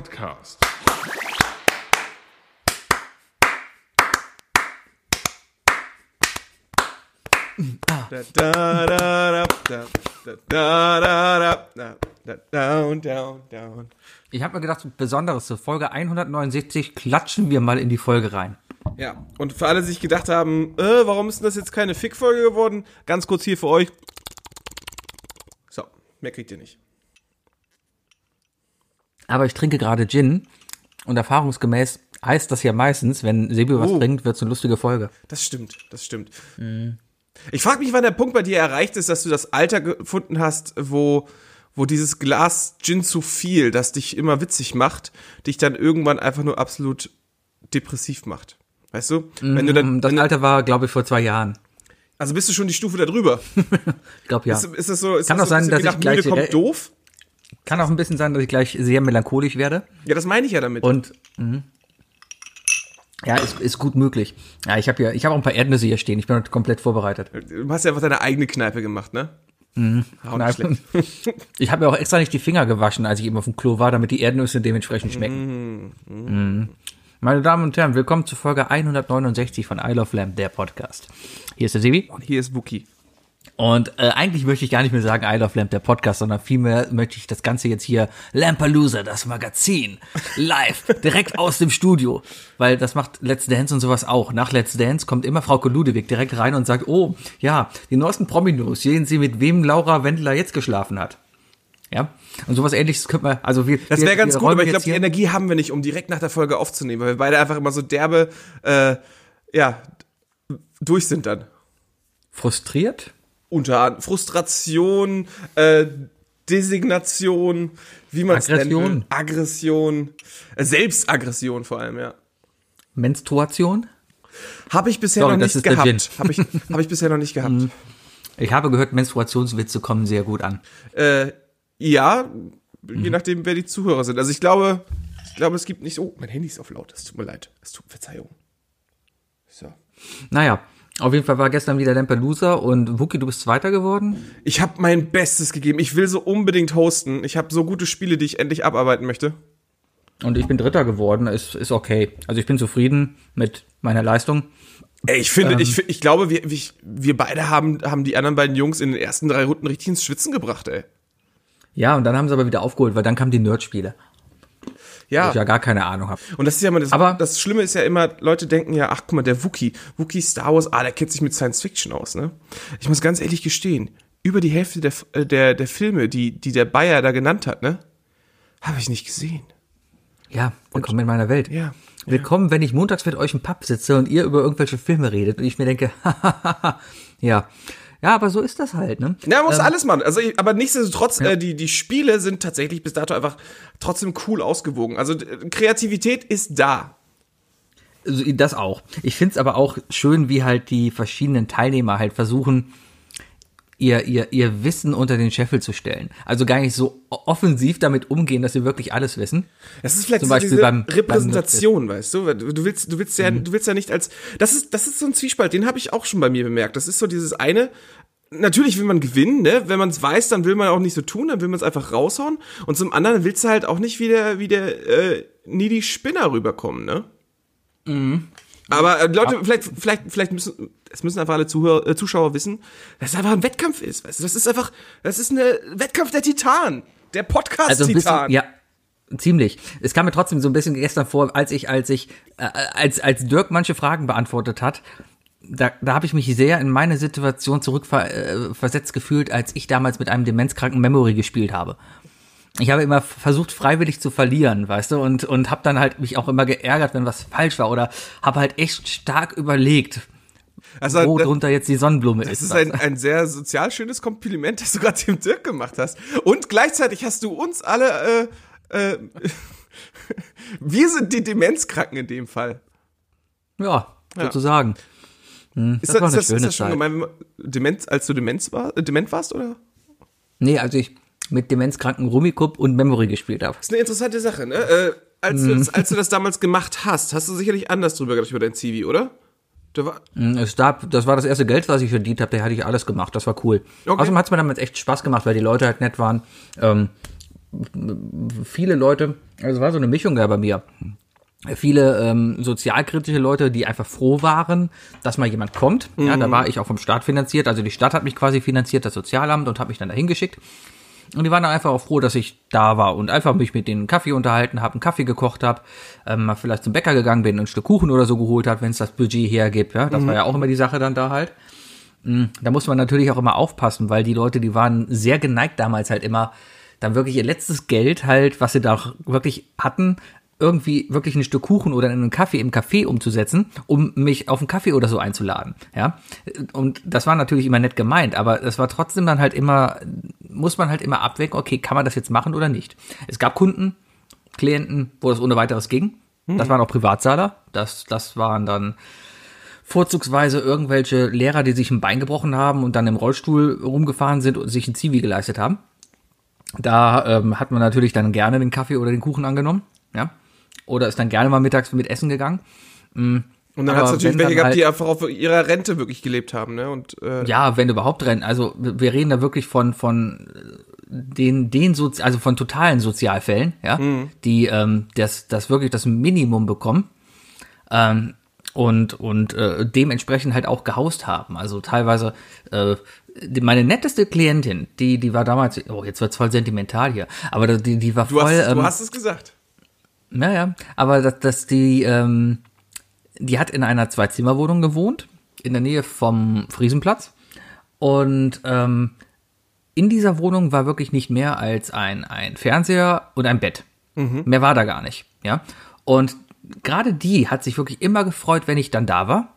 Podcast. Ich habe mir gedacht, besonderes zur Folge 169 klatschen wir mal in die Folge rein. Ja, und für alle, die sich gedacht haben, äh, warum ist denn das jetzt keine Fick-Folge geworden? Ganz kurz hier für euch. So, mehr kriegt ihr nicht. Aber ich trinke gerade Gin und erfahrungsgemäß heißt das ja meistens, wenn Sebi was Oh. trinkt, wird es eine lustige Folge. Das stimmt, das stimmt. Ich frage mich, wann der Punkt bei dir erreicht ist, dass du das Alter gefunden hast, wo, wo dieses Glas Gin zu viel, das dich immer witzig macht, dich dann irgendwann einfach nur absolut depressiv macht. Weißt du? Wenn du dann, Das Alter war, glaube ich, vor zwei Jahren. also bist du schon die Stufe da drüber. Ich glaube ja. Ist, ist das so? Ist Kann das auch so ein sein, dass ich gleich- kommt doof? Kann auch ein bisschen sein, dass ich gleich sehr melancholisch werde. Ja, das meine ich ja damit. Und mhm. ja, ist, ist gut möglich. Ja, ich habe ja, ich habe auch ein paar Erdnüsse hier stehen. Ich bin komplett vorbereitet. Du hast ja einfach deine eigene Kneipe gemacht, ne? Mhm. Ich habe mir auch extra nicht die Finger gewaschen, als ich eben auf dem Klo war, damit die Erdnüsse dementsprechend schmecken. Mhm. Meine Damen und Herren, willkommen zur Folge 169 von I Love Lamb, der Podcast. Hier ist der Sebi. Und hier ist Wookie. Und äh, eigentlich möchte ich gar nicht mehr sagen I Love Lamp, der Podcast, sondern vielmehr möchte ich das Ganze jetzt hier Lampalooza, das Magazin, live, direkt aus dem Studio. Weil das macht Let's Dance und sowas auch. Nach Let's Dance kommt immer Frau Ludewig direkt rein und sagt, oh, ja, die neuesten Promi-News, sehen Sie, mit wem Laura Wendler jetzt geschlafen hat. Ja, und sowas ähnliches könnte man, also wir, Das wäre ganz gut, aber ich glaube, die Energie haben wir nicht, um direkt nach der Folge aufzunehmen, weil wir beide einfach immer so derbe, äh, ja, durch sind dann. frustriert. Unter anderem Frustration, äh, Designation, wie man es nennt. Aggression. Aggression. Äh, Selbstaggression vor allem, ja. Menstruation. Habe ich bisher Sorry, noch nicht gehabt. Habe ich, hab ich bisher noch nicht gehabt. Ich habe gehört, Menstruationswitze kommen sehr gut an. Äh, ja, Mhm. je nachdem, wer die Zuhörer sind. Also ich glaube, ich glaube, es gibt nicht. Oh, mein Handy ist auf laut. Es tut mir leid. Es tut Verzeihung. So. Naja, auf jeden Fall war gestern wieder Lampelusa und Wookie, du bist Zweiter geworden. Ich habe mein Bestes gegeben. Ich will so unbedingt hosten. Ich habe so gute Spiele, die ich endlich abarbeiten möchte. Und ich bin Dritter geworden, ist, ist okay. Also ich bin zufrieden mit meiner Leistung. Ey, ich finde, ich, fi- ich glaube, wir, wir, wir beide haben, haben die anderen beiden Jungs in den ersten drei Runden richtig ins Schwitzen gebracht, ey. Ja, und dann haben sie aber wieder aufgeholt, weil dann kamen die Nerd-Spiele, Ja. ich ja gar keine Ahnung habe. Und das ist ja immer das, Aber- das Schlimme ist ja immer, Leute denken ja, ach guck mal, der Wookie, Wookie Star Wars, ah, der kennt sich mit Science Fiction aus, ne? Ich muss ganz ehrlich gestehen, über die Hälfte der, äh, der, der Filme, die, die der Bayer da genannt hat, ne? Habe ich nicht gesehen. Ja, willkommen in meiner Welt. Ja. Willkommen, wenn ich montags mit euch im Pub sitze und ihr über irgendwelche Filme redet und ich mir denke, ja. Ja, aber so ist das halt, ne? Ja, man muss alles machen. Also, ich- aber nichtsdestotrotz, äh, die, die Spiele sind tatsächlich bis dato einfach trotzdem cool ausgewogen. Also, Kreativität ist da. Also, Das auch. Ich find's aber auch schön, wie halt die verschiedenen Teilnehmer halt versuchen, ihr, ihr, ihr Wissen unter den Scheffel zu stellen. Also gar nicht so offensiv damit umgehen, dass sie wirklich alles wissen. Das ist vielleicht Zum so Beispiel diese beim- Repräsentation, weißt du? Du willst, du willst ja, Mhm. du willst ja nicht als, das ist, das ist so ein Zwiespalt, den habe ich auch schon bei mir bemerkt. Das ist so dieses eine, natürlich will man gewinnen, ne? Wenn man es weiß, dann will man auch nicht so tun, dann will man es einfach raushauen. Und zum anderen willst du halt auch nicht wie der, wie der, äh, needy Spinner rüberkommen, ne? Aber äh, Leute, vielleicht, vielleicht, vielleicht müssen, es müssen einfach alle Zuhörer, äh, Zuschauer wissen, dass es einfach ein Wettkampf ist, weißt du? Das ist einfach, das ist ein Wettkampf der Titanen. Der Also ein Podcast-Titan. bisschen, ja, ziemlich. Es kam mir trotzdem so ein bisschen gestern vor, als ich, als ich, äh, als, als Dirk manche Fragen beantwortet hat, da, da habe ich mich sehr in meine Situation zurückversetzt äh, gefühlt, als ich damals mit einem demenzkranken Memory gespielt habe. Ich habe immer versucht, freiwillig zu verlieren, weißt du, und, und habe dann halt mich auch immer geärgert, wenn was falsch war oder habe halt echt stark überlegt, Also, wo das- drunter jetzt die Sonnenblume Das ist. ist weißt ein, ein sehr sozial schönes Kompliment, das du gerade dem Dirk gemacht hast. Und gleichzeitig hast du uns alle, äh, äh, wir sind die Demenzkranken in dem Fall. ja, sozusagen. Hm, Ist das das, ist das, ist das schon gemein, Demenz, als du Demenz war, äh, dement warst, oder? Nee, als ich mit demenzkranken Rummikub und Memory gespielt habe. Das ist eine interessante Sache, ne? Äh, als, du Mhm. das, als du das damals gemacht hast, hast du sicherlich anders drüber gedacht über dein CV, oder? Da war, Mm, Es gab, das war das erste Geld, was ich verdient habe, da hatte ich alles gemacht, das war cool. Okay. Außerdem hat es mir damals echt Spaß gemacht, weil die Leute halt nett waren. Ähm, viele Leute, also es war so eine Mischung da bei mir. Viele ähm, sozialkritische Leute, die einfach froh waren, dass mal jemand kommt. Ja, da war ich auch vom Staat finanziert. Also die Stadt hat mich quasi finanziert, das Sozialamt, und hat mich dann dahin geschickt. Und die waren dann einfach auch froh, dass ich da war und einfach mich mit denen Kaffee unterhalten habe, einen Kaffee gekocht habe, ähm, mal vielleicht zum Bäcker gegangen bin, ein Stück Kuchen oder so geholt hat, wenn es das Budget hergibt. Ja, das war ja auch immer die Sache dann da halt. Mm, Da muss man natürlich auch immer aufpassen, weil die Leute, die waren sehr geneigt damals halt immer, dann wirklich ihr letztes Geld halt, was sie da wirklich hatten, irgendwie wirklich ein Stück Kuchen oder einen Kaffee im Café umzusetzen, um mich auf einen Kaffee oder so einzuladen. Ja, und das war natürlich immer nett gemeint, aber es war trotzdem dann halt immer, muss man halt immer abwägen, okay, kann man das jetzt machen oder nicht? Es gab Kunden, Klienten, wo das ohne weiteres ging. Das waren auch Privatzahler. Das, das waren dann vorzugsweise irgendwelche Lehrer, die sich ein Bein gebrochen haben und dann im Rollstuhl rumgefahren sind und sich ein Zivi geleistet haben. Da ähm, hat man natürlich dann gerne den Kaffee oder den Kuchen angenommen, ja. Oder ist dann gerne mal mittags mit Essen gegangen. Mm, Und dann hat es natürlich welche gehabt, halt- die einfach auf ihrer Rente wirklich gelebt haben, ne? Und äh, Ja, wenn überhaupt rennen. Also wir reden da wirklich von von äh, den den Sozi also von totalen Sozialfällen, ja, die ähm, das das wirklich das Minimum bekommen ähm, und und äh, dementsprechend halt auch gehaust haben. Also teilweise äh, die, meine netteste Klientin, die die war damals, oh jetzt wird's voll sentimental hier, aber die die war du, voll. hast, ähm, du hast es gesagt. Naja, aber dass, dass die, ähm, die hat in einer Zwei-Zimmer-Wohnung gewohnt, in der Nähe vom Friesenplatz. Und ähm, in dieser Wohnung war wirklich nicht mehr als ein, ein Fernseher und ein Bett. Mehr war da gar nicht, ja. Und gerade die hat sich wirklich immer gefreut, wenn ich dann da war.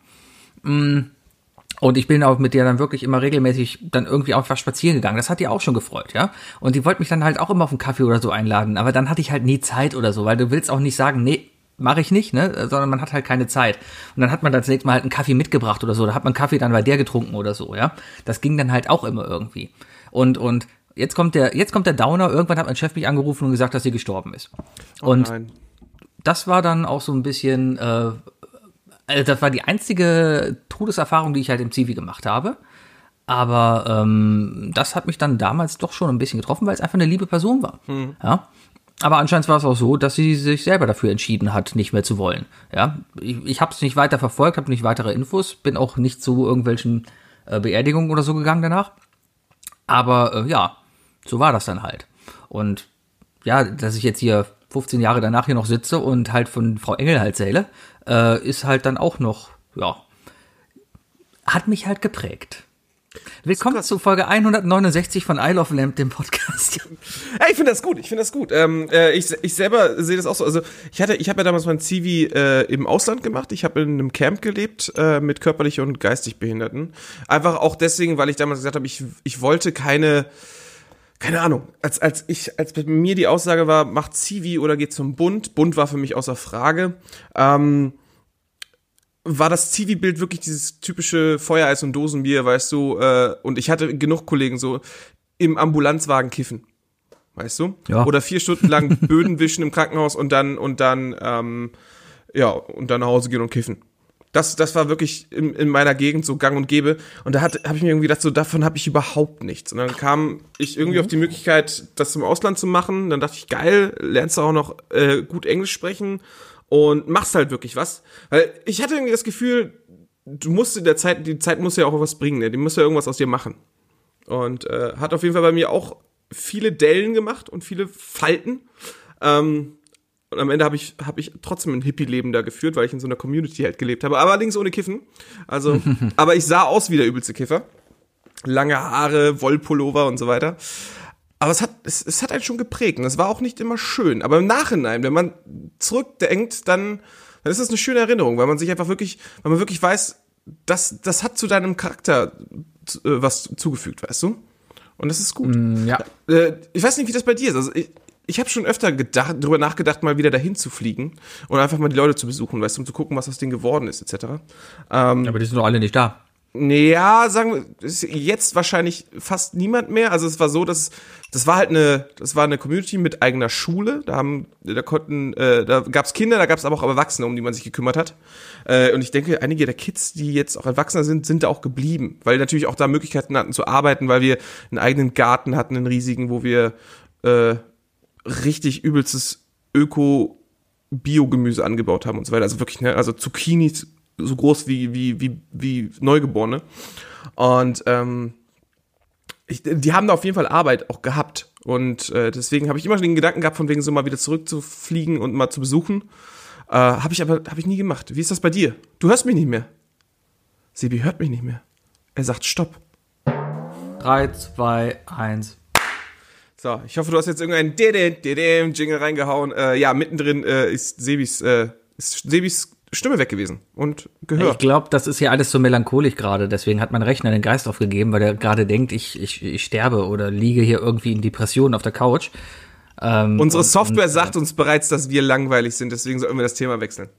Und ich bin auch mit der dann wirklich immer regelmäßig dann irgendwie einfach spazieren gegangen. Das hat die auch schon gefreut, ja. Und die wollte mich dann halt auch immer auf einen Kaffee oder so einladen. Aber dann hatte ich halt nie Zeit oder so, weil du willst auch nicht sagen, nee, mache ich nicht, ne? Sondern man hat halt keine Zeit. Und dann hat man das nächste Mal halt einen Kaffee mitgebracht oder so. Da hat man Kaffee dann bei der getrunken oder so, ja. Das ging dann halt auch immer irgendwie. Und, und jetzt kommt der, jetzt kommt der Downer. Irgendwann hat mein Chef mich angerufen und gesagt, dass sie gestorben ist. Und Nein. das war dann auch so ein bisschen, äh, also das war die einzige Todeserfahrung, die ich halt im Zivi gemacht habe. Aber ähm, das hat mich dann damals doch schon ein bisschen getroffen, weil es einfach eine liebe Person war. Ja. Aber anscheinend war es auch so, dass sie sich selber dafür entschieden hat, nicht mehr zu wollen. Ja, ich, ich habe es nicht weiter verfolgt, habe nicht weitere Infos, bin auch nicht zu irgendwelchen äh, Beerdigungen oder so gegangen danach. Aber äh, ja, so war das dann halt. Und ja, dass ich jetzt hier 15 Jahre danach hier noch sitze und halt von Frau Engel halt zähle, äh, ist halt dann auch noch, ja, hat mich halt geprägt. Willkommen zu Folge 169 von I Love Lamp, dem Podcast. Ja, ich finde das gut, ich finde das gut. Ähm, äh, ich, ich selber sehe das auch so. Also ich hatte, ich habe ja damals mein Zivi äh, im Ausland gemacht. Ich habe in einem Camp gelebt äh, mit körperlich und geistig Behinderten. Einfach auch deswegen, weil ich damals gesagt habe, ich, ich wollte keine, keine Ahnung, als, als ich, als bei mir die Aussage war, macht Zivi oder geht zum Bund. Bund war für mich außer Frage. Ähm, war das Zivi-Bild wirklich dieses typische Feuereis und Dosenbier, weißt du, äh, und ich hatte genug Kollegen so im Ambulanzwagen kiffen. Weißt du? Ja. Oder vier Stunden lang Böden wischen im Krankenhaus und dann, und dann, ähm, ja, und dann nach Hause gehen und kiffen. Das, das war wirklich in, in meiner Gegend so gang und gäbe. Und da habe ich mir irgendwie gedacht, so davon habe ich überhaupt nichts. Und dann kam ich irgendwie auf die Möglichkeit, das im Ausland zu machen. Dann dachte ich, geil, lernst du auch noch äh, gut Englisch sprechen und machst halt wirklich was. Weil ich hatte irgendwie das Gefühl, du musst in der Zeit, die Zeit muss ja auch was bringen, ne? die muss ja irgendwas aus dir machen. Und äh, hat auf jeden Fall bei mir auch viele Dellen gemacht und viele Falten. Ähm, und am Ende habe ich, hab ich trotzdem ein Hippie-Leben da geführt, weil ich in so einer Community halt gelebt habe. Aber allerdings ohne Kiffen. Also, aber ich sah aus wie der übelste Kiffer. Lange Haare, Wollpullover und so weiter. Aber es hat, es, es hat einen schon geprägt und es war auch nicht immer schön. Aber im Nachhinein, wenn man zurückdenkt, dann, dann ist das eine schöne Erinnerung, weil man sich einfach wirklich, weil man wirklich weiß, das, das hat zu deinem Charakter äh, was zugefügt, weißt du? Und das ist gut. ja. Äh, ich weiß nicht, wie das bei dir ist. Also ich, ich habe schon öfter gedacht, darüber nachgedacht, mal wieder dahin zu fliegen und einfach mal die Leute zu besuchen, weißt du, um zu gucken, was aus denen geworden ist, etc. Ähm, Aber die sind doch alle nicht da. ja, sagen wir, jetzt wahrscheinlich fast niemand mehr. Also es war so, dass das war halt eine, das war eine Community mit eigener Schule. Da haben, da konnten, äh, da gab's Kinder, da gab's aber auch Erwachsene, um die man sich gekümmert hat. Äh, und ich denke, einige der Kids, die jetzt auch Erwachsener sind, sind da auch geblieben, weil natürlich auch da Möglichkeiten hatten zu arbeiten, weil wir einen eigenen Garten hatten, einen riesigen, wo wir äh, richtig übelstes Öko-Biogemüse angebaut haben und so weiter. Also wirklich, ne, also Zucchinis so groß wie, wie, wie, wie Neugeborene. Und ähm, ich, die haben da auf jeden Fall Arbeit auch gehabt. Und äh, deswegen habe ich immer schon den Gedanken gehabt, von wegen so mal wieder zurückzufliegen und mal zu besuchen. Äh, habe ich aber hab ich nie gemacht. Wie ist das bei dir? Du hörst mich nicht mehr. Sebi hört mich nicht mehr. Er sagt Stopp. 3, 2, 1. So, ich hoffe, du hast jetzt irgendeinen Jingle reingehauen. Äh, ja, mittendrin äh, ist Sebis, äh, ist Sebis Stimme weg gewesen und Gehör. Ich glaube, das ist ja alles so melancholisch gerade. Deswegen hat mein Rechner den Geist aufgegeben, weil er gerade denkt, ich, ich, ich sterbe oder liege hier irgendwie in Depressionen auf der Couch. Ähm, Unsere Software und, sagt uns bereits, dass wir langweilig sind, deswegen sollten wir das Thema wechseln.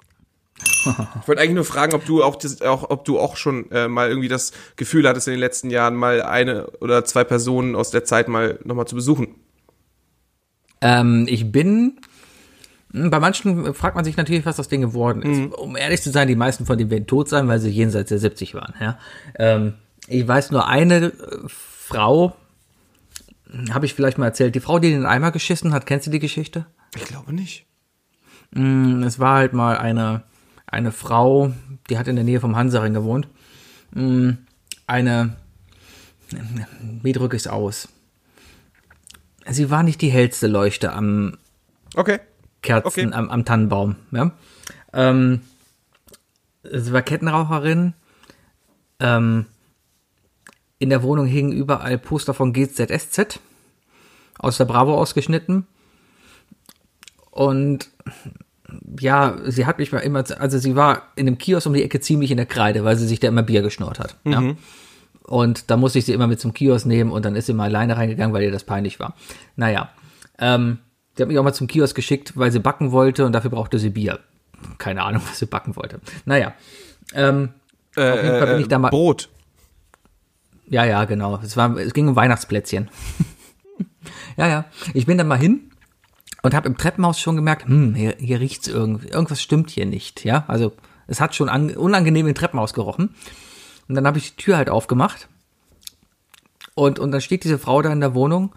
Ich wollte eigentlich nur fragen, ob du auch, das, auch ob du auch schon äh, mal irgendwie das Gefühl hattest in den letzten Jahren mal eine oder zwei Personen aus der Zeit mal nochmal zu besuchen. Ähm, ich bin hm, bei manchen fragt man sich natürlich, was aus denen geworden ist. Mhm. Um ehrlich zu sein, die meisten von denen werden tot sein, weil sie jenseits der 70 waren. Ja? Ähm, ich weiß nur eine äh, Frau, habe ich vielleicht mal erzählt, die Frau, die den Eimer geschissen hat, kennst du die Geschichte? Ich glaube nicht. Mm, es war halt mal eine, eine Frau, die hat in der Nähe vom Hansaring gewohnt. Mm, eine, wie drücke ich es aus? Sie war nicht die hellste Leuchte am okay. Kerzen okay. am, am, Tannenbaum. Ja? Ähm, sie war Kettenraucherin. Ähm, in der Wohnung hingen überall Poster von GZSZ aus der Bravo ausgeschnitten. Und ja, sie hat mich mal immer, also sie war in dem Kiosk um die Ecke ziemlich in der Kreide, weil sie sich da immer Bier geschnurrt hat. Mhm. Ja? Und da musste ich sie immer mit zum Kiosk nehmen und dann ist sie mal alleine reingegangen, weil ihr das peinlich war. Naja, ähm, Sie hat mich auch mal zum Kiosk geschickt, weil sie backen wollte und dafür brauchte sie Bier. Keine Ahnung, was sie backen wollte. Naja. Ähm, äh, auf jeden Fall bin ich da mal. Brot. Ja, ja, genau. Es, war, es ging um Weihnachtsplätzchen. ja, ja. Ich bin da mal hin und habe im Treppenhaus schon gemerkt, hm, hier, hier riecht's irgendwie. Irgendwas stimmt hier nicht. Ja, also es hat schon an, unangenehm im Treppenhaus gerochen. Und dann habe ich die Tür halt aufgemacht. Und, und dann steht diese Frau da in der Wohnung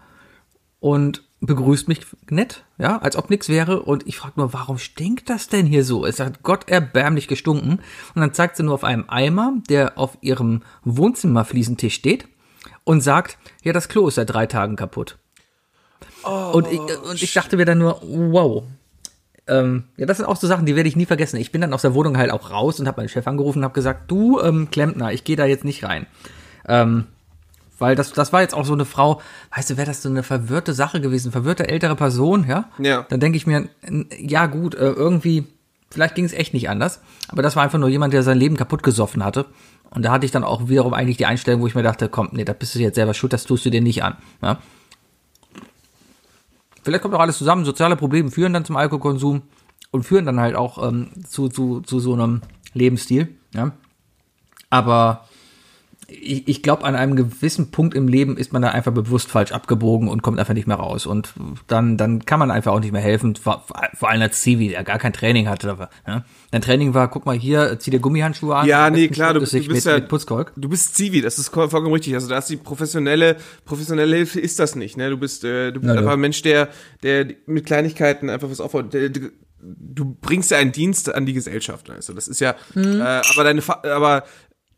und begrüßt mich nett, ja, als ob nichts wäre. Und ich frage nur, warum stinkt das denn hier so? Es hat Gott erbärmlich gestunken. Und dann zeigt sie nur auf einem Eimer, der auf ihrem Wohnzimmerfliesentisch steht und sagt, ja, das Klo ist seit drei Tagen kaputt. Oh, und, ich, und ich dachte mir dann nur, wow. Ähm, ja, das sind auch so Sachen, die werde ich nie vergessen. Ich bin dann aus der Wohnung halt auch raus und habe meinen Chef angerufen und habe gesagt, du, ähm, Klempner, ich gehe da jetzt nicht rein. Ähm, weil das, das war jetzt auch so eine Frau, weißt du, wäre das so eine verwirrte Sache gewesen, verwirrte ältere Person, ja? Ja. Dann denke ich mir, ja gut, äh, irgendwie, vielleicht ging es echt nicht anders. Aber das war einfach nur jemand, der sein Leben kaputt gesoffen hatte. Und da hatte ich dann auch wiederum eigentlich die Einstellung, wo ich mir dachte, komm, nee, da bist du jetzt selber schuld, das tust du dir nicht an. Ja? Vielleicht kommt auch alles zusammen, soziale Probleme führen dann zum Alkoholkonsum und führen dann halt auch ähm, zu, zu, zu so einem Lebensstil. Ja? Aber ich, ich glaube, an einem gewissen Punkt im Leben ist man da einfach bewusst falsch abgebogen und kommt einfach nicht mehr raus. Und dann, dann kann man einfach auch nicht mehr helfen, vor, vor allem als Zivi, der gar kein Training hatte. Ja. Dein Training war, guck mal hier, zieh dir Gummihandschuhe an. Ja, nee, klar, du, du, bist mit, ja, mit Putzkolk. du bist Zivi, das ist vollkommen richtig. Also da ist die professionelle, professionelle Hilfe ist das nicht. Ne? Du bist, äh, du bist Na, einfach ein Mensch, der, der mit Kleinigkeiten einfach was aufbaut. Der, der, du bringst ja einen Dienst an die Gesellschaft. Also das ist ja, mhm. äh, aber deine, aber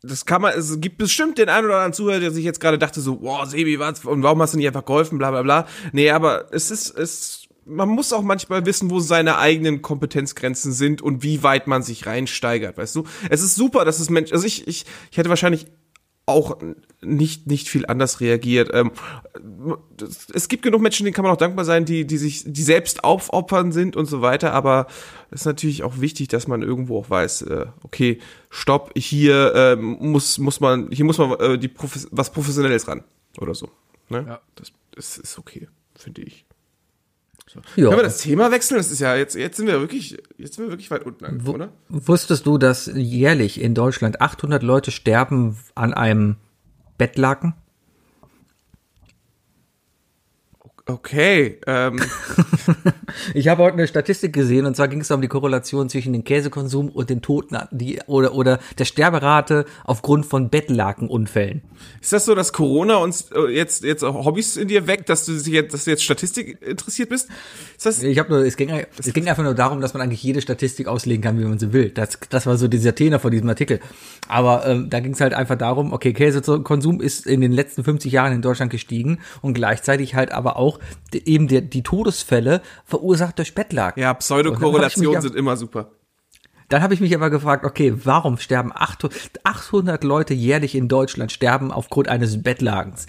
das kann man, es gibt bestimmt den einen oder anderen Zuhörer, der sich jetzt gerade dachte so, wow, Sebi, was, und warum hast du nicht einfach geholfen, bla, bla, bla. Nee, aber es ist, es, man muss auch manchmal wissen, wo seine eigenen Kompetenzgrenzen sind und wie weit man sich reinsteigert, weißt du? Es ist super, dass es Mensch, also ich, ich, ich hätte wahrscheinlich auch nicht, nicht viel anders reagiert. Ähm, es gibt genug Menschen, denen kann man auch dankbar sein, die, die sich, die selbst aufopfern sind und so weiter, aber es ist natürlich auch wichtig, dass man irgendwo auch weiß, äh, okay, stopp, hier äh, muss, muss man, hier muss man äh, die Profes was Professionelles ran oder so. Ne? Ja. Das, das ist okay, finde ich. So. Ja. Können wir das Thema wechseln? Das ist ja jetzt, jetzt sind wir wirklich, jetzt sind wir wirklich weit unten angekommen, oder? Wusstest du, dass jährlich in Deutschland 800 Leute sterben an einem Bettlaken? Okay, ähm, Ich habe heute eine Statistik gesehen und zwar ging es um die Korrelation zwischen dem Käsekonsum und den Toten die, oder, oder der Sterberate aufgrund von Bettlakenunfällen. Ist das so, dass Corona uns äh, jetzt, jetzt auch Hobbys in dir weckt, dass du, jetzt, dass du jetzt Statistik interessiert bist? Ist das, Ich habe nur, es ging, es ging einfach nur darum, dass man eigentlich jede Statistik auslegen kann, wie man sie will. Das, das war so dieser Tenor von diesem Artikel. Aber ähm, da ging es halt einfach darum, okay, Käsekonsum ist in den letzten 50 Jahren in Deutschland gestiegen und gleichzeitig halt aber auch eben der, die Todesfälle verursacht durch Bettlaken. ja, Pseudokorrelationen sind immer super. Dann habe ich mich aber gefragt, okay, warum sterben 800 800 Leute jährlich in Deutschland sterben aufgrund eines Bettlagens?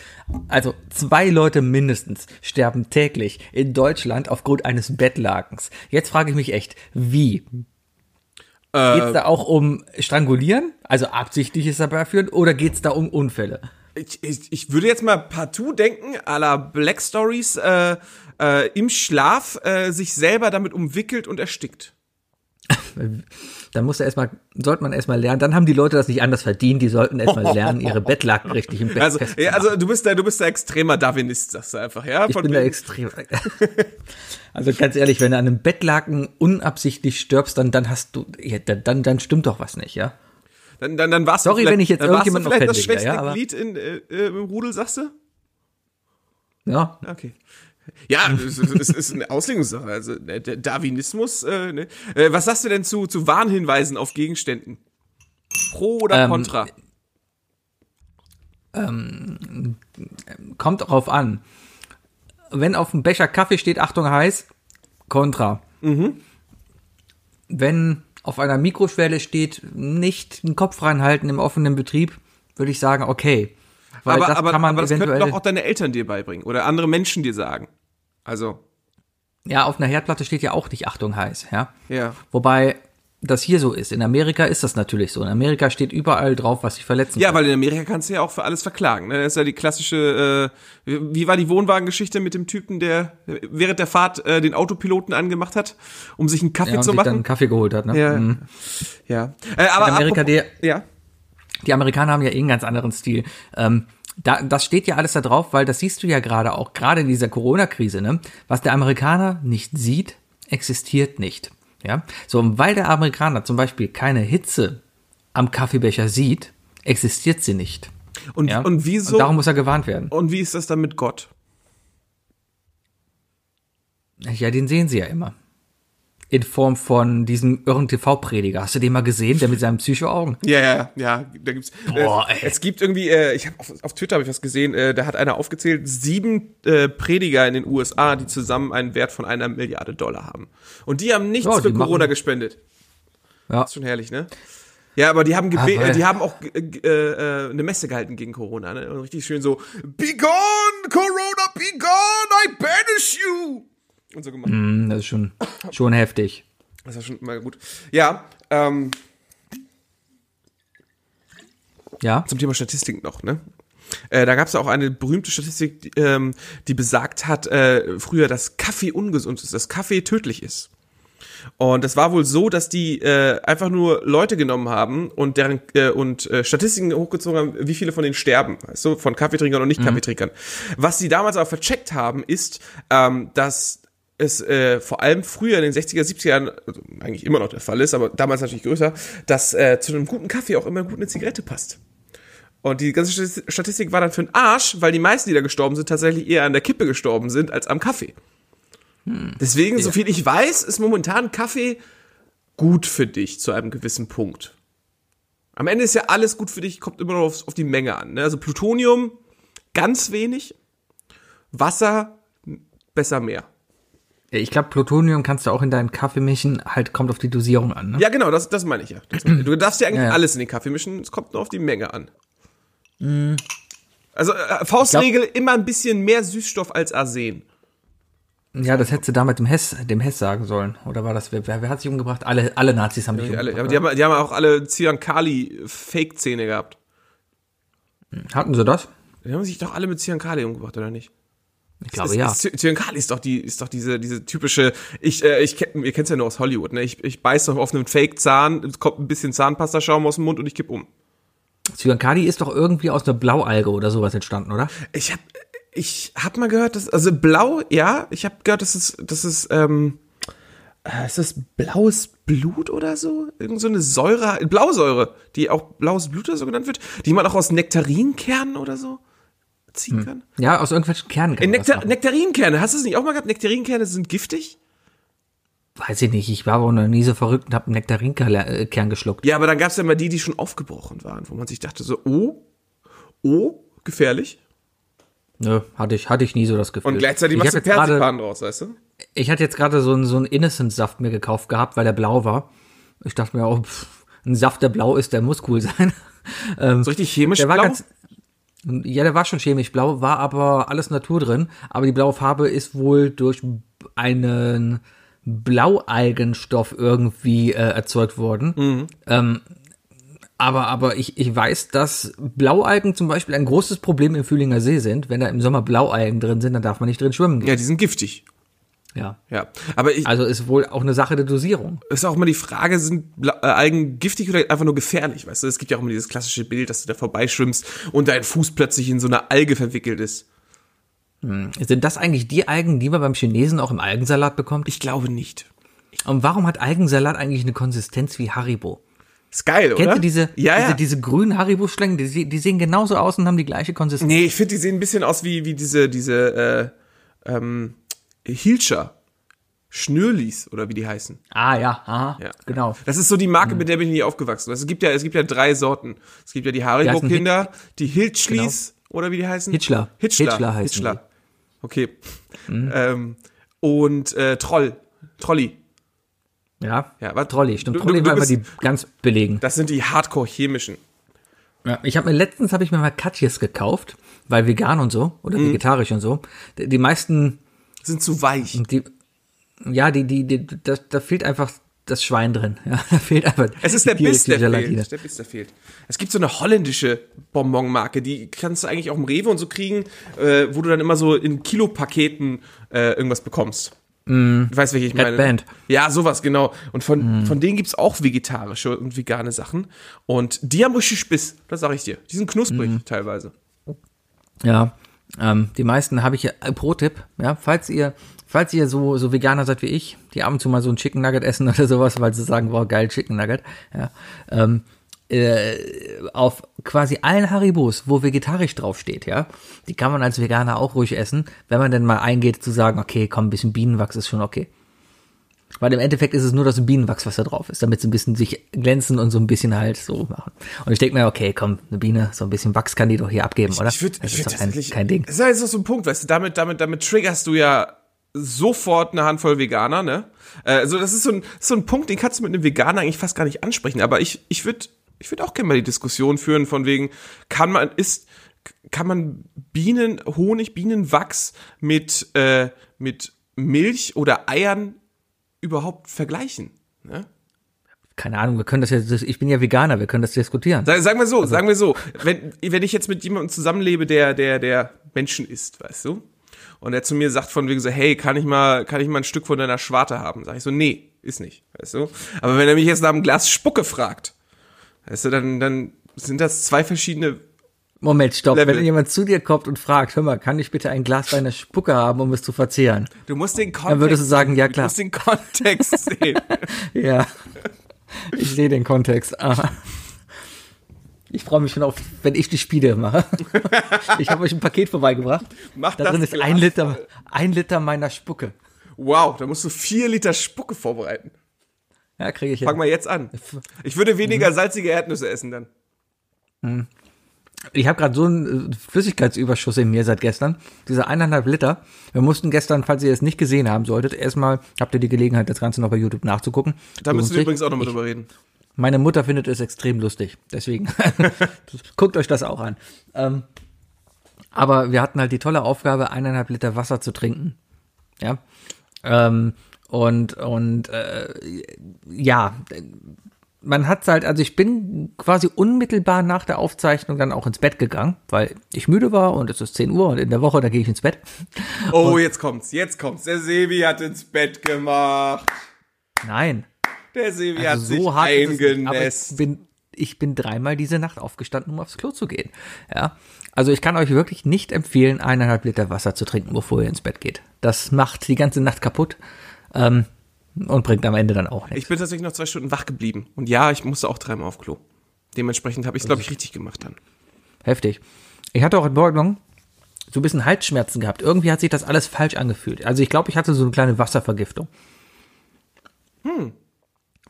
Also zwei Leute mindestens sterben täglich in Deutschland aufgrund eines Bettlagens. Jetzt frage ich mich echt, wie? Äh, Geht's da auch um Strangulieren, also absichtliches Herbeiführen, oder geht's da um Unfälle? Ich, ich, ich würde jetzt mal partout denken, à la Black Stories, äh, äh, im Schlaf äh, sich selber damit umwickelt und erstickt. Da muss er erstmal, sollte man erstmal lernen. Dann haben die Leute das nicht anders verdient. Die sollten erstmal lernen, ihre Bettlaken richtig im Bett Also, ja, also du bist da, du bist da extremer Darwinist, sagst du einfach, ja? Ich bin da wegen- extrem. Also ganz ehrlich, wenn du an einem Bettlaken unabsichtlich stirbst, dann, dann hast du, ja, dann, dann, dann stimmt doch was nicht, ja? Dann, dann, dann warst Sorry, du wenn ich jetzt irgendjemanden vielleicht das schwächste ja, Glied in, äh, äh, im Rudel, sagst du? Ja. Okay. Ja, es ist, es ist eine Auslegungssache. Also der Darwinismus. Äh, ne? äh, was sagst du denn zu, zu Warnhinweisen auf Gegenständen? Pro oder Ähm, contra? Kommt darauf an. Wenn auf dem Becher Kaffee steht, Achtung heiß, Kontra. Mhm. Wenn auf einer Mikroschwelle steht, nicht den Kopf reinhalten im offenen Betrieb, würde ich sagen, okay. Weil aber das aber, kann man aber das könnten eventuell. doch auch deine Eltern dir beibringen oder andere Menschen dir sagen. Also, ja, auf einer Herdplatte steht ja auch nicht Achtung heiß, ja. ja. Wobei das hier so ist. In Amerika ist das natürlich so. In Amerika steht überall drauf, was sich verletzen Ja, weil in Amerika kannst du ja auch für alles verklagen. Ne? Das ist ja die klassische, äh, wie war die Wohnwagengeschichte mit dem Typen, der während der Fahrt äh, den Autopiloten angemacht hat, um sich einen Kaffee ja, und zu sich dann einen machen? Kaffee geholt hat. Ne? Ja. Mhm. Ja. Äh, aber In Amerika, apropos- der, ja. die Amerikaner haben ja eh einen ganz anderen Stil. Ähm, da, das steht ja alles da drauf, weil das siehst du ja gerade auch, gerade in dieser Corona-Krise, ne? Was der Amerikaner nicht sieht, existiert nicht. Ja, so, und weil der Amerikaner zum Beispiel keine Hitze am Kaffeebecher sieht, existiert sie nicht. Und, Ja? und wieso? Und darum muss er gewarnt werden. und wie ist das dann mit Gott? Ja, den sehen sie ja immer. In Form von diesem irren TV-Prediger. Hast du den mal gesehen, der mit seinen Psycho-Augen? Ja, ja, ja, da gibt's. Boah, äh, ey. es gibt irgendwie, äh, ich habe auf, auf Twitter habe ich was gesehen, äh, da hat einer aufgezählt, sieben äh, Prediger in den USA, die zusammen einen Wert von einer Milliarde Dollar haben. Und die haben nichts Ja, für die Corona machen- gespendet. Ja. Ist schon herrlich, ne? Ja, aber die haben weil- äh, die haben auch äh, äh, eine Messe gehalten gegen Corona, ne? Und richtig schön so Be gone, Corona, be gone, I banish you. Und so gemacht. Hm, Das ist schon, schon heftig. Das war schon mal gut. Ja, ähm, Ja. zum Thema Statistik noch, ne? Äh, da gab es auch eine berühmte Statistik, die, ähm, die besagt hat, äh, früher, dass Kaffee ungesund ist, dass Kaffee tödlich ist. Und das war wohl so, dass die äh, einfach nur Leute genommen haben und deren äh, und äh, Statistiken hochgezogen haben, wie viele von denen sterben, weißt du, von Kaffeetrinkern und nicht Kaffeetrinkern. Was sie damals aber vercheckt haben, ist, ähm, dass es äh, vor allem früher in den 60er, 70er Jahren, also eigentlich immer noch der Fall ist, aber damals natürlich größer, dass äh, zu einem guten Kaffee auch immer gut eine Zigarette passt. Und die ganze Stati- Statistik war dann für den Arsch, weil die meisten, die da gestorben sind, tatsächlich eher an der Kippe gestorben sind als am Kaffee. Deswegen, so viel ich weiß, ist momentan Kaffee gut für dich zu einem gewissen Punkt. Am Ende ist ja alles gut für dich, kommt immer noch auf, auf die Menge an. Ne? Also Plutonium ganz wenig, Wasser besser mehr. Ich glaube, Plutonium kannst du auch in deinen Kaffee mischen, halt kommt auf die Dosierung an. Ne? Ja, genau, das, das meine ich ja. Du darfst ja eigentlich Ja, ja. alles in den Kaffee mischen, es kommt nur auf die Menge an. Also äh, Faustregel, immer ein bisschen mehr Süßstoff als Arsen. Ja, das hättest du da mit dem Hess, dem Hess sagen sollen. Oder war das, wer, wer hat sich umgebracht? Alle, alle Nazis haben sich Die, alle, umgebracht. aber die, haben, die haben auch alle Cyankali-Fake-Zähne gehabt. Hatten sie das? Die haben sich doch alle mit Cyankali umgebracht, oder nicht? Ich glaube ja. Ist, Cyankali ist doch die, ist doch diese, diese typische, ich, äh, ich ihr kennt's ja nur aus Hollywood, ne? Ich, ich beiß doch auf einen Fake-Zahn, es kommt ein bisschen Zahnpastaschaum aus dem Mund und ich kipp um. Cyankali ist doch irgendwie aus einer Blaualge oder sowas entstanden, oder? Ich hab, Ich habe mal gehört, dass also blau, ja, ich habe gehört, dass es dass es ähm, äh, ist das blaues Blut oder so? Irgend so eine Säure, Blausäure, die auch blaues Blut oder so genannt wird, die man auch aus Nektarinkernen oder so ziehen kann. Ja, aus irgendwelchen Kernen kann Äh, Nektar machen. Nektarinkerne, hast du es nicht auch mal gehabt? Nektarinkerne sind giftig? Weiß ich nicht, ich war aber noch nie so verrückt und habe einen Nektarinkern geschluckt. Ja, aber dann gab es ja mal die, die schon aufgebrochen waren, wo man sich dachte so, oh, oh, gefährlich. Nö, hatte ich, hatte ich nie so das Gefühl. Und gleichzeitig ich machst du Perzipan draus, weißt du? Ich hatte jetzt gerade so einen so einen Innocent-Saft mir gekauft gehabt, weil der blau war. Ich dachte mir, oh, pff, ein Saft, der blau ist, der muss cool sein. So richtig chemisch Der war blau? ganz, ja, der war schon chemisch blau, war aber alles Natur drin. Aber die blaue Farbe ist wohl durch einen Blaualgenstoff irgendwie äh, erzeugt worden. Ähm, aber aber ich, ich weiß, dass Blaualgen zum Beispiel ein großes Problem im Fühlinger See sind. Wenn da im Sommer Blaualgen drin sind, dann darf man nicht drin schwimmen gehen. ja, die sind giftig. Ja. Ja, aber ich, Also ist wohl auch eine Sache der Dosierung. ist auch immer die Frage, sind äh, Algen giftig oder einfach nur gefährlich, weißt du? Es gibt ja auch immer dieses klassische Bild, dass du da vorbeischwimmst und dein Fuß plötzlich in so eine Alge verwickelt ist. Sind das eigentlich die Algen, die man beim Chinesen auch im Algensalat bekommt? Ich glaube nicht. Und warum hat Algensalat eigentlich eine Konsistenz wie Haribo? Ist geil, Kennt oder? ihr diese, ja, diese, ja. diese grünen Haribo-Schlangen? Die, die sehen genauso aus und haben die gleiche Konsistenz. Nee, ich finde, die sehen ein bisschen aus wie, wie diese, diese, äh, ähm, Hilscher. Schnürlis, oder wie die heißen. Ah ja, aha, Ja. genau. Das ist so die Marke, mit der bin ich nie aufgewachsen. Es gibt ja, es gibt ja drei Sorten. Es gibt ja die Haribo-Kinder, die Hiltschlis, oder wie die heißen? Hitchler. Hitchler. Hitchler heißen Hitchler. Okay. Ähm, und äh, Troll. Trolli. Ja, Ja, was- Trolli, stimmt. du- Trolli du war immer die ganz belegen. Das sind die Hardcore-chemischen. Ja, ich habe mir letztens habe ich mir mal Katjes gekauft, weil vegan und so oder Mhm. vegetarisch und so. Die, die meisten, Sind zu weich. die, ja, die, die, die da, da fehlt einfach das Schwein drin. Ja, da fehlt einfach. Es ist der Biss, der Gelatine. fehlt. Der Biss, der fehlt. Es gibt so eine holländische Bonbonmarke, die kannst du eigentlich auch im Rewe und so kriegen, äh, wo du dann immer so in Kilopaketen äh, irgendwas bekommst. Du weißt, welche ich meine. Band. Ja, sowas, genau. Und von, von denen gibt's auch vegetarische und vegane Sachen. Und die haben richtig Biss, das sag ich dir. Die sind knusprig teilweise. Ja, ähm, die meisten habe ich ja, äh, Pro-Tipp, ja, falls ihr, falls ihr so, so Veganer seid wie ich, die ab und zu mal so ein Chicken Nugget essen oder sowas, weil sie sagen, wow, geil, Chicken Nugget, ja, ähm, äh, auf quasi allen Haribos, wo vegetarisch draufsteht, ja, die kann man als Veganer auch ruhig essen, wenn man denn mal eingeht zu sagen, okay, komm, ein bisschen Bienenwachs ist schon okay. Weil im Endeffekt ist es nur das Bienenwachs, was da drauf ist, damit sie ein bisschen sich glänzen und so ein bisschen halt so machen. Und ich denke mir, okay, komm, eine Biene, so ein bisschen Wachs kann die doch hier abgeben, oder? Ich würde das ich ist würd doch kein, tatsächlich. kein Ding. Das ist noch so ein Punkt, weißt du, damit, damit, damit triggerst du ja sofort eine Handvoll Veganer, ne? Also, das ist so ein, so ein Punkt, den kannst du mit einem Veganer eigentlich fast gar nicht ansprechen. Aber ich, ich würde ich würd auch gerne mal die Diskussion führen, von wegen, kann man, ist, kann man Bienen, Honig, Bienenwachs mit, äh, mit Milch oder Eiern überhaupt vergleichen? Ne? Keine Ahnung, wir können das jetzt, ich bin ja Veganer, wir können das diskutieren. Sag- Sagen wir Also so, sagen wir so, wenn, wenn ich jetzt mit jemandem zusammenlebe, der, der, der Menschen isst, weißt du? Und der zu mir sagt von wegen so, hey, kann ich mal, kann ich mal ein Stück von deiner Schwarte haben? Sag ich so, nee, ist nicht, weißt du? Aber wenn er mich jetzt nach einem Glas Spucke fragt, weißt du, dann, dann sind das zwei verschiedene, Moment, stopp, Level. wenn jemand zu dir kommt und fragt, hör mal, kann ich bitte ein Glas deiner Spucke haben, um es zu verzehren? du musst den Kontext, Dann würdest du sagen, ja du klar. musst den Kontext sehen. Ja, ich sehe den Kontext. Ah. Ich freue mich schon auf, wenn ich die Spiele mache. Ich habe euch ein Paket vorbeigebracht. Mach da das drin ist Glas ein Liter, ein Liter meiner Spucke. Wow, da musst du vier Liter Spucke vorbereiten. Ja, kriege ich hin. Fang mal jetzt an. Ich würde weniger salzige Erdnüsse essen dann. Ich habe gerade so einen äh, Flüssigkeitsüberschuss in mir seit gestern. Diese eineinhalb Liter. Wir mussten gestern, falls ihr es nicht gesehen haben solltet, erstmal habt ihr die Gelegenheit, das Ganze noch bei YouTube nachzugucken. Da müssen wir übrigens auch nochmal drüber reden. Meine Mutter findet es extrem lustig. Deswegen guckt euch das auch an. Ähm, aber wir hatten halt die tolle Aufgabe, eineinhalb Liter Wasser zu trinken. Ja. Ähm, und und äh, ja, man hat's halt, also ich bin quasi unmittelbar nach der Aufzeichnung dann auch ins Bett gegangen, weil ich müde war und es ist 10 Uhr und in der Woche, da gehe ich ins Bett. Oh, jetzt kommt's, jetzt kommt's. Der Sebi hat ins Bett gemacht. Nein. Der Sebi hat Also sich so nicht, aber ich eingenässt. bin ich bin dreimal diese Nacht aufgestanden, um aufs Klo zu gehen. Ja. Also ich kann euch wirklich nicht empfehlen, eineinhalb Liter Wasser zu trinken, bevor ihr ins Bett geht. Das macht die ganze Nacht kaputt. Ähm, und bringt am Ende dann auch nichts. Ich bin tatsächlich noch zwei Stunden wach geblieben. Und ja, ich musste auch dreimal auf Klo. Dementsprechend habe ich es, glaube ich, richtig gemacht dann. Heftig. Ich hatte auch in Morgen so ein bisschen Halsschmerzen gehabt. Irgendwie hat sich das alles falsch angefühlt. Also ich glaube, ich hatte so eine kleine Wasservergiftung. Hm.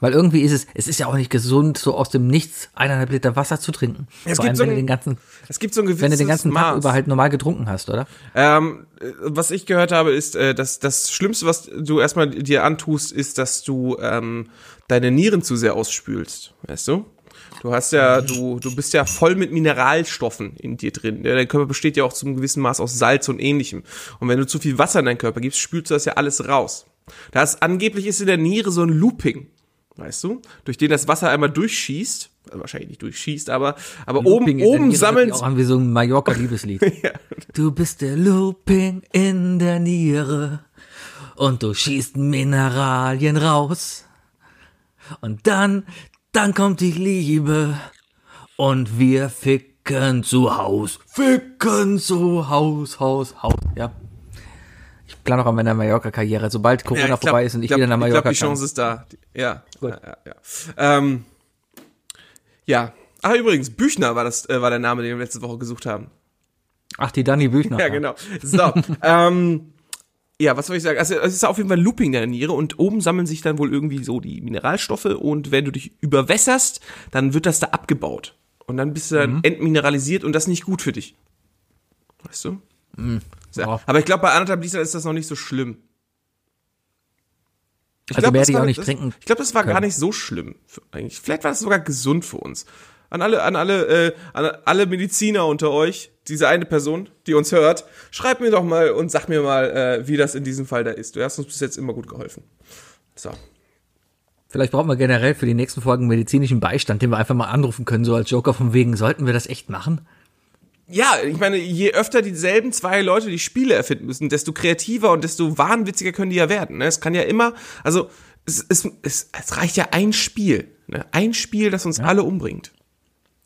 Weil irgendwie ist es, es ist ja auch nicht gesund, so aus dem Nichts eineinhalb Liter Wasser zu trinken. Es Vor gibt allem, so wenn ein- du den ganzen, Es gibt so ein gewisses wenn du den ganzen Tag Maß. über halt normal getrunken hast, oder? Ähm, äh, was ich gehört habe, ist, äh, dass das Schlimmste, was du erstmal dir antust, ist, dass du ähm, deine Nieren zu sehr ausspülst. Weißt du? Du hast ja, du, du bist ja voll mit Mineralstoffen in dir drin. Dein Körper besteht ja auch zum gewissen Maß aus Salz und ähnlichem. Und wenn du zu viel Wasser in deinen Körper gibst, spülst du das ja alles raus. Das angeblich ist in der Niere so ein Looping. Weißt du? Durch den das Wasser einmal durchschießt. Also wahrscheinlich nicht durchschießt, aber, aber Looping oben, oben sammeln, Auch an wie so ein Mallorca-Liebeslied. Du bist der Looping in der Niere und du schießt Mineralien raus. Und dann, dann kommt die Liebe und wir ficken zu Haus. Ficken zu Haus, Haus, Haus. Ja. Ich plane auch an meiner Mallorca-Karriere. Sobald Corona Ja, ich glaub- vorbei ist und ich, glaub- wieder nach Ich Mallorca glaube, die kann. Chance ist da. Die- Ja. Gut. Ja, ja, ja. Ähm, ja. Ah, übrigens, Büchner war das, äh, war der Name, den wir letzte Woche gesucht haben. Ach, die Dani Büchner. Ja, genau. So, ähm, ja, was soll ich sagen? Also, es ist auf jeden Fall ein Looping der Niere und oben sammeln sich dann wohl irgendwie so die Mineralstoffe und wenn du dich überwässerst, dann wird das da abgebaut. Und dann bist du dann Mhm. entmineralisiert und das ist nicht gut für dich. Weißt du? So, Ja. Aber ich glaube, bei anderthalb Litern ist das noch nicht so schlimm. Ich Also glaub, das die auch nicht das, trinken Ich glaube, das war gar können. nicht so schlimm. Eigentlich. Vielleicht war das sogar gesund für uns. An alle, an alle, äh, an alle Mediziner unter euch, diese eine Person, die uns hört, schreibt mir doch mal und sag mir mal, äh, wie das in diesem Fall da ist. Du hast uns bis jetzt immer gut geholfen. So. Vielleicht brauchen wir generell für die nächsten Folgen medizinischen Beistand, den wir einfach mal anrufen können, so als Joker von wegen, sollten wir das echt machen? Ja, ich meine, je öfter dieselben zwei Leute die Spiele erfinden müssen, desto kreativer und desto wahnwitziger können die ja werden. Ne? Es kann ja immer, also es, es, es, es reicht ja ein Spiel. Ne? Ein Spiel, das uns alle umbringt.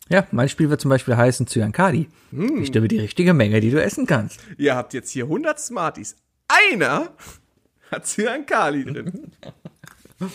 Ja, mein Spiel wird zum Beispiel heißen Zyankali. Hm. Ich stimme die richtige Menge, die du essen kannst. Ihr habt jetzt hier 100 Smarties. Einer hat Cyankali drin.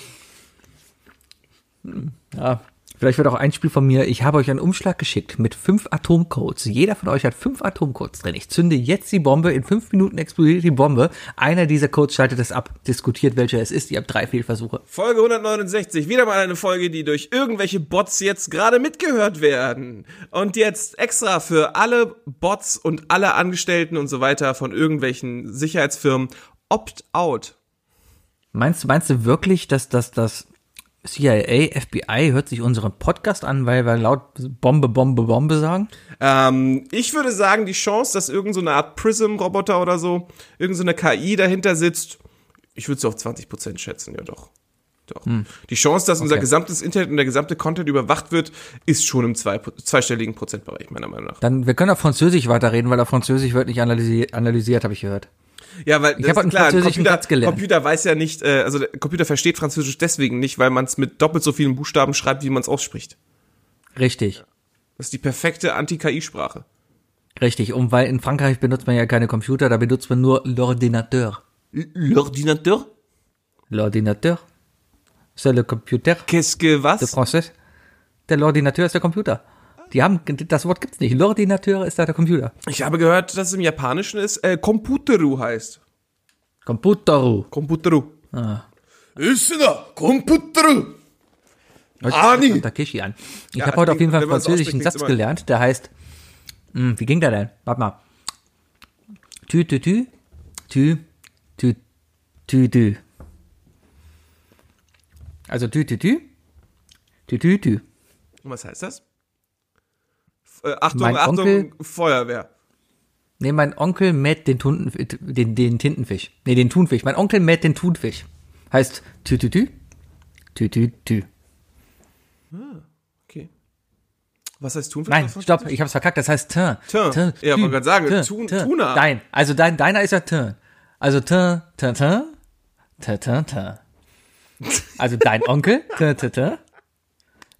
Ja. Vielleicht wird auch ein Spiel von mir, ich habe euch einen Umschlag geschickt mit fünf Atomcodes. Jeder von euch hat fünf Atomcodes drin. Ich zünde jetzt die Bombe, in fünf Minuten explodiert die Bombe. Einer dieser Codes schaltet es ab, diskutiert, welcher es ist. Ihr habt drei Fehlversuche. Folge 169. Wieder mal eine Folge, die durch irgendwelche Bots jetzt gerade mitgehört werden. Und jetzt extra für alle Bots und alle Angestellten und so weiter von irgendwelchen Sicherheitsfirmen Opt-out. Meinst du, meinst du wirklich, dass das, das CIA, FBI hört sich unseren Podcast an, weil wir laut Bombe, Bombe, Bombe sagen? Ähm, ich würde sagen, die Chance, dass irgendeine so eine Art Prism-Roboter oder so, irgendeine so KI dahinter sitzt, ich würde es auf 20% schätzen, ja doch. Doch. Die Chance, dass unser Okay. gesamtes Internet und der gesamte Content überwacht wird, ist schon im zwei, zweistelligen Prozentbereich, meiner Meinung nach. Dann, wir können auf Französisch weiterreden, weil auf Französisch wird nicht analysiert, analysiert habe ich gehört. Ja, weil Ich habe einen französischen Computer, Satz gelernt. Computer weiß ja nicht, äh, also der Computer versteht Französisch deswegen nicht, weil man es mit doppelt so vielen Buchstaben schreibt, wie man es ausspricht. Richtig. Das ist die perfekte Anti-KI-Sprache. Richtig. Und weil in Frankreich benutzt man ja keine Computer, da benutzt man nur l'ordinateur. L'ordinateur? L'ordinateur. C'est le computer Qu'est-ce que de was? français. Der l'ordinateur ist der Computer. Die haben, das Wort gibt's nicht. L'ordinateur ist da der Computer. Ich habe gehört, dass es im Japanischen ist, äh, Computeru heißt. Computeru. Computeru. Ah. Ist da, Computeru. Ah, nach Takeshi an. Ich Ja, habe heute auf jeden Fall einen französischen Satz gelernt, der heißt, hm, wie ging der denn? Warte mal. Tü, tü, tü, tü, tü, tü, tü. Also tü, tü, tü, tü, tü, tü. Und was heißt das? Äh, Achtung, Mein Achtung, Onkel- Feuerwehr. Nee, mein Onkel mäht den, Tunten, den, den Tintenfisch. Nee, den Thunfisch. Mein Onkel mäht den Thunfisch. Heißt tü, tü, tü, tü, tü, tü. Okay. Was heißt Thunfisch? Nein, stopp, ich hab's verkackt, das heißt Tin. Tin. Tin, Ja, wollte gerade sagen, Tin, Tun- Tin. Tuna. Nein, also dein, deiner ist ja Tin. Also Tin, Tin, Tin, Tin, Tin, Tin. Also dein Onkel, Tin, Tin, Tin.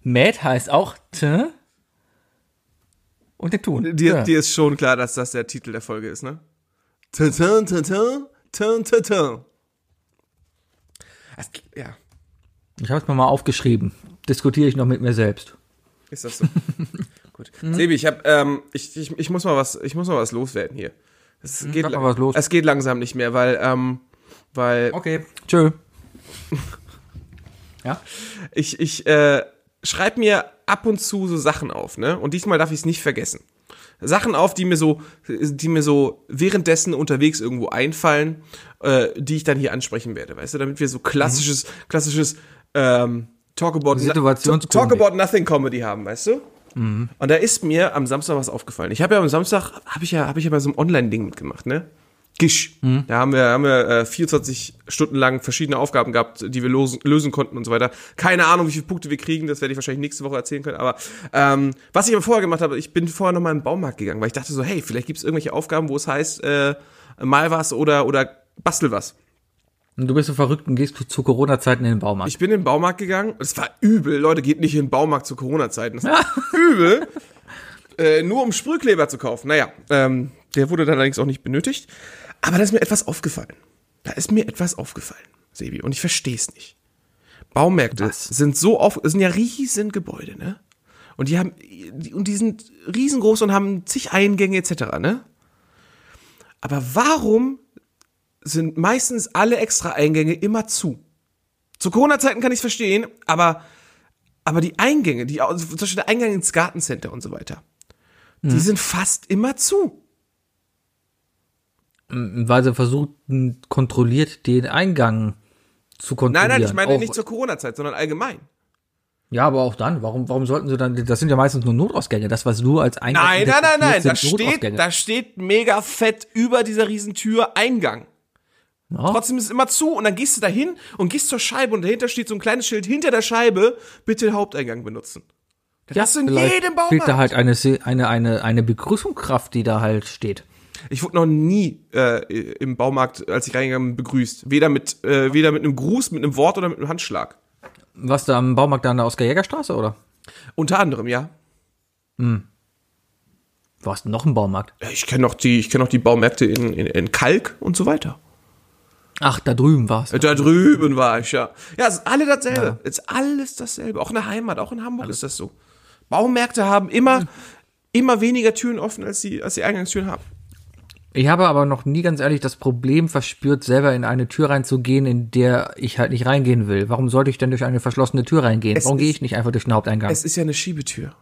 Mad heißt auch T. Und der Tun. Dir, ja. dir ist schon klar, dass das der Titel der Folge ist, ne? Tintin, tintin, tin, tintin. Es- Ja, Ich habe es mir mal aufgeschrieben. Diskutiere ich noch mit mir selbst. ist das so? Gut. Sebi, ich hab, ähm, ich, ich, ich muss mal was, ich muss mal was loswerden hier. Es geht, sag mal was los. es geht langsam nicht mehr, weil, ähm, weil Okay. Tschö. ja? ich, ich äh, schreibe mir ab und zu so Sachen auf, ne? Und diesmal darf ich es nicht vergessen. Sachen auf, die mir so, die mir so währenddessen unterwegs irgendwo einfallen, äh, die ich dann hier ansprechen werde, weißt du, damit wir so klassisches, klassisches ähm, Talk about. Talk about Nothing Comedy haben, weißt du? Und da ist mir am Samstag was aufgefallen. Ich habe ja am Samstag habe ich ja habe ich ja bei so einem Online-Ding mitgemacht, ne? Gish. Da haben wir, haben wir äh, 24 Stunden lang verschiedene Aufgaben gehabt, die wir losen, lösen konnten und so weiter. Keine Ahnung, wie viele Punkte wir kriegen, das werde ich wahrscheinlich nächste Woche erzählen können. Aber ähm, was ich aber vorher gemacht habe, ich bin vorher nochmal in den Baumarkt gegangen, weil ich dachte so, hey, vielleicht gibt es irgendwelche Aufgaben, wo es heißt, äh, mal was oder, oder bastel was. Und du bist so verrückt und gehst zu Corona-Zeiten in den Baumarkt. Ich bin in den Baumarkt gegangen. Es war übel. Leute, geht nicht in den Baumarkt zu Corona-Zeiten. Das war übel. Äh, nur um Sprühkleber zu kaufen. Naja, ähm, der wurde dann allerdings auch nicht benötigt. Aber da ist mir etwas aufgefallen. Da ist mir etwas aufgefallen, Sebi. Und ich verstehe es nicht. Baumärkte Was? sind so auf, sind ja riesen Gebäude, ne? Und die haben, und die sind riesengroß und haben zig Eingänge etc., ne? Aber warum sind meistens alle extra Eingänge immer zu? Zu Corona-Zeiten kann ich verstehen, aber, aber die Eingänge, die, zum Beispiel der Eingang ins Gartencenter und so weiter, die sind fast immer zu. Weil sie versuchten, kontrolliert den Eingang zu Nein, kontrollieren. nein, ich meine Auch- nicht zur Corona-Zeit, sondern allgemein. Ja, aber auch dann. Warum, warum sollten sie dann, das sind ja meistens nur Notausgänge. Das, was du als Eingang Nein, nein, nein, nein, da steht, da steht mega fett über dieser Riesentür Eingang. Ja. Trotzdem ist es immer zu und dann gehst du da hin und gehst zur Scheibe und dahinter steht so ein kleines Schild hinter der Scheibe, bitte den Haupteingang benutzen. Das hast du in jedem Fehlt Baumarkt. da halt eine, eine, eine, eine Begrüßungskraft, die da halt steht. Ich wurde noch nie äh, im Baumarkt, als ich reingegangen bin, begrüßt. Weder mit, äh, weder mit einem Gruß, mit einem Wort oder mit einem Handschlag. Was da am Baumarkt da an der Oskar-Jäger-Straße, oder? Unter anderem, ja. Wo hast du noch einen Baumarkt? Ja, Ich kenne noch die, ich kenne noch die Baumärkte in, in, in Kalk und so weiter. Ach, da drüben war's. Da drüben war ich, ja. Ja, es ist alle dasselbe. Es ist alles dasselbe. Auch in der Heimat, auch in Hamburg ist das so. Baumärkte haben immer, immer weniger Türen offen, als die, als die Eingangstüren haben. Ich habe aber noch nie ganz ehrlich das Problem verspürt, selber in eine Tür reinzugehen, in der ich halt nicht reingehen will. Warum sollte ich denn durch eine verschlossene Tür reingehen? Es Warum gehe ich nicht einfach durch den Haupteingang? Es ist ja eine Schiebetür.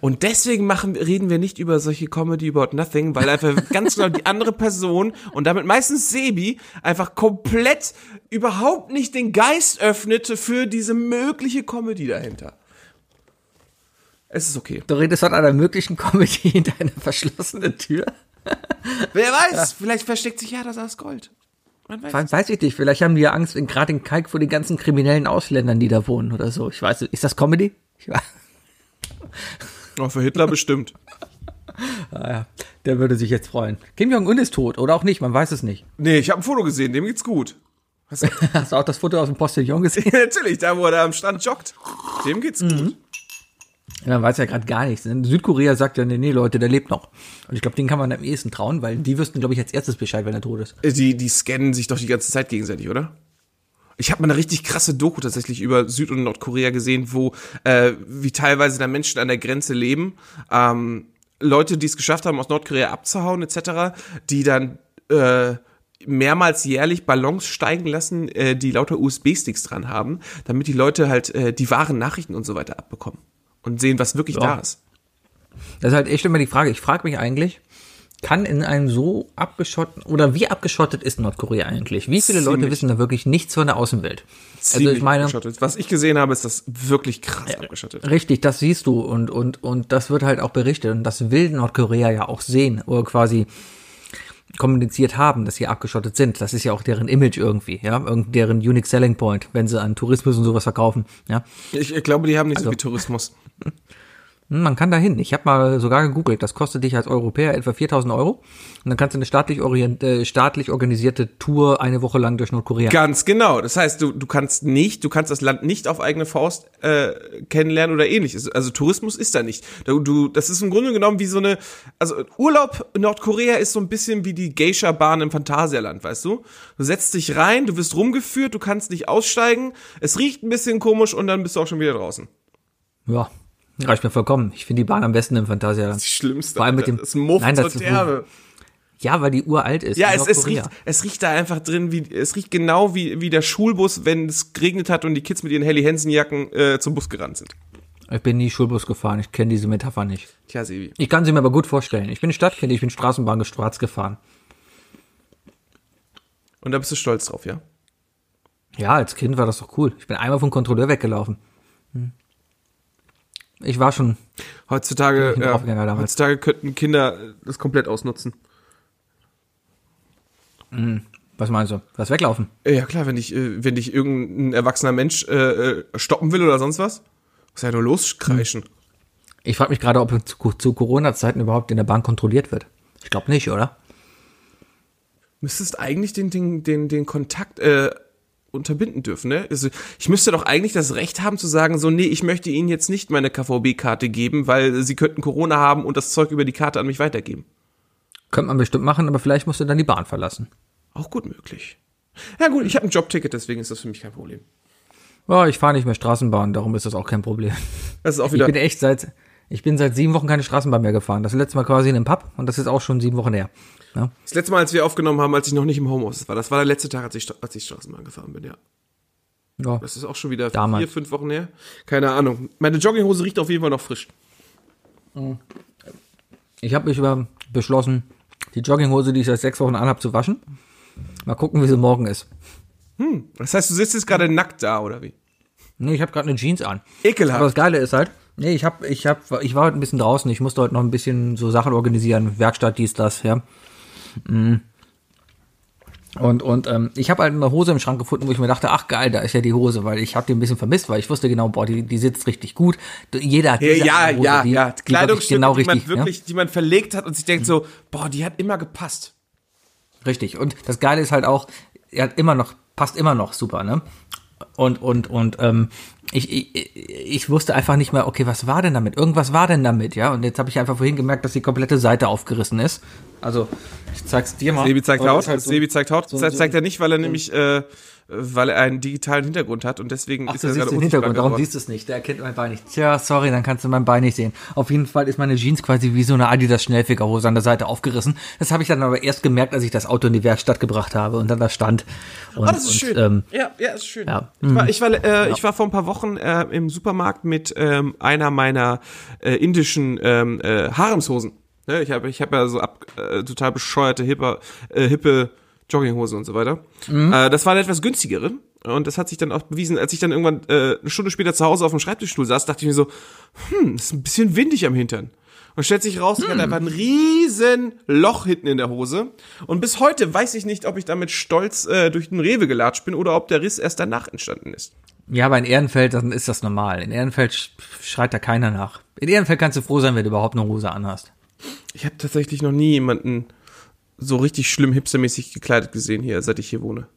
Und deswegen machen, reden wir nicht über solche Comedy about nothing, weil einfach ganz genau die andere Person und damit meistens Sebi einfach komplett überhaupt nicht den Geist öffnet für diese mögliche Comedy dahinter. Es ist okay. du redest von einer möglichen Comedy hinter einer verschlossenen Tür? Wer weiß, vielleicht versteckt sich ja das aus Gold. Man weiß. Weiß, weiß ich nicht. Vielleicht haben die ja Angst, in- gerade in Kalk vor den ganzen kriminellen Ausländern, die da wohnen oder so. Ich weiß, nicht. ist das Comedy? Ich weiß. Oh, für Hitler bestimmt. Ah, ja. Der würde sich jetzt freuen. Kim Jong-un ist tot oder auch nicht, man weiß es nicht. Nee, ich habe ein Foto gesehen, dem geht's gut. Hast du, Hast du auch das Foto aus dem Postillon gesehen? natürlich, da wo er am Strand joggt. Dem geht's gut. Man weiß ja gerade gar nichts. ne? Südkorea sagt ja, nee, nee, Leute, der lebt noch. Und ich glaube, den kann man am ehesten trauen, weil die wüssten, glaube ich, als erstes Bescheid, wenn er tot ist. Die, die scannen sich doch die ganze Zeit gegenseitig, oder? Ich habe mal eine richtig krasse Doku tatsächlich über Süd- und Nordkorea gesehen, wo äh, wie teilweise da Menschen an der Grenze leben. Ähm, Leute, die es geschafft haben, aus Nordkorea abzuhauen etc., die dann äh, mehrmals jährlich Ballons steigen lassen, äh, die lauter USB-Sticks dran haben, damit die Leute halt äh, die wahren Nachrichten und so weiter abbekommen und sehen, was wirklich Ja. da ist. Das ist halt echt immer die Frage. Ich frage mich eigentlich, kann in einem so abgeschotteten, oder wie abgeschottet ist Nordkorea eigentlich? Wie viele Leute Ziemlich. wissen da wirklich nichts von der Außenwelt? Also Ziemlich ich meine, abgeschottet. Was ich gesehen habe, ist das wirklich krass abgeschottet. richtig, das siehst du und, und, und das wird halt auch berichtet und das will Nordkorea ja auch sehen oder quasi kommuniziert haben, dass sie abgeschottet sind. Das ist ja auch deren Image irgendwie, ja, irgend deren Unique Selling Point, wenn sie an Tourismus und sowas verkaufen, ja. Ich, ich glaube, die haben nicht Also- so viel Tourismus. Hm, Man kann da hin. Ich habe mal sogar gegoogelt. Das kostet dich als Europäer etwa 4000 Euro. Und dann kannst du eine staatlich, orient, äh, staatlich organisierte Tour eine Woche lang durch Nordkorea. Ganz genau. Das heißt, du, du kannst nicht, du kannst das Land nicht auf eigene Faust äh, kennenlernen oder ähnliches. Also Tourismus ist da nicht. Du, du, das ist im Grunde genommen wie so eine, also Urlaub in Nordkorea ist so ein bisschen wie die Geisha-Bahn im Phantasialand, weißt du? Du setzt dich rein, du wirst rumgeführt, du kannst nicht aussteigen, es riecht ein bisschen komisch und dann bist du auch schon wieder draußen. Ja, reicht mir vollkommen. Ich finde die Bahn am besten im Phantasialand. Das Schlimmste. Vor allem mit dem- das Muff Nein, das ist- Terbe. Ja, weil die uralt ist. Ja, es, es, riecht, es riecht da einfach drin, wie, es riecht genau wie, wie der Schulbus, wenn es geregnet hat und die Kids mit ihren Helly Hansen Jacken äh, zum Bus gerannt sind. Ich bin nie Schulbus gefahren. Ich kenne diese Metapher nicht. Tja, Sebi. Ich kann sie mir aber gut vorstellen. Ich bin Stadtkind, ich bin Straßenbahn geschwarz gefahren. Und da bist du stolz drauf, ja? Ja, als Kind war das doch cool. Ich bin einmal vom Kontrolleur weggelaufen. Hm. Ich war schon, Heutzutage, ich ja, heutzutage könnten Kinder das komplett ausnutzen. was meinst du? Was weglaufen? Ja klar, wenn dich, äh, wenn dich irgendein erwachsener Mensch äh, äh, stoppen will oder sonst was, muss ja nur loskreischen. Ich frage mich gerade, ob zu, zu Corona-Zeiten überhaupt in der Bahn kontrolliert wird. Ich glaube nicht, oder? Müsstest eigentlich den, den, den, den Kontakt äh, unterbinden dürfen, ne? Also, ich müsste doch eigentlich das Recht haben zu sagen, so, nee, ich möchte Ihnen jetzt nicht meine KVB-Karte geben, weil Sie könnten Corona haben und das Zeug über die Karte an mich weitergeben. Könnte man bestimmt machen, aber vielleicht musst du dann die Bahn verlassen. Auch gut möglich. Ja gut, ich habe ein Jobticket, deswegen ist das für mich kein Problem. Ja, ich fahre nicht mehr Straßenbahn, darum ist das auch kein Problem. Das ist auch Ich wieder. bin echt seit, ich bin seit sieben Wochen keine Straßenbahn mehr gefahren. Das letzte Mal quasi in einem Pub und das ist auch schon sieben Wochen her. Ja. Das letzte Mal, als wir aufgenommen haben, als ich noch nicht im Homeoffice war, das war der letzte Tag, als ich, als ich Straßenbahn gefahren bin, ja. Ja. Das ist auch schon wieder Damals. vier, fünf Wochen her. Keine Ahnung. Meine Jogginghose riecht auf jeden Fall noch frisch. Ich habe mich über beschlossen, die Jogginghose, die ich seit sechs Wochen anhab, zu waschen. Mal gucken, wie sie morgen ist. Das heißt, du sitzt jetzt gerade nackt da, oder wie? Nee, ich habe gerade eine Jeans an. Ekelhaft. Aber das Geile ist halt, nee, ich hab, ich hab, ich war heute ein bisschen draußen, ich musste heute noch ein bisschen so Sachen organisieren, Werkstatt, dies, das, ja. Mm. Und, und ähm, ich habe halt eine Hose im Schrank gefunden, wo ich mir dachte, ach geil, da ist ja die Hose, weil ich habe die ein bisschen vermisst, weil ich wusste genau, boah, die, die sitzt richtig gut. Jeder hat Ja, diese ja, Hose, ja, die, ja. die Kleidungsstücke, genau die man richtig, ja? wirklich, die man verlegt hat und sich denkt so, boah, die hat immer gepasst. Richtig. Und das Geile ist halt auch, er hat immer noch, passt immer noch super, ne? Und, und, und, ähm, ich, ich, ich wusste einfach nicht mehr, okay, was war denn damit? Irgendwas war denn damit, ja? Und jetzt habe ich einfach vorhin gemerkt, dass die komplette Seite aufgerissen ist. Also, ich zeig's dir mal. Sebi zeigt Haut. halt so- Sebi zeigt Haut. so- das so- zeigt er nicht, weil er nämlich, äh, weil er einen digitalen Hintergrund hat und deswegen Ach, ist er gerade den Hintergrund, darum geworden. siehst du es nicht. Der erkennt mein Bein nicht. Tja, sorry, dann kannst du mein Bein nicht sehen. Auf jeden Fall ist meine Jeans quasi wie so eine Adidas Schnellfickerhose an der Seite aufgerissen. Das habe ich dann aber erst gemerkt, als ich das Auto in die Werkstatt gebracht habe und dann da stand. Und, Ah, das ist und, schön. Ähm, ja, ja, ist schön. ja. Ich, war, ich, war, äh, ich war vor ein paar Wochen äh, im Supermarkt mit ähm, einer meiner äh, indischen ähm, äh, Haremshosen. Ne? Ich habe ich hab ja so ab, äh, total bescheuerte, hippe, äh, hippe Jogginghose und so weiter. Äh, das war eine etwas günstigere. Und das hat sich dann auch bewiesen, als ich dann irgendwann äh, eine Stunde später zu Hause auf dem Schreibtischstuhl saß, dachte ich mir so, hm, ist ein bisschen windig am Hintern. Und stellt sich raus, ich hatte einfach ein riesen Loch hinten in der Hose. Und bis heute weiß ich nicht, ob ich damit stolz äh, durch den Rewe gelatscht bin oder ob der Riss erst danach entstanden ist. Ja, aber in Ehrenfeld, dann ist das normal. In Ehrenfeld sch- schreit da keiner nach. In Ehrenfeld kannst du froh sein, wenn du überhaupt eine Hose anhast. Ich habe tatsächlich noch nie jemanden so richtig schlimm hipstermäßig gekleidet gesehen hier, seit ich hier wohne.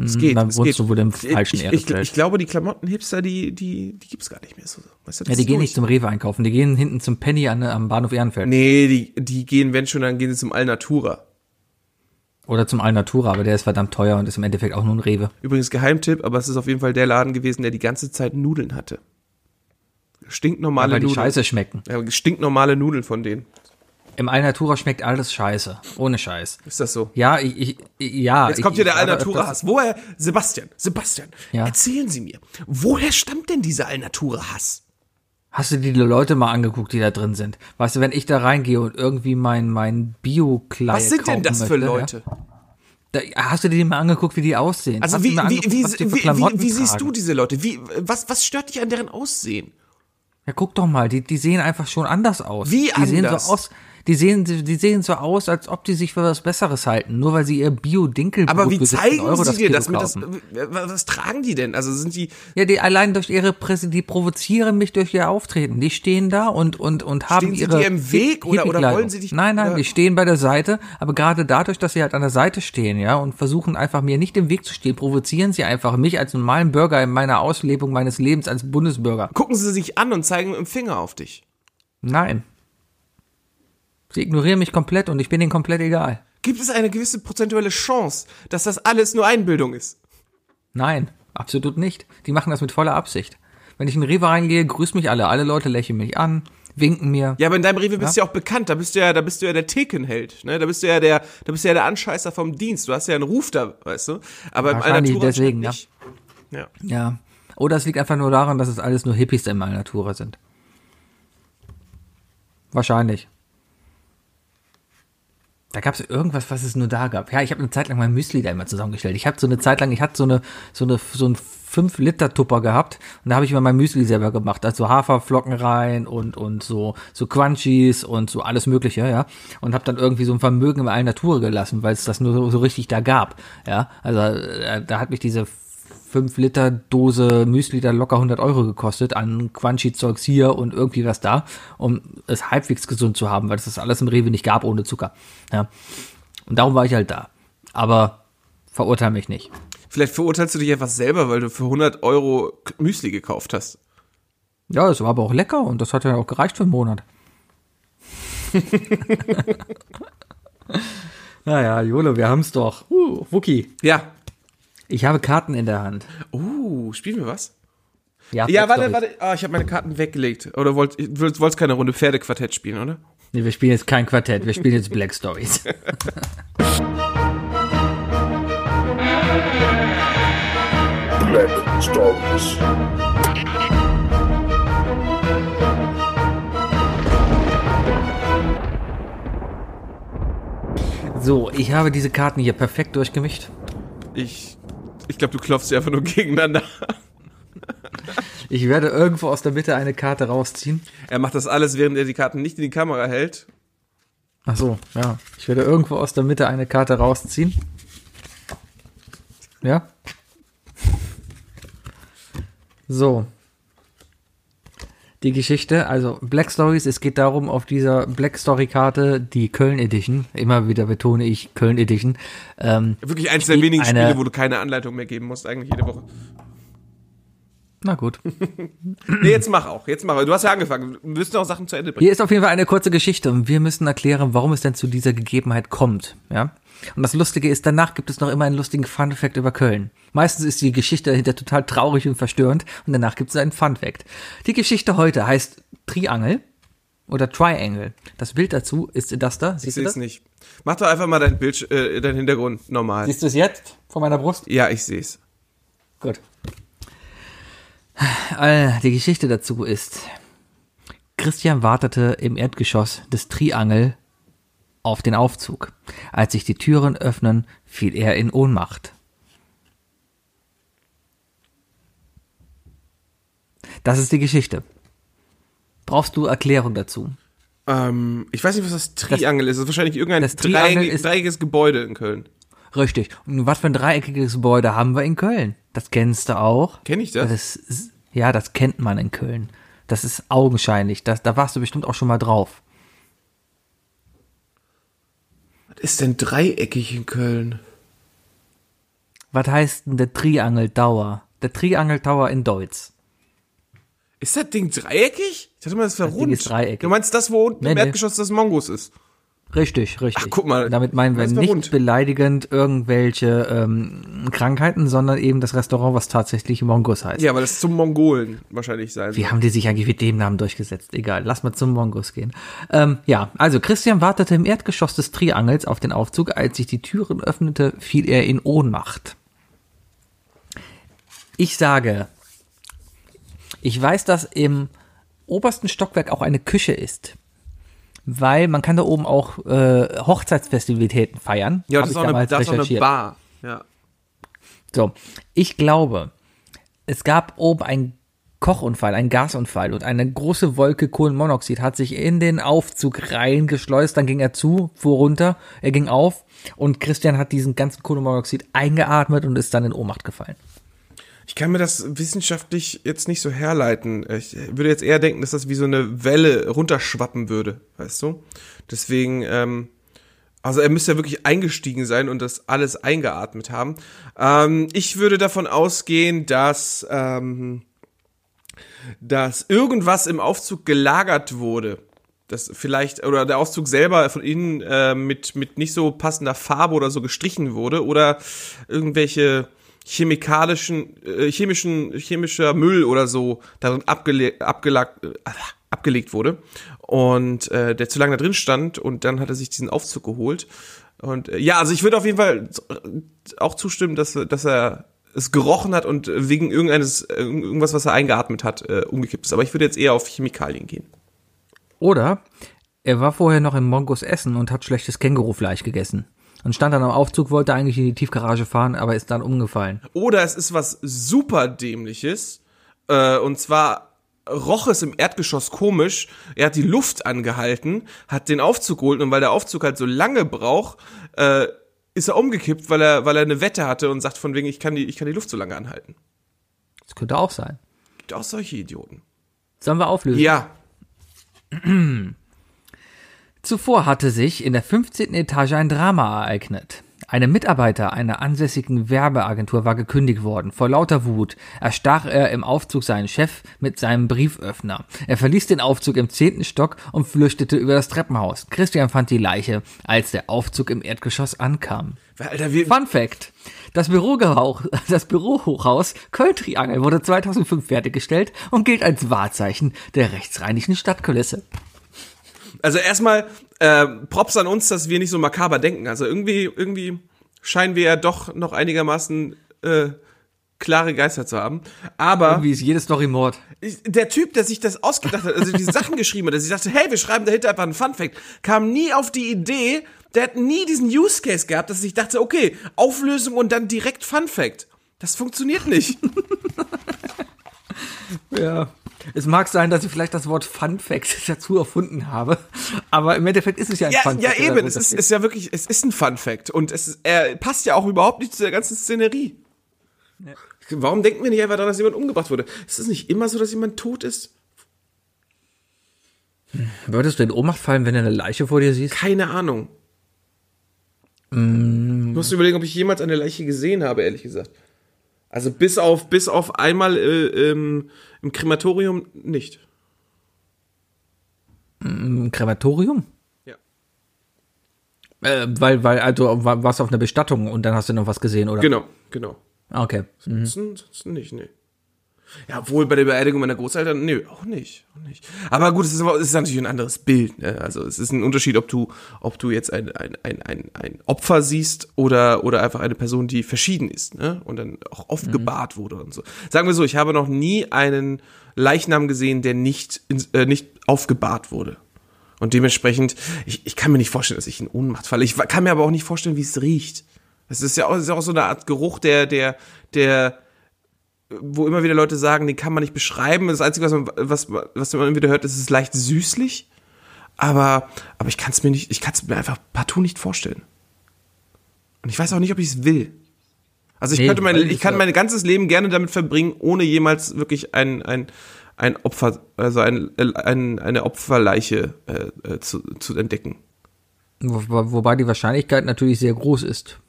Es geht, dann es wohnst geht. du wohl im falschen ich, ich, ich glaube, die Klamotten-Hipster, die, die, die gibt's gar nicht mehr so. Weißt du, das Ja, die gehen nicht zum Rewe einkaufen, die gehen hinten zum Penny an, am Bahnhof Ehrenfeld. Nee, die, die gehen, wenn schon, dann gehen sie zum Alnatura. Oder zum Alnatura, aber der ist verdammt teuer und ist im Endeffekt auch nur ein Rewe. Übrigens Geheimtipp, aber es ist auf jeden Fall der Laden gewesen, der die ganze Zeit Nudeln hatte. Stinknormale die Nudeln. scheiße schmecken. Ja, stinknormale Nudeln von denen. Im Alnatura schmeckt alles scheiße. Ohne Scheiß. Ist das so? Ja, ich, ich ja. Jetzt kommt hier der ich- Alnatura-Hass. Woher, Sebastian, Sebastian, Ja. erzählen Sie mir, woher stammt denn dieser Alnatura-Hass? Hast du dir die Leute mal angeguckt, die da drin sind? Weißt du, wenn ich da reingehe und irgendwie mein, mein Bio-Kleid Was sind denn das für möchte, Leute? Ja, da, hast du dir die mal angeguckt, wie die aussehen? Also wie, wie, wie, wie, für wie, siehst du diese Leute? Wie, was, was stört dich an deren Aussehen? Ja, guck doch mal, die, die sehen einfach schon anders aus. Wie die sehen anders? so aus, Die sehen, die sehen so aus, als ob die sich für was Besseres halten, nur weil sie ihr bio-dinkel Aber wie zeigen sie dir das mit das, was tragen die denn? Also sind die. Ja, die allein durch ihre Presse, die provozieren mich durch ihr Auftreten. Die stehen da und, und, und haben Stehen sie ihre. dir im Weg oder- oder wollen sie dich- Nein, nein, die stehen bei der Seite, aber gerade dadurch, dass sie halt an der Seite stehen, ja, und versuchen einfach mir nicht im Weg zu stehen, provozieren sie einfach mich als normalen Bürger in meiner Auslebung meines Lebens als Bundesbürger. Gucken sie sich an und zeigen mit dem Finger auf dich. Nein. Sie ignorieren mich komplett und ich bin ihnen komplett egal. Gibt es eine gewisse prozentuelle Chance, dass das alles nur Einbildung ist? Nein, absolut nicht. Die machen das mit voller Absicht. Wenn ich in Rewe reingehe, grüßen mich alle. Alle Leute lächeln mich an, winken mir. Ja, aber in deinem Rewe bist du ja auch bekannt. Da bist du ja, da bist du ja der Thekenheld, ne? Da bist du ja der, da bist du ja der Anscheißer vom Dienst. Du hast ja einen Ruf da, weißt du? Aber im Wahrscheinlich Alnatura deswegen, ja. nicht. Ja. Ja. Oder es liegt einfach nur daran, dass es alles nur Hippies in meiner Natur sind. Wahrscheinlich. Da gab es irgendwas, was es nur da gab. Ja, ich habe eine Zeit lang mein Müsli da immer zusammengestellt. Ich habe so eine Zeit lang, ich hatte so eine so eine so ein 5 Liter Tupper gehabt und da habe ich immer mein Müsli selber gemacht, also Haferflocken rein und und so so Crunchies und so alles mögliche, ja. Und habe dann irgendwie so ein Vermögen in Natur gelassen, weil es das nur so, so richtig da gab, ja. Also äh, da hat mich diese 5 Liter Dose Müsli da locker 100 Euro gekostet an Quanchi-Zeugs hier und irgendwie was da, um es halbwegs gesund zu haben, weil es das alles im Rewe nicht gab ohne Zucker. Ja. Und darum war ich halt da. Aber verurteile mich nicht. Vielleicht verurteilst du dich einfach selber, weil du für 100 Euro Müsli gekauft hast. Ja, es war aber auch lecker und das hat ja auch gereicht für einen Monat. naja, Jolo, wir haben's doch. Uh, Wookie. Ja. Ich habe Karten in der Hand. Uh, spielen wir was? Ja, Ja, warte, warte. Ah, ich habe meine Karten weggelegt. Oder wollt, wollt, wolltest keine Runde Pferdequartett spielen, oder? Nee, wir spielen jetzt kein Quartett, wir spielen jetzt Black Stories. Black Stories. So, ich habe diese Karten hier perfekt durchgemischt. Ich, ich glaube, du klopfst sie einfach nur gegeneinander. Ich werde irgendwo aus der Mitte eine Karte rausziehen. Er macht das alles, während er die Karten nicht in die Kamera hält. Ach so, ja. Ich werde irgendwo aus der Mitte eine Karte rausziehen. Ja. So. Die Geschichte, also Black Stories, es geht darum, auf dieser Black Story Karte, die Köln Edition, immer wieder betone ich Köln Edition, ähm, Wirklich eins der wenigen eine- Spiele, wo du keine Anleitung mehr geben musst, eigentlich jede Woche. na gut. Nee, jetzt mach auch. Jetzt mach. Du hast ja angefangen. Wir müssen auch Sachen zu Ende bringen. Hier ist auf jeden Fall eine kurze Geschichte und wir müssen erklären, warum es denn zu dieser Gegebenheit kommt, ja. Und das Lustige ist, danach gibt es noch immer einen lustigen Fun Fact über Köln. Meistens ist die Geschichte dahinter total traurig und verstörend und danach gibt es einen Fun Fact. Die Geschichte heute heißt Triangel oder Triangle. Das Bild dazu ist das da. Ich Siehst du sehe es nicht. Mach doch einfach mal dein Bild, äh, dein Hintergrund normal. Siehst du es jetzt vor meiner Brust? Ja, ich sehe es. Gut. Äh, Die Geschichte dazu ist, Christian wartete im Erdgeschoss des Triangel auf den Aufzug. Als sich die Türen öffnen, fiel er in Ohnmacht. Das ist die Geschichte. Brauchst du Erklärung dazu? Ähm, ich weiß nicht, was das Triangel ist. Das ist wahrscheinlich irgendein das ist- dreieckiges Gebäude in Köln. Richtig. Und was für ein dreieckiges Gebäude haben wir in Köln? Das kennst du auch. Kenn ich das? das ist, ja, das kennt man in Köln. Das ist augenscheinlich. Das, da warst du bestimmt auch schon mal drauf. Was ist denn dreieckig in Köln? Was heißt denn der Triangel Tower? Der Triangel Tower in Deutsch. Ist das Ding dreieckig? Ich dachte mal, das wäre Ding rund. ist dreieckig. Du meinst das, wo unten Nee, im nee. Erdgeschoss das Mongos ist? Richtig, richtig. Ach, guck mal. Damit meinen wir nicht rund. beleidigend irgendwelche ähm, Krankheiten, sondern eben das Restaurant, was tatsächlich Mongos heißt. Ja, weil das zum Mongolen wahrscheinlich sein Wie haben die sich eigentlich mit dem Namen durchgesetzt? Egal, lass mal zum Mongos gehen. Ähm, ja, also Christian wartete im Erdgeschoss des Triangels auf den Aufzug. Als sich die Türen öffnete, fiel er in Ohnmacht. Ich sage, ich weiß, dass im obersten Stockwerk auch eine Küche ist. Weil man kann da oben auch äh, Hochzeitsfestivitäten feiern. Ja, das ist, eine, das ist auch eine. Bar. Ja. So, ich glaube, es gab oben ein Kochunfall, ein Gasunfall und eine große Wolke Kohlenmonoxid hat sich in den Aufzug reingeschleust, dann ging er zu, fuhr runter, er ging auf und Christian hat diesen ganzen Kohlenmonoxid eingeatmet und ist dann in Ohnmacht gefallen. Ich kann mir das wissenschaftlich jetzt nicht so herleiten. Ich würde jetzt eher denken, dass das wie so eine Welle runterschwappen würde, weißt du? Deswegen, ähm, also er müsste ja wirklich eingestiegen sein und das alles eingeatmet haben. Ähm, ich würde davon ausgehen, dass, ähm, dass irgendwas im Aufzug gelagert wurde. Das vielleicht, oder der Aufzug selber von innen äh, mit, mit nicht so passender Farbe oder so gestrichen wurde oder irgendwelche chemikalischen, äh, chemischen, chemischer Müll oder so darin abgele abgelag, äh, abgelegt wurde und äh, der zu lange da drin stand und dann hat er sich diesen Aufzug geholt und äh, ja, also ich würde auf jeden Fall auch zustimmen, dass, dass er es gerochen hat und wegen irgendeines irgendwas, was er eingeatmet hat, äh, umgekippt ist. Aber ich würde jetzt eher auf Chemikalien gehen. Oder er war vorher noch im Mongos essen und hat schlechtes Kängurufleisch gegessen und stand dann am Aufzug, wollte eigentlich in die Tiefgarage fahren, aber ist dann umgefallen. Oder es ist was super dämliches. Äh, und zwar roch es im Erdgeschoss komisch. Er hat die Luft angehalten, hat den Aufzug geholt und weil der Aufzug halt so lange braucht, äh, ist er umgekippt, weil er, weil er eine Wette hatte und sagt von wegen, ich kann die, ich kann die Luft so lange anhalten. Das könnte auch sein. Gibt auch solche Idioten. Sollen wir auflösen? Ja. Zuvor hatte sich in der 15. Etage ein Drama ereignet. Einem Mitarbeiter einer ansässigen Werbeagentur war gekündigt worden. Vor lauter Wut erstach er im Aufzug seinen Chef mit seinem Brieföffner. Er verließ den Aufzug im zehnten Stock und flüchtete über das Treppenhaus. Christian fand die Leiche, als der Aufzug im Erdgeschoss ankam. Alter, Fun Fact. Das, das Bürohochhaus Köln-Triangel wurde 2005 fertiggestellt und gilt als Wahrzeichen der rechtsrheinischen Stadtkulisse. Also erstmal äh, Props an uns, dass wir nicht so makaber denken. Also irgendwie, irgendwie scheinen wir ja doch noch einigermaßen äh, klare Geister zu haben. Aber Irgendwie ist jede Story Mord. der Typ, der sich das ausgedacht hat, also diese Sachen geschrieben hat, dass ich dachte, hey, wir schreiben dahinter einfach einen Fun Fact, kam nie auf die Idee, der hat nie diesen Use Case gehabt, dass ich dachte, okay, Auflösung und dann direkt Fun Fact. Das funktioniert nicht. Ja. Es mag sein, dass ich vielleicht das Wort Fun Fact dazu erfunden habe, aber im Endeffekt ist es ja ein Ja, Fun ja Fact. der eben, es ist, ist ja wirklich, es ist ein Fun Fact und es er passt ja auch überhaupt nicht zu der ganzen Szenerie. Warum denken wir nicht einfach daran, dass jemand umgebracht wurde? Ist es nicht immer so, dass jemand tot ist? Würdest du in Ohnmacht fallen, wenn du eine Leiche vor dir siehst? Keine Ahnung. Mm. Ich muss überlegen, ob ich jemals eine Leiche gesehen habe, ehrlich gesagt. Also bis auf, bis auf einmal äh, im, im Krematorium nicht. Im Krematorium? Ja. Äh, weil, weil, also wa- warst du auf einer Bestattung und dann hast du noch was gesehen, oder? Genau, genau. Ah, Okay. Mhm. Sonst, sonst nicht, nee. Ja, wohl bei der Beerdigung meiner Großeltern, nee, auch nicht, auch nicht. Aber gut, es ist, es ist natürlich ein anderes Bild. Ne? Also es ist ein Unterschied, ob du, ob du jetzt ein, ein, ein, ein, ein Opfer siehst oder, oder einfach eine Person, die verschieden ist, ne? Und dann auch oft gebahrt wurde und so. Sagen wir so, ich habe noch nie einen Leichnam gesehen, der nicht, äh, nicht aufgebahrt wurde. Und dementsprechend, ich, ich kann mir nicht vorstellen, dass ich in Ohnmacht falle. Ich kann mir aber auch nicht vorstellen, wie es riecht. Es ist ja auch, ist ja auch so eine Art Geruch, der, der, der, wo immer wieder Leute sagen, den kann man nicht beschreiben. Das Einzige, was man, was, was man immer wieder hört, ist, es ist leicht süßlich. Aber, aber ich kann es mir nicht, ich kann es mir einfach partout nicht vorstellen. Und ich weiß auch nicht, ob ich es will. Also ich Nee, könnte mein, ich kann mein ganzes Leben gerne damit verbringen, ohne jemals wirklich ein, ein, ein Opfer, also ein, ein, eine Opferleiche äh, äh, zu, zu entdecken. Wo- wobei die Wahrscheinlichkeit natürlich sehr groß ist.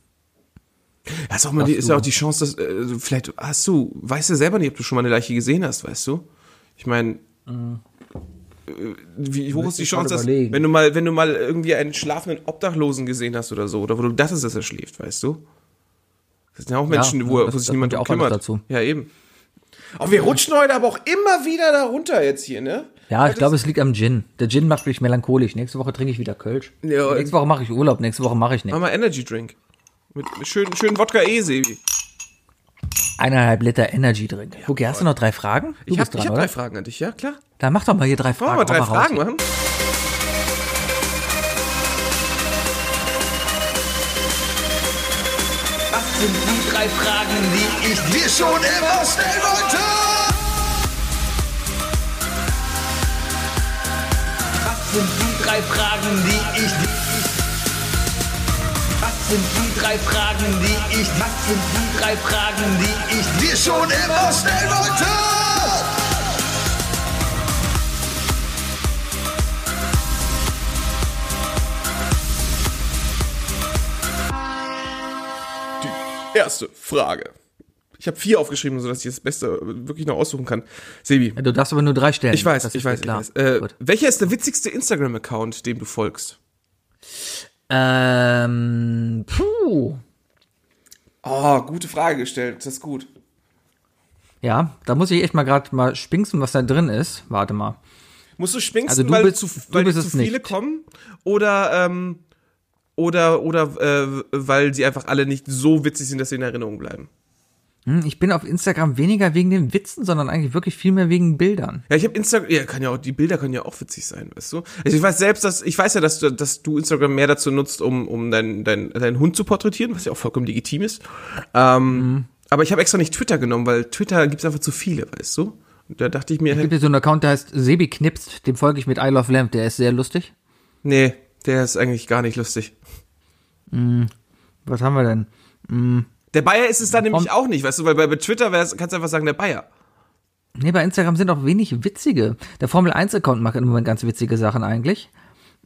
Ja, ist, auch mal die, ist ja auch die Chance, dass äh, vielleicht hast du, weißt du selber nicht, ob du schon mal eine Leiche gesehen hast, weißt du? Ich meine, äh, wie hoch ist die Chance, dass, wenn du mal, wenn du mal irgendwie einen schlafenden Obdachlosen gesehen hast oder so, oder wo du dachtest, dass er schläft, weißt du? Das sind ja auch Menschen, wo, das- wo sich das niemand ja kümmert. dazu. Ja, eben. Oh, wir rutschen heute aber auch immer wieder da runter jetzt hier, ne? Ja, ich glaube, es liegt am Gin. Der Gin macht mich melancholisch. Nächste Woche trinke ich wieder Kölsch. Ja, nächste Woche mache ich Urlaub. Nächste Woche mache ich Mach nichts. mal Energy Drink. Mit, schönen, schönen Wodka E, Sebi. Eineinhalb Liter Energy Drink. Ja, okay, hast du noch drei Fragen? Du ich habe hab drei Fragen an dich, ja klar. Dann mach doch mal hier drei Fragen. Wollen wir drei Fragen raus. machen? Was sind die drei Fragen, die ich dir schon immer stellen wollte? Was sind die drei Fragen, die ich dir sind die drei Fragen, die ich Was sind die drei Fragen, die ich dir schon immer stellen wollte? Erste Frage. Ich habe vier aufgeschrieben, sodass ich das Beste wirklich noch aussuchen kann. Sebi. Du darfst aber nur drei stellen. Ich weiß, Das ich weiß, ich weiß. Äh, welcher ist der witzigste Instagram-Account, dem du folgst? Ähm, puh. Oh, gute Frage gestellt. Das ist gut. Ja, da muss ich echt mal gerade mal spinksen, was da drin ist. Warte mal. Musst du spinksen, Also du weil, bist- zu, du weil dir zu viele nicht. kommen? Oder, ähm, oder, oder äh, weil sie einfach alle nicht so witzig sind, dass sie in Erinnerung bleiben? Hm, Ich bin auf Instagram weniger wegen den Witzen, sondern eigentlich wirklich viel mehr wegen Bildern. Ja, ich habe Instagram, ja, kann ja auch, die Bilder können ja auch witzig sein, weißt du? Also ich weiß selbst, dass, ich weiß ja, dass du, dass du Instagram mehr dazu nutzt, um, um deinen dein, deinen Hund zu porträtieren, was ja auch vollkommen legitim ist. Ähm, Aber ich habe extra nicht Twitter genommen, weil Twitter gibt's einfach zu viele, weißt du? Und da dachte ich mir, Es gibt hier so einen Account, der heißt Sebi Knipst, dem folge ich mit I Love Lamp, der ist sehr lustig. nee, der ist eigentlich gar nicht lustig. Was haben wir denn? Der Bayer ist es dann nämlich auch nicht, weißt du, weil bei, Twitter kannst du einfach sagen, der Bayer. Nee, bei Instagram sind auch wenig witzige. Der Formel 1 Account macht im Moment ganz witzige Sachen eigentlich.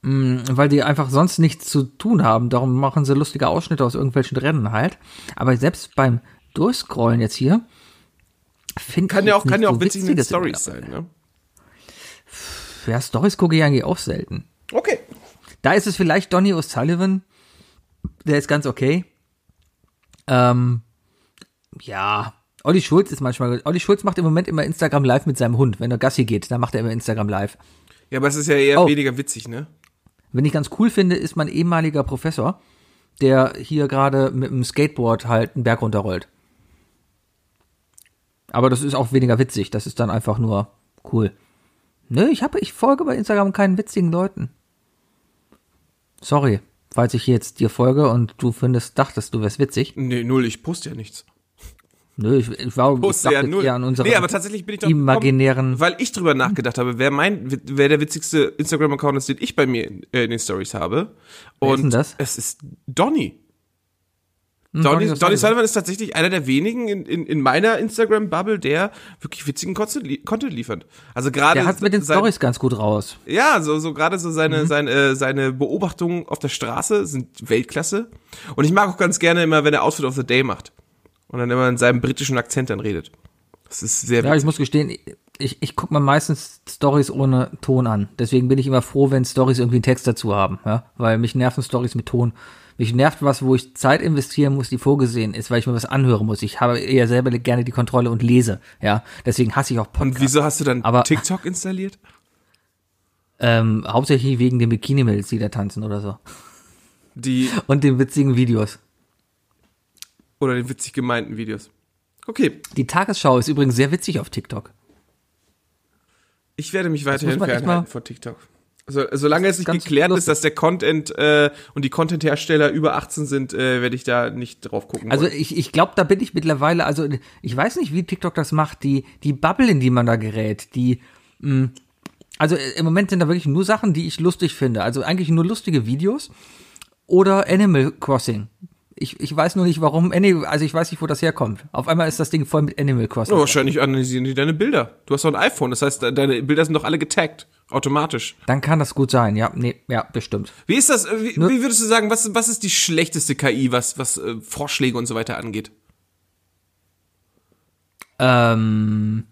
Mm, Weil die einfach sonst nichts zu tun haben. Darum machen sie lustige Ausschnitte aus irgendwelchen Rennen halt. Aber selbst beim Durchscrollen jetzt hier, finde Kann ich ja auch, kann ja auch so witzig in den Witziges Stories sein, ne? Ja, Stories gucke ich eigentlich auch selten. Okay. Da ist es vielleicht Donny O'Sullivan. Der ist ganz okay. Ähm, ja. Olli Schulz ist manchmal. Olli Schulz macht im Moment immer Instagram live mit seinem Hund. Wenn er Gassi geht, dann macht er immer Instagram live. Ja, aber es ist ja eher Oh. weniger witzig, ne? Wenn ich ganz cool finde, ist mein ehemaliger Professor, der hier gerade mit dem Skateboard halt einen Berg runterrollt. Aber das ist auch weniger witzig. Das ist dann einfach nur cool. Nö, ich habe, ich folge bei Instagram keinen witzigen Leuten. Sorry, falls ich jetzt dir folge und du findest, dachtest, du wärst witzig. Nee, null, ich poste ja nichts. Nö, ich, ich war, ich Poste dachte ja null. an unsere nee, aber tatsächlich bin ich doch imaginären- gekommen, weil ich drüber nachgedacht habe, wer mein, wer der witzigste Instagram-Account ist, den ich bei mir in, äh, in den Stories habe. Wer Und ist denn das? es ist Donny. Donny, Donny. Sullivan ist tatsächlich einer der wenigen in, in, in meiner Instagram-Bubble, der wirklich witzigen Content, Content liefert. Also gerade Der hat mit den Stories ganz gut raus. Ja, so, so gerade so seine, Mhm. seine, äh, seine Beobachtungen auf der Straße sind Weltklasse. Und ich mag auch ganz gerne immer, wenn er Outfit of the Day macht. Und dann immer in seinem britischen Akzent dann redet. Das ist sehr Ja, ich witzig. muss gestehen, ich, ich gucke mir meistens Stories ohne Ton an. Deswegen bin ich immer froh, wenn Stories irgendwie einen Text dazu haben, ja, weil mich nerven Stories mit Ton. Mich nervt was, wo ich Zeit investieren muss, die vorgesehen ist, weil ich mir was anhören muss. Ich habe eher selber gerne die Kontrolle und lese, ja. Deswegen hasse ich auch Und Podcasts. wieso hast du dann Aber- TikTok installiert? Ähm, hauptsächlich wegen den Bikini-Mädels, die da tanzen oder so. Die, Und den witzigen Videos. oder den witzig gemeinten Videos. Okay, Die Tagesschau ist übrigens sehr witzig auf TikTok. ich werde mich weiterhin fernhalten von TikTok. Also, solange es nicht geklärt ist, lustig. dass der Content äh, und die Content-Hersteller über 18 sind, äh, werde ich da nicht drauf gucken. Also wollen. ich, ich glaube, da bin ich mittlerweile, also ich weiß nicht, wie TikTok das macht, die, die Bubble, in die man da gerät, die, mh, also äh, im Moment sind da wirklich nur Sachen, die ich lustig finde. Also eigentlich nur lustige Videos oder Animal Crossing. Ich, ich weiß nur nicht, warum, also ich weiß nicht, wo das herkommt. Auf einmal ist das Ding voll mit Animal Crossing. Oh, wahrscheinlich analysieren die deine Bilder. Du hast doch ein iPhone, das heißt, de- deine Bilder sind doch alle getaggt. Automatisch. Dann kann das gut sein, ja, nee, ja, bestimmt. Wie ist das, äh, wie, wie würdest du sagen, was, was ist die schlechteste KI, was, was äh, Vorschläge und so weiter angeht? Ähm,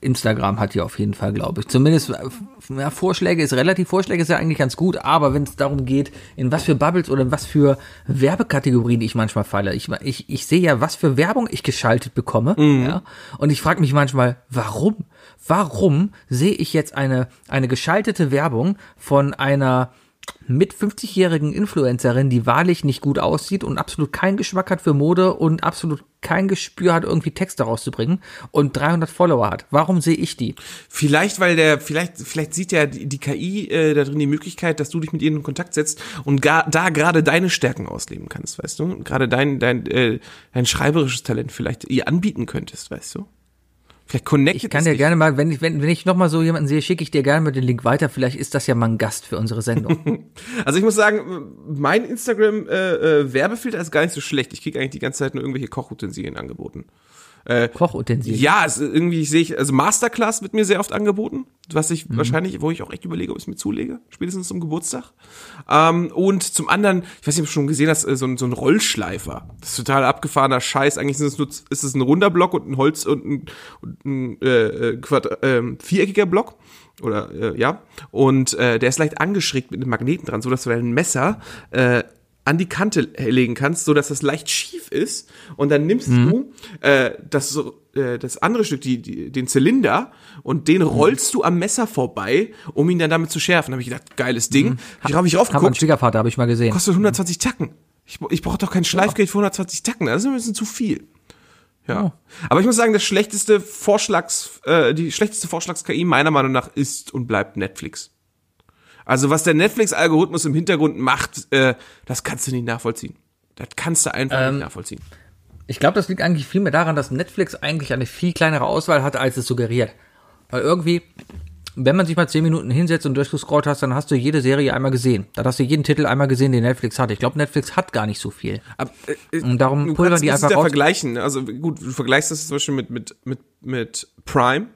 Instagram hat die auf jeden Fall, glaube ich. Zumindest äh, ja, Vorschläge ist relativ, Vorschläge ist ja eigentlich ganz gut, aber wenn es darum geht, in was für Bubbles oder in was für Werbekategorien ich manchmal falle. Ich, ich, ich sehe ja, was für Werbung ich geschaltet bekomme. Ja, und ich frage mich manchmal, warum? Warum sehe ich jetzt eine, eine geschaltete Werbung von einer mit 50-jährigen Influencerin, die wahrlich nicht gut aussieht und absolut keinen Geschmack hat für Mode und absolut kein Gespür hat, irgendwie Texte rauszubringen und 300 Follower hat. Warum sehe ich die? Vielleicht, weil der, vielleicht, vielleicht sieht ja die, die KI äh, da drin die Möglichkeit, dass du dich mit ihnen in Kontakt setzt und gar, da gerade deine Stärken ausleben kannst, weißt du? Gerade dein, dein, äh, dein schreiberisches Talent vielleicht ihr anbieten könntest, weißt du? Vielleicht connectet Ich kann dir gerne mal, wenn ich, wenn, wenn ich noch mal so jemanden sehe, schicke ich dir gerne mal den Link weiter. Vielleicht ist das ja mal ein Gast für unsere Sendung. Also ich muss sagen, mein Instagram-Werbefilter ist gar nicht so schlecht. Ich kriege eigentlich die ganze Zeit nur irgendwelche Kochutensilien angeboten. Kochutensilien. Ja, es, irgendwie sehe ich, also Masterclass wird mir sehr oft angeboten, was Mhm. ich wahrscheinlich, wo ich auch echt überlege, ob ich es mir zulege, spätestens zum Geburtstag. Ähm, und zum anderen, ich weiß nicht, ob du schon gesehen hast, äh, so ein, so ein Rollschleifer. Das ist total abgefahrener Scheiß. Eigentlich sind es nur, ist es ein runder Block und ein Holz und ein, und ein äh, äh, Quadra ähm, viereckiger Block. Oder äh, ja. Und äh, der ist leicht angeschrägt mit einem Magneten dran, so dass du dein Messer äh, an die Kante legen kannst, so dass das leicht schief ist und dann nimmst du äh, das so, äh, das andere Stück, die, die, den Zylinder und den rollst du am Messer vorbei, um ihn dann damit zu schärfen. Da habe ich gedacht, geiles Ding. Ich habe ich Hat mein raufgeguckt, Schwiegervater, habe ich mal gesehen. kostet 120 Tacken. Ich, ich brauche doch kein Schleifgeld für 120 Tacken, das ist ein bisschen zu viel. Ja. Aber ich muss sagen, das schlechteste Vorschlags, äh, die schlechteste Vorschlags-KI meiner Meinung nach ist und bleibt Netflix. Also was der Netflix-Algorithmus im Hintergrund macht, äh, das kannst du nicht nachvollziehen. Das kannst du einfach Ähm, nicht nachvollziehen. Ich glaube, das liegt eigentlich viel mehr daran, dass Netflix eigentlich eine viel kleinere Auswahl hat, als es suggeriert. Weil irgendwie, wenn man sich mal zehn Minuten hinsetzt und durchgescrollt hast, dann hast du jede Serie einmal gesehen. Dann hast du jeden Titel einmal gesehen, den Netflix hat. Ich glaube, Netflix hat gar nicht so viel. Aber, äh, äh, Und darum pulvern die einfach raus. vergleichen. Also gut, du vergleichst das zum Beispiel mit, mit, mit, mit Prime.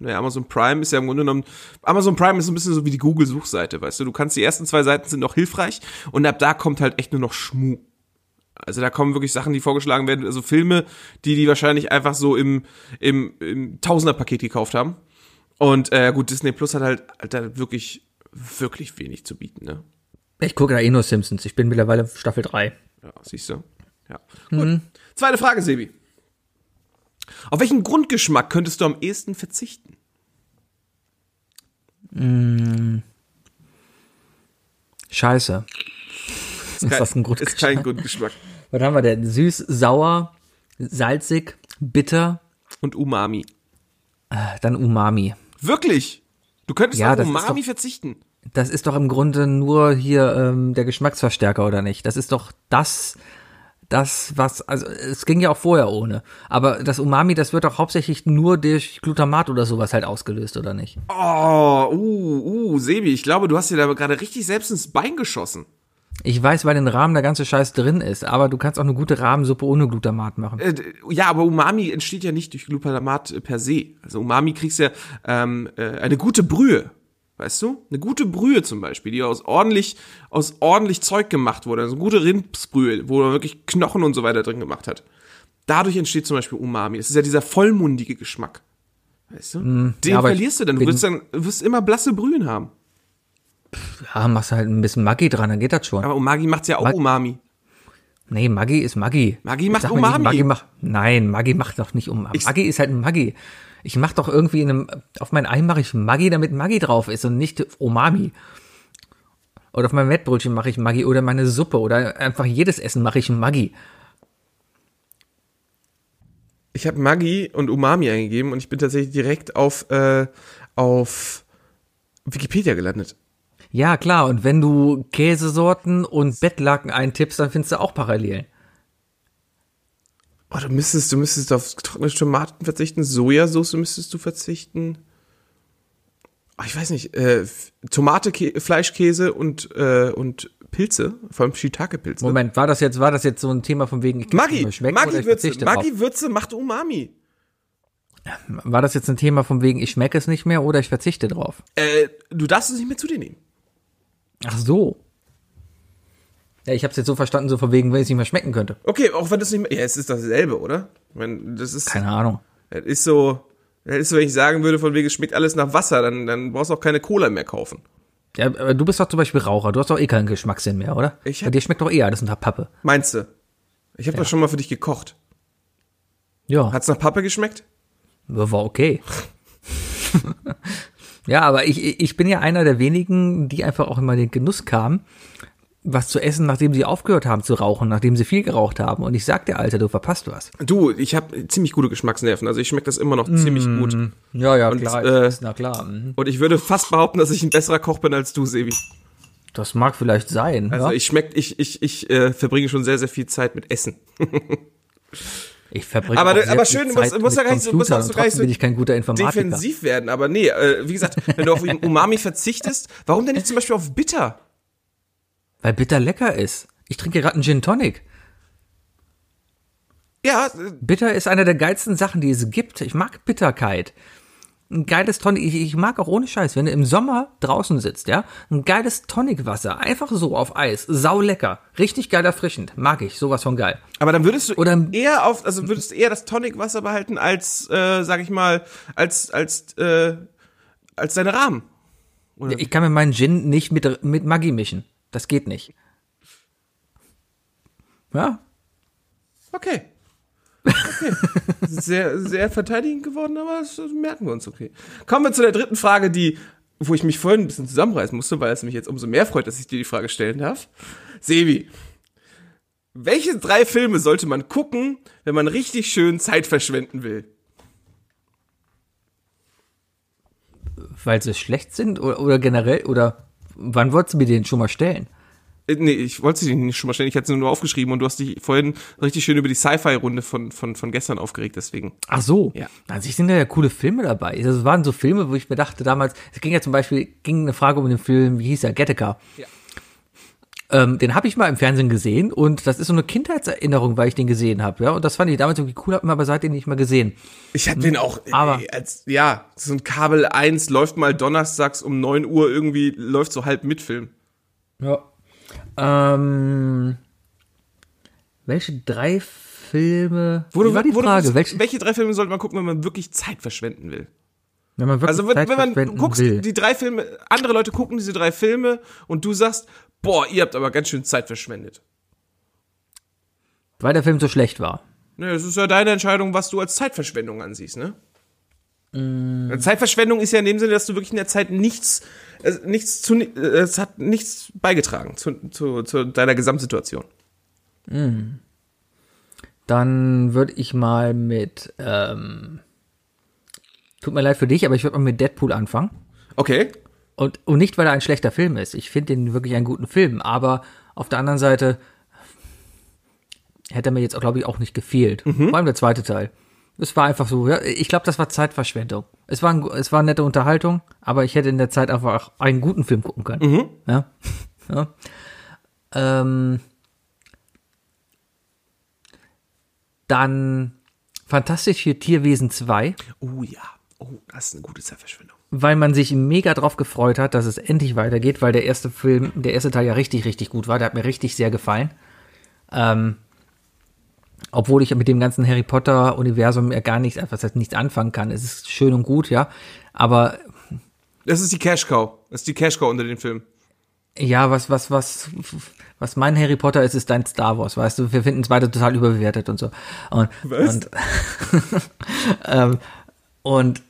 Ja, Amazon Prime ist ja im Grunde genommen, Amazon Prime ist so ein bisschen so wie die Google-Suchseite, weißt du. Du kannst, die ersten zwei Seiten sind noch hilfreich und ab da kommt halt echt nur noch Schmu. Also da kommen wirklich Sachen, die vorgeschlagen werden, also Filme, die die wahrscheinlich einfach so im, im, im Tausender-Paket gekauft haben. Und äh, gut, Disney Plus hat halt, halt da wirklich, wirklich wenig zu bieten, ne? Ich gucke da eh nur Simpsons. Ich bin mittlerweile Staffel 3. Ja, siehst du. Ja. Gut. Zweite Frage, Sebi. Auf welchen Grundgeschmack könntest du am ehesten verzichten? Scheiße. Ist das ein Ist Grundgeschmack? kein Grundgeschmack. Was haben wir denn? Süß, sauer, salzig, bitter, Und Umami. dann Umami. Wirklich? Du könntest Ja, auf ist Umami doch- verzichten. Das ist doch im Grunde nur hier ähm, der Geschmacksverstärker, oder nicht? Das ist doch das, das, was, also es ging ja auch vorher ohne. Aber das Umami, das wird doch hauptsächlich nur durch Glutamat oder sowas halt ausgelöst, oder nicht? Oh, uh, uh, Sebi, ich glaube, du hast dir da gerade richtig selbst ins Bein geschossen. Ich weiß, weil in Rahmen der ganze Scheiß drin ist, aber du kannst auch eine gute Rahmensuppe ohne Glutamat machen. Äh, ja, aber Umami entsteht ja nicht durch Glutamat per se. Also Umami kriegst ja ähm, äh, eine gute Brühe. Weißt du? Eine gute Brühe zum Beispiel, die aus ordentlich, aus ordentlich Zeug gemacht wurde. Also eine gute Rindsbrühe, wo man wirklich Knochen und so weiter drin gemacht hat. Dadurch entsteht zum Beispiel Umami. Das ist ja dieser vollmundige Geschmack. Weißt du? Den ja, verlierst du dann. Du wirst dann wirst immer blasse Brühen haben. Ja, machst halt ein bisschen Maggi dran, dann geht das schon. Aber Umami macht's ja auch Mag- Umami. Nee, Maggi ist Maggi. Maggi macht mal nicht, Umami. Maggi macht, nein, Maggi macht doch nicht Umami. Ich- Maggi ist halt ein Maggi. Ich mach doch irgendwie in einem, auf mein Ei mache ich Maggi, damit Maggi drauf ist und nicht Umami. Oder auf mein Mettbrötchen mache ich Maggi oder meine Suppe oder einfach jedes Essen mache ich Maggi. Ich habe Maggi und Umami eingegeben und ich bin tatsächlich direkt auf, äh, auf Wikipedia gelandet. Ja, klar. Und wenn du Käsesorten und Bettlaken eintippst, dann findest du auch Parallelen. Oh, du müsstest, du müsstest auf trockene Tomaten verzichten, Sojasauce müsstest du verzichten. Oh, ich weiß nicht, äh, Tomate, Kä Fleischkäse und, äh, und Pilze, vor allem Shiitake-Pilze. Moment, war das jetzt, war das jetzt so ein Thema von wegen, ich Maggi, Maggi-Würze, verzichte drauf? Maggi-Würze macht Umami. War das jetzt ein Thema von wegen, ich schmecke es nicht mehr oder ich verzichte drauf? Äh, du darfst es nicht mehr zu dir nehmen. Ach so. Ja, ich habe es jetzt so verstanden, so von wegen, wenn ich es nicht mehr schmecken könnte. Okay, auch wenn das nicht mehr, ja, es ist dasselbe, oder? Ich meine, das ist, Keine Ahnung. das ist so, das ist wenn ich sagen würde, von wegen, es schmeckt alles nach Wasser, dann, dann brauchst du auch keine Cola mehr kaufen. Ja, aber du bist doch zum Beispiel Raucher. Du hast doch eh keinen Geschmackssinn mehr, oder? Ich Bei hab- dir schmeckt doch eh alles nach Pappe. Meinst du? Ich habe doch schon mal für dich gekocht. Ja, Hat's nach Pappe geschmeckt? war okay. ja, aber ich, ich bin ja einer der wenigen, die einfach auch immer den Genuss kamen, was zu essen, nachdem sie aufgehört haben zu rauchen, nachdem sie viel geraucht haben. Und ich sag dir, Alter, du verpasst was. Du, ich habe ziemlich gute Geschmacksnerven, also ich schmecke das immer noch ziemlich gut. Ja, ja, Und, klar. äh, ist, na klar. mhm. Und ich würde fast behaupten, dass ich ein besserer Koch bin als du, Sebi. Das mag vielleicht sein. Also ja? ich schmeck, ich, ich, ich äh, verbringe schon sehr, sehr viel Zeit mit Essen. Ich verbringe Aber- aber viel schön, Zeit musst ja mit Computern so und trotzdem so bin ich kein guter Informatiker. defensiv werden. Aber nee, äh, wie gesagt, wenn du auf Umami verzichtest, warum denn nicht zum Beispiel auf Bitter? Weil bitter lecker ist. Ich trinke gerade einen Gin Tonic. Ja, äh, Bitter ist einer der geilsten Sachen, die es gibt. Ich mag Bitterkeit. Ein geiles Tonic, ich, ich mag auch ohne Scheiß, wenn du im Sommer draußen sitzt, ja, ein geiles Tonicwasser, einfach so auf Eis, sau lecker, richtig geil erfrischend, mag ich, sowas von geil. aber dann würdest du Oder- eher auf, also würdest du eher das Tonicwasser behalten als, äh, sag ich mal, als, als, äh, als deine Rahmen. Ich kann mir meinen Gin nicht mit, mit Maggi mischen, das geht nicht. Ja, Okay. Okay. sehr, sehr verteidigend geworden, aber das, merken wir uns okay. Kommen wir zu der dritten Frage, die, wo ich mich vorhin ein bisschen zusammenreißen musste, weil es mich jetzt umso mehr freut, dass ich dir die Frage stellen darf. Sebi, welche drei Filme sollte man gucken, wenn man richtig schön Zeit verschwenden will? weil sie schlecht sind oder, oder generell, oder wann wolltest du mir den schon mal stellen? Äh, Nee, ich wollte sie nicht schon mal stellen, ich hatte sie nur aufgeschrieben und du hast dich vorhin richtig schön über die Sci-Fi-Runde von, von, von gestern aufgeregt, deswegen. Ach so. Ja. An sich sind da ja coole Filme dabei. Das waren so Filme, wo ich mir dachte damals, es ging ja zum Beispiel, ging eine Frage um den Film, wie hieß der, Gattaca. Ja. Ähm, den habe ich mal im Fernsehen gesehen und das ist so eine Kindheitserinnerung, weil ich den gesehen habe, ja. Und das fand ich damals irgendwie cool, habe ihn aber seitdem nicht mehr gesehen. Ich hatte den auch, Aber- ey, als, ja, so ein Kabel 1 läuft mal donnerstags um 9 Uhr irgendwie, läuft so halb mit Film. Ja. Ähm, welche drei Filme? Wo war die wo Frage? Welche, welche drei Filme sollte man gucken, wenn man wirklich Zeit verschwenden will? Wenn man wirklich Also wenn, Zeit wenn man guckst, will. die drei Filme, andere Leute gucken diese drei Filme und du sagst, boah, ihr habt aber ganz schön Zeit verschwendet. weil der Film so schlecht war. Ne, es ist ja deine Entscheidung, was du als Zeitverschwendung ansiehst, ne? Zeitverschwendung ist ja in dem Sinne, dass du wirklich in der Zeit nichts, äh, nichts zu, äh, es hat nichts beigetragen zu, zu, zu deiner Gesamtsituation. Dann würde ich mal mit, ähm, tut mir leid für dich, aber ich würde mal mit Deadpool anfangen. Okay. Und, und nicht, weil er ein schlechter Film ist. Ich finde den wirklich einen guten Film. Aber auf der anderen Seite hätte er mir jetzt, glaube ich, auch nicht gefehlt. Vor allem der zweite Teil. Es war einfach so, ja, ich glaube, das war Zeitverschwendung. Es war, ein, es war eine nette Unterhaltung, aber ich hätte in der Zeit einfach einen guten Film gucken können. Ja. ja. Ähm, dann Fantastische Tierwesen 2. Oh ja. Oh, das ist eine gute Zeitverschwendung. weil man sich mega drauf gefreut hat, dass es endlich weitergeht, weil der erste Film, der erste Teil ja richtig, richtig gut war. Der hat mir richtig sehr gefallen. Ähm, obwohl ich mit dem ganzen Harry Potter-Universum ja gar nichts, was heißt nichts anfangen kann. Es ist schön und gut, ja. Aber Das ist die Cash Cow. Das ist die Cash Cow unter den Filmen. ja, was, was, was, was mein Harry Potter ist, ist dein Star Wars, weißt du? Wir finden es beide total überbewertet und so. Und, Was? und, ähm, und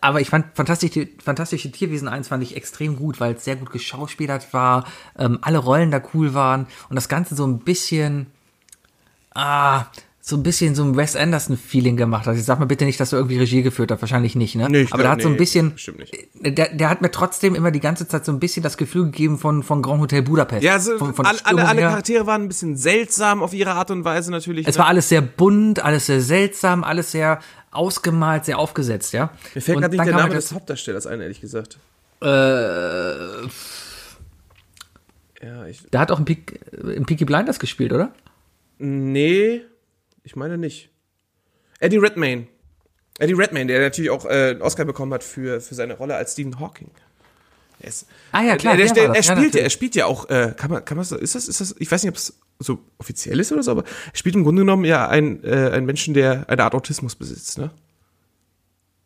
aber ich fand Fantastische, Fantastische Tierwesen 1 fand ich extrem gut, weil es sehr gut geschauspielert war, ähm, alle Rollen da cool waren und das Ganze so ein bisschen, ah, so ein bisschen so ein Wes Anderson-Feeling gemacht hat. Ich sag mal bitte nicht, dass du irgendwie Regie geführt hast, wahrscheinlich nicht, ne? Nee, aber der hat so ein nee, bisschen, nicht. der, der hat mir trotzdem immer die ganze Zeit so ein bisschen das Gefühl gegeben von, von Grand Hotel Budapest. Ja, so, von, von alle, alle, alle. Charaktere waren ein bisschen seltsam auf ihre Art und Weise natürlich. Es ne? war alles sehr bunt, alles sehr seltsam, alles sehr ausgemalt, sehr aufgesetzt, ja. Mir fällt gerade nicht der Name des Hauptdarstellers ein, ehrlich gesagt. Äh, Ja, ich. der hat auch in, Peak, in Peaky Blinders gespielt, oder? Nee, ich meine nicht. Eddie Redmayne. Eddie Redmayne, der natürlich auch äh, einen Oscar bekommen hat für, für seine Rolle als Stephen Hawking. Er ist, Ah ja, klar, Der, der der, war er spielt ja, er spielt ja auch, äh, kann man, kann man so, ist das, ist das, ich weiß nicht, ob es so offiziell ist oder so, aber er spielt im Grunde genommen ja ein, äh, einen Menschen, der eine Art Autismus besitzt, ne?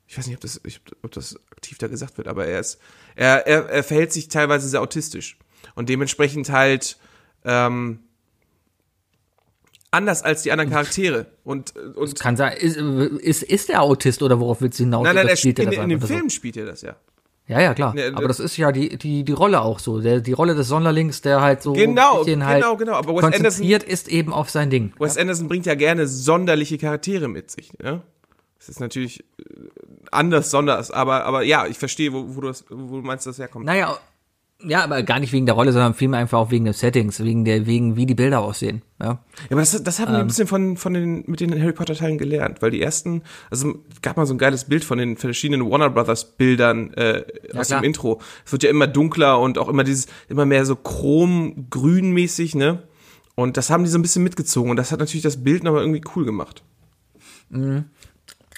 Ich weiß nicht, ob das, ich, ob das aktiv da gesagt wird, aber er ist, er, er, er verhält sich teilweise sehr autistisch und dementsprechend halt ähm, anders als die anderen Charaktere und und Kann sein, ist, ist, ist der Autist oder worauf willst du hinaus? nein, nein, er spielt, in, das in dem einfach so? Film spielt er das ja. Ja, ja, klar. Nee, aber das ist ja die, die, die Rolle auch so. Der, die Rolle des Sonderlings, der halt so Genau, ein bisschen halt genau, genau. Aber Wes konzentriert ist eben auf sein Ding. Wes Anderson bringt ja gerne sonderliche Charaktere mit sich. Ne? Das ist natürlich äh, anders, sonders, aber, aber ja, ich verstehe, wo, wo, du das, wo du meinst, dass herkommt. Naja, Ja, aber gar nicht wegen der Rolle, sondern vielmehr einfach auch wegen des Settings, wegen der, wegen wie die Bilder aussehen. Ja, Ja, aber das, das haben wir ein bisschen von, von den, mit den Harry Potter Teilen gelernt, weil die ersten, also gab mal so ein geiles Bild von den verschiedenen Warner Brothers Bildern äh, aus klar. dem Intro. Es wird ja immer dunkler und auch immer dieses, immer mehr so chrom-grün mäßig, ne? Und das haben die so ein bisschen mitgezogen und das hat natürlich das Bild nochmal irgendwie cool gemacht.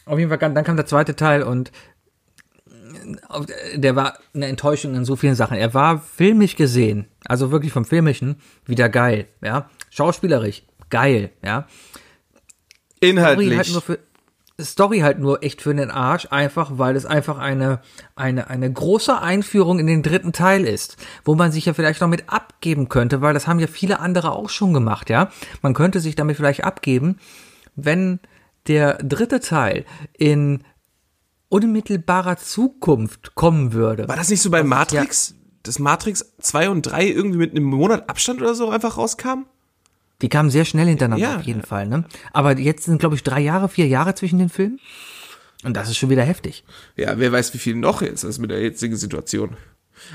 Auf jeden Fall, dann kam der zweite Teil und der war eine Enttäuschung in so vielen Sachen. Er war filmisch gesehen, also wirklich vom Filmischen, wieder geil, ja. Schauspielerisch, geil, ja. Story Inhaltlich. halt nur für Story halt nur echt für den Arsch, einfach weil es einfach eine, eine, eine große Einführung in den dritten Teil ist, wo man sich ja vielleicht noch mit abgeben könnte, weil das haben ja viele andere auch schon gemacht, ja. Man könnte sich damit vielleicht abgeben, wenn der dritte Teil in unmittelbarer Zukunft kommen würde. War das nicht so bei Matrix? Dass Matrix 2 und 3 irgendwie mit einem Monat Abstand oder so einfach rauskamen? Die kamen sehr schnell hintereinander Ja. auf jeden Fall, ne? Aber jetzt sind, glaube ich, drei Jahre, vier Jahre zwischen den Filmen. Und das ist schon wieder heftig. Ja, wer weiß, wie viel noch jetzt ist mit der jetzigen Situation.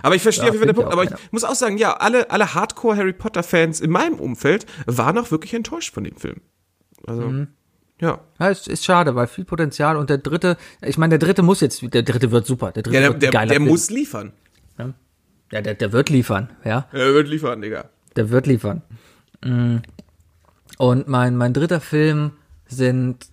Aber ich verstehe Ja, auf jeden Fall den Punkt. Aber ich muss auch sagen, ja, alle, alle Hardcore-Harry Potter-Fans in meinem Umfeld waren auch wirklich enttäuscht von dem Film. Also, Mhm. Ja. Ja, es ist schade, weil viel Potenzial und der dritte, ich meine, der dritte muss jetzt, der dritte wird super, der dritte Ja, der, wird der, der muss liefern. Ja, der, der wird liefern, ja, Er wird liefern, Digga. der wird liefern. Mm. Und mein, mein dritter Film sind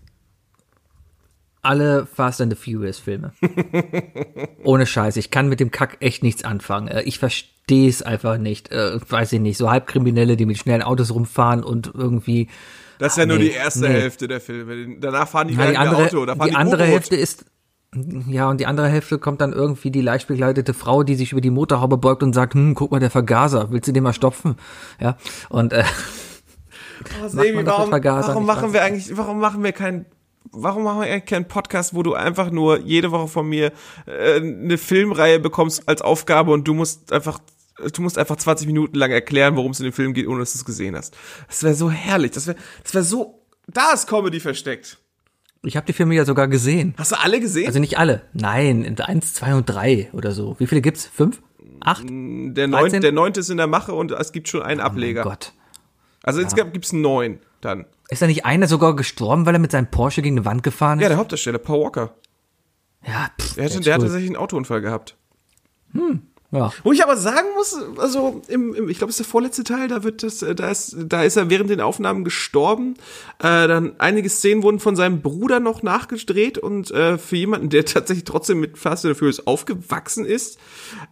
alle Fast and the Furious Filme. Ohne Scheiß, ich kann mit dem Kack echt nichts anfangen. Äh, Ich verstehe es einfach nicht. Äh, Weiß ich nicht, so Halbkriminelle, die mit schnellen Autos rumfahren und irgendwie Das ist ja nur nee, die erste nee. Hälfte der Filme. Danach fahren die Ja, die nicht mehr andere, Auto. Da fahren die die, andere U-Boot. Hälfte ist, ja, und die andere Hälfte kommt dann irgendwie die leicht bekleidete Frau, die sich über die Motorhaube beugt und sagt, hm, guck mal, der Vergaser, willst du den mal stopfen? Ja, und, äh, Oh, Sebi, warum, warum machen wir eigentlich, warum machen wir keinen, warum machen wir eigentlich keinen Podcast, wo du einfach nur jede Woche von mir äh, eine Filmreihe bekommst als Aufgabe und du musst einfach, du musst einfach 20 Minuten lang erklären, worum es in dem Film geht, ohne dass du es gesehen hast. Das wäre so herrlich, das wäre, das wäre so, da ist Comedy versteckt. ich habe die Filme ja sogar gesehen. Hast du alle gesehen? Also nicht alle. Nein, in eins, zwei und drei oder so. Wie viele gibt's? Fünf? Acht? der, neunte, 13? der neunte ist in der Mache und es gibt schon einen Ableger. Oh Gott. also insgesamt gibt's neun dann. Ist da nicht einer sogar gestorben, weil er mit seinem Porsche gegen eine Wand gefahren ist? Ja, der Hauptdarsteller, Paul Walker. ja pff, Der, hatte, ist der hat tatsächlich einen Autounfall gehabt. Ja. Wo ich aber sagen muss, also im, im ich glaube, es ist der vorletzte Teil, da wird das, äh, da ist, da ist er während den Aufnahmen gestorben. Äh, dann einige Szenen wurden von seinem Bruder noch nachgedreht und äh, für jemanden, der tatsächlich trotzdem mit Fast and Furious aufgewachsen ist,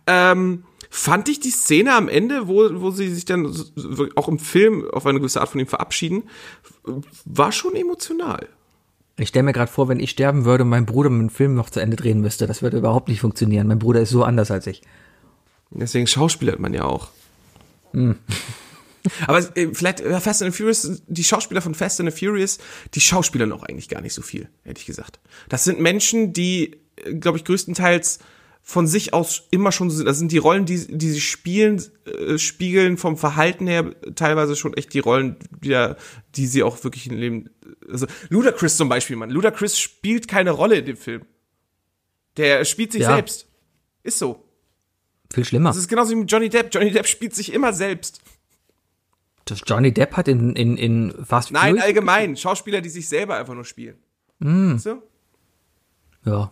ähm, fand ich die Szene am Ende, wo, wo sie sich dann auch im Film auf eine gewisse Art von ihm verabschieden, war schon emotional. Ich stelle mir gerade vor, wenn ich sterben würde und mein Bruder mit dem Film noch zu Ende drehen müsste, das würde überhaupt nicht funktionieren. Mein Bruder ist so anders als ich. Deswegen schauspielert man ja auch. Aber äh, vielleicht äh, Fast and Furious, die Schauspieler von Fast and the Furious, die schauspielern auch eigentlich gar nicht so viel, hätte ich gesagt. Das sind Menschen, die, glaube ich, größtenteils von sich aus immer schon so sind. Das sind die Rollen, die, die sie spielen, äh, spiegeln vom Verhalten her teilweise schon echt die Rollen, die, die sie auch wirklich im Leben. Also Ludacris zum Beispiel, Mann. Ludacris spielt keine Rolle in dem Film. Der spielt sich Ja. selbst. Ist so. Viel schlimmer. Das ist genauso wie mit Johnny Depp. Johnny Depp spielt sich immer selbst. Das Johnny Depp hat in, in, in Fast Nein, Furious- allgemein. Schauspieler, die sich selber einfach nur spielen. So? Ja.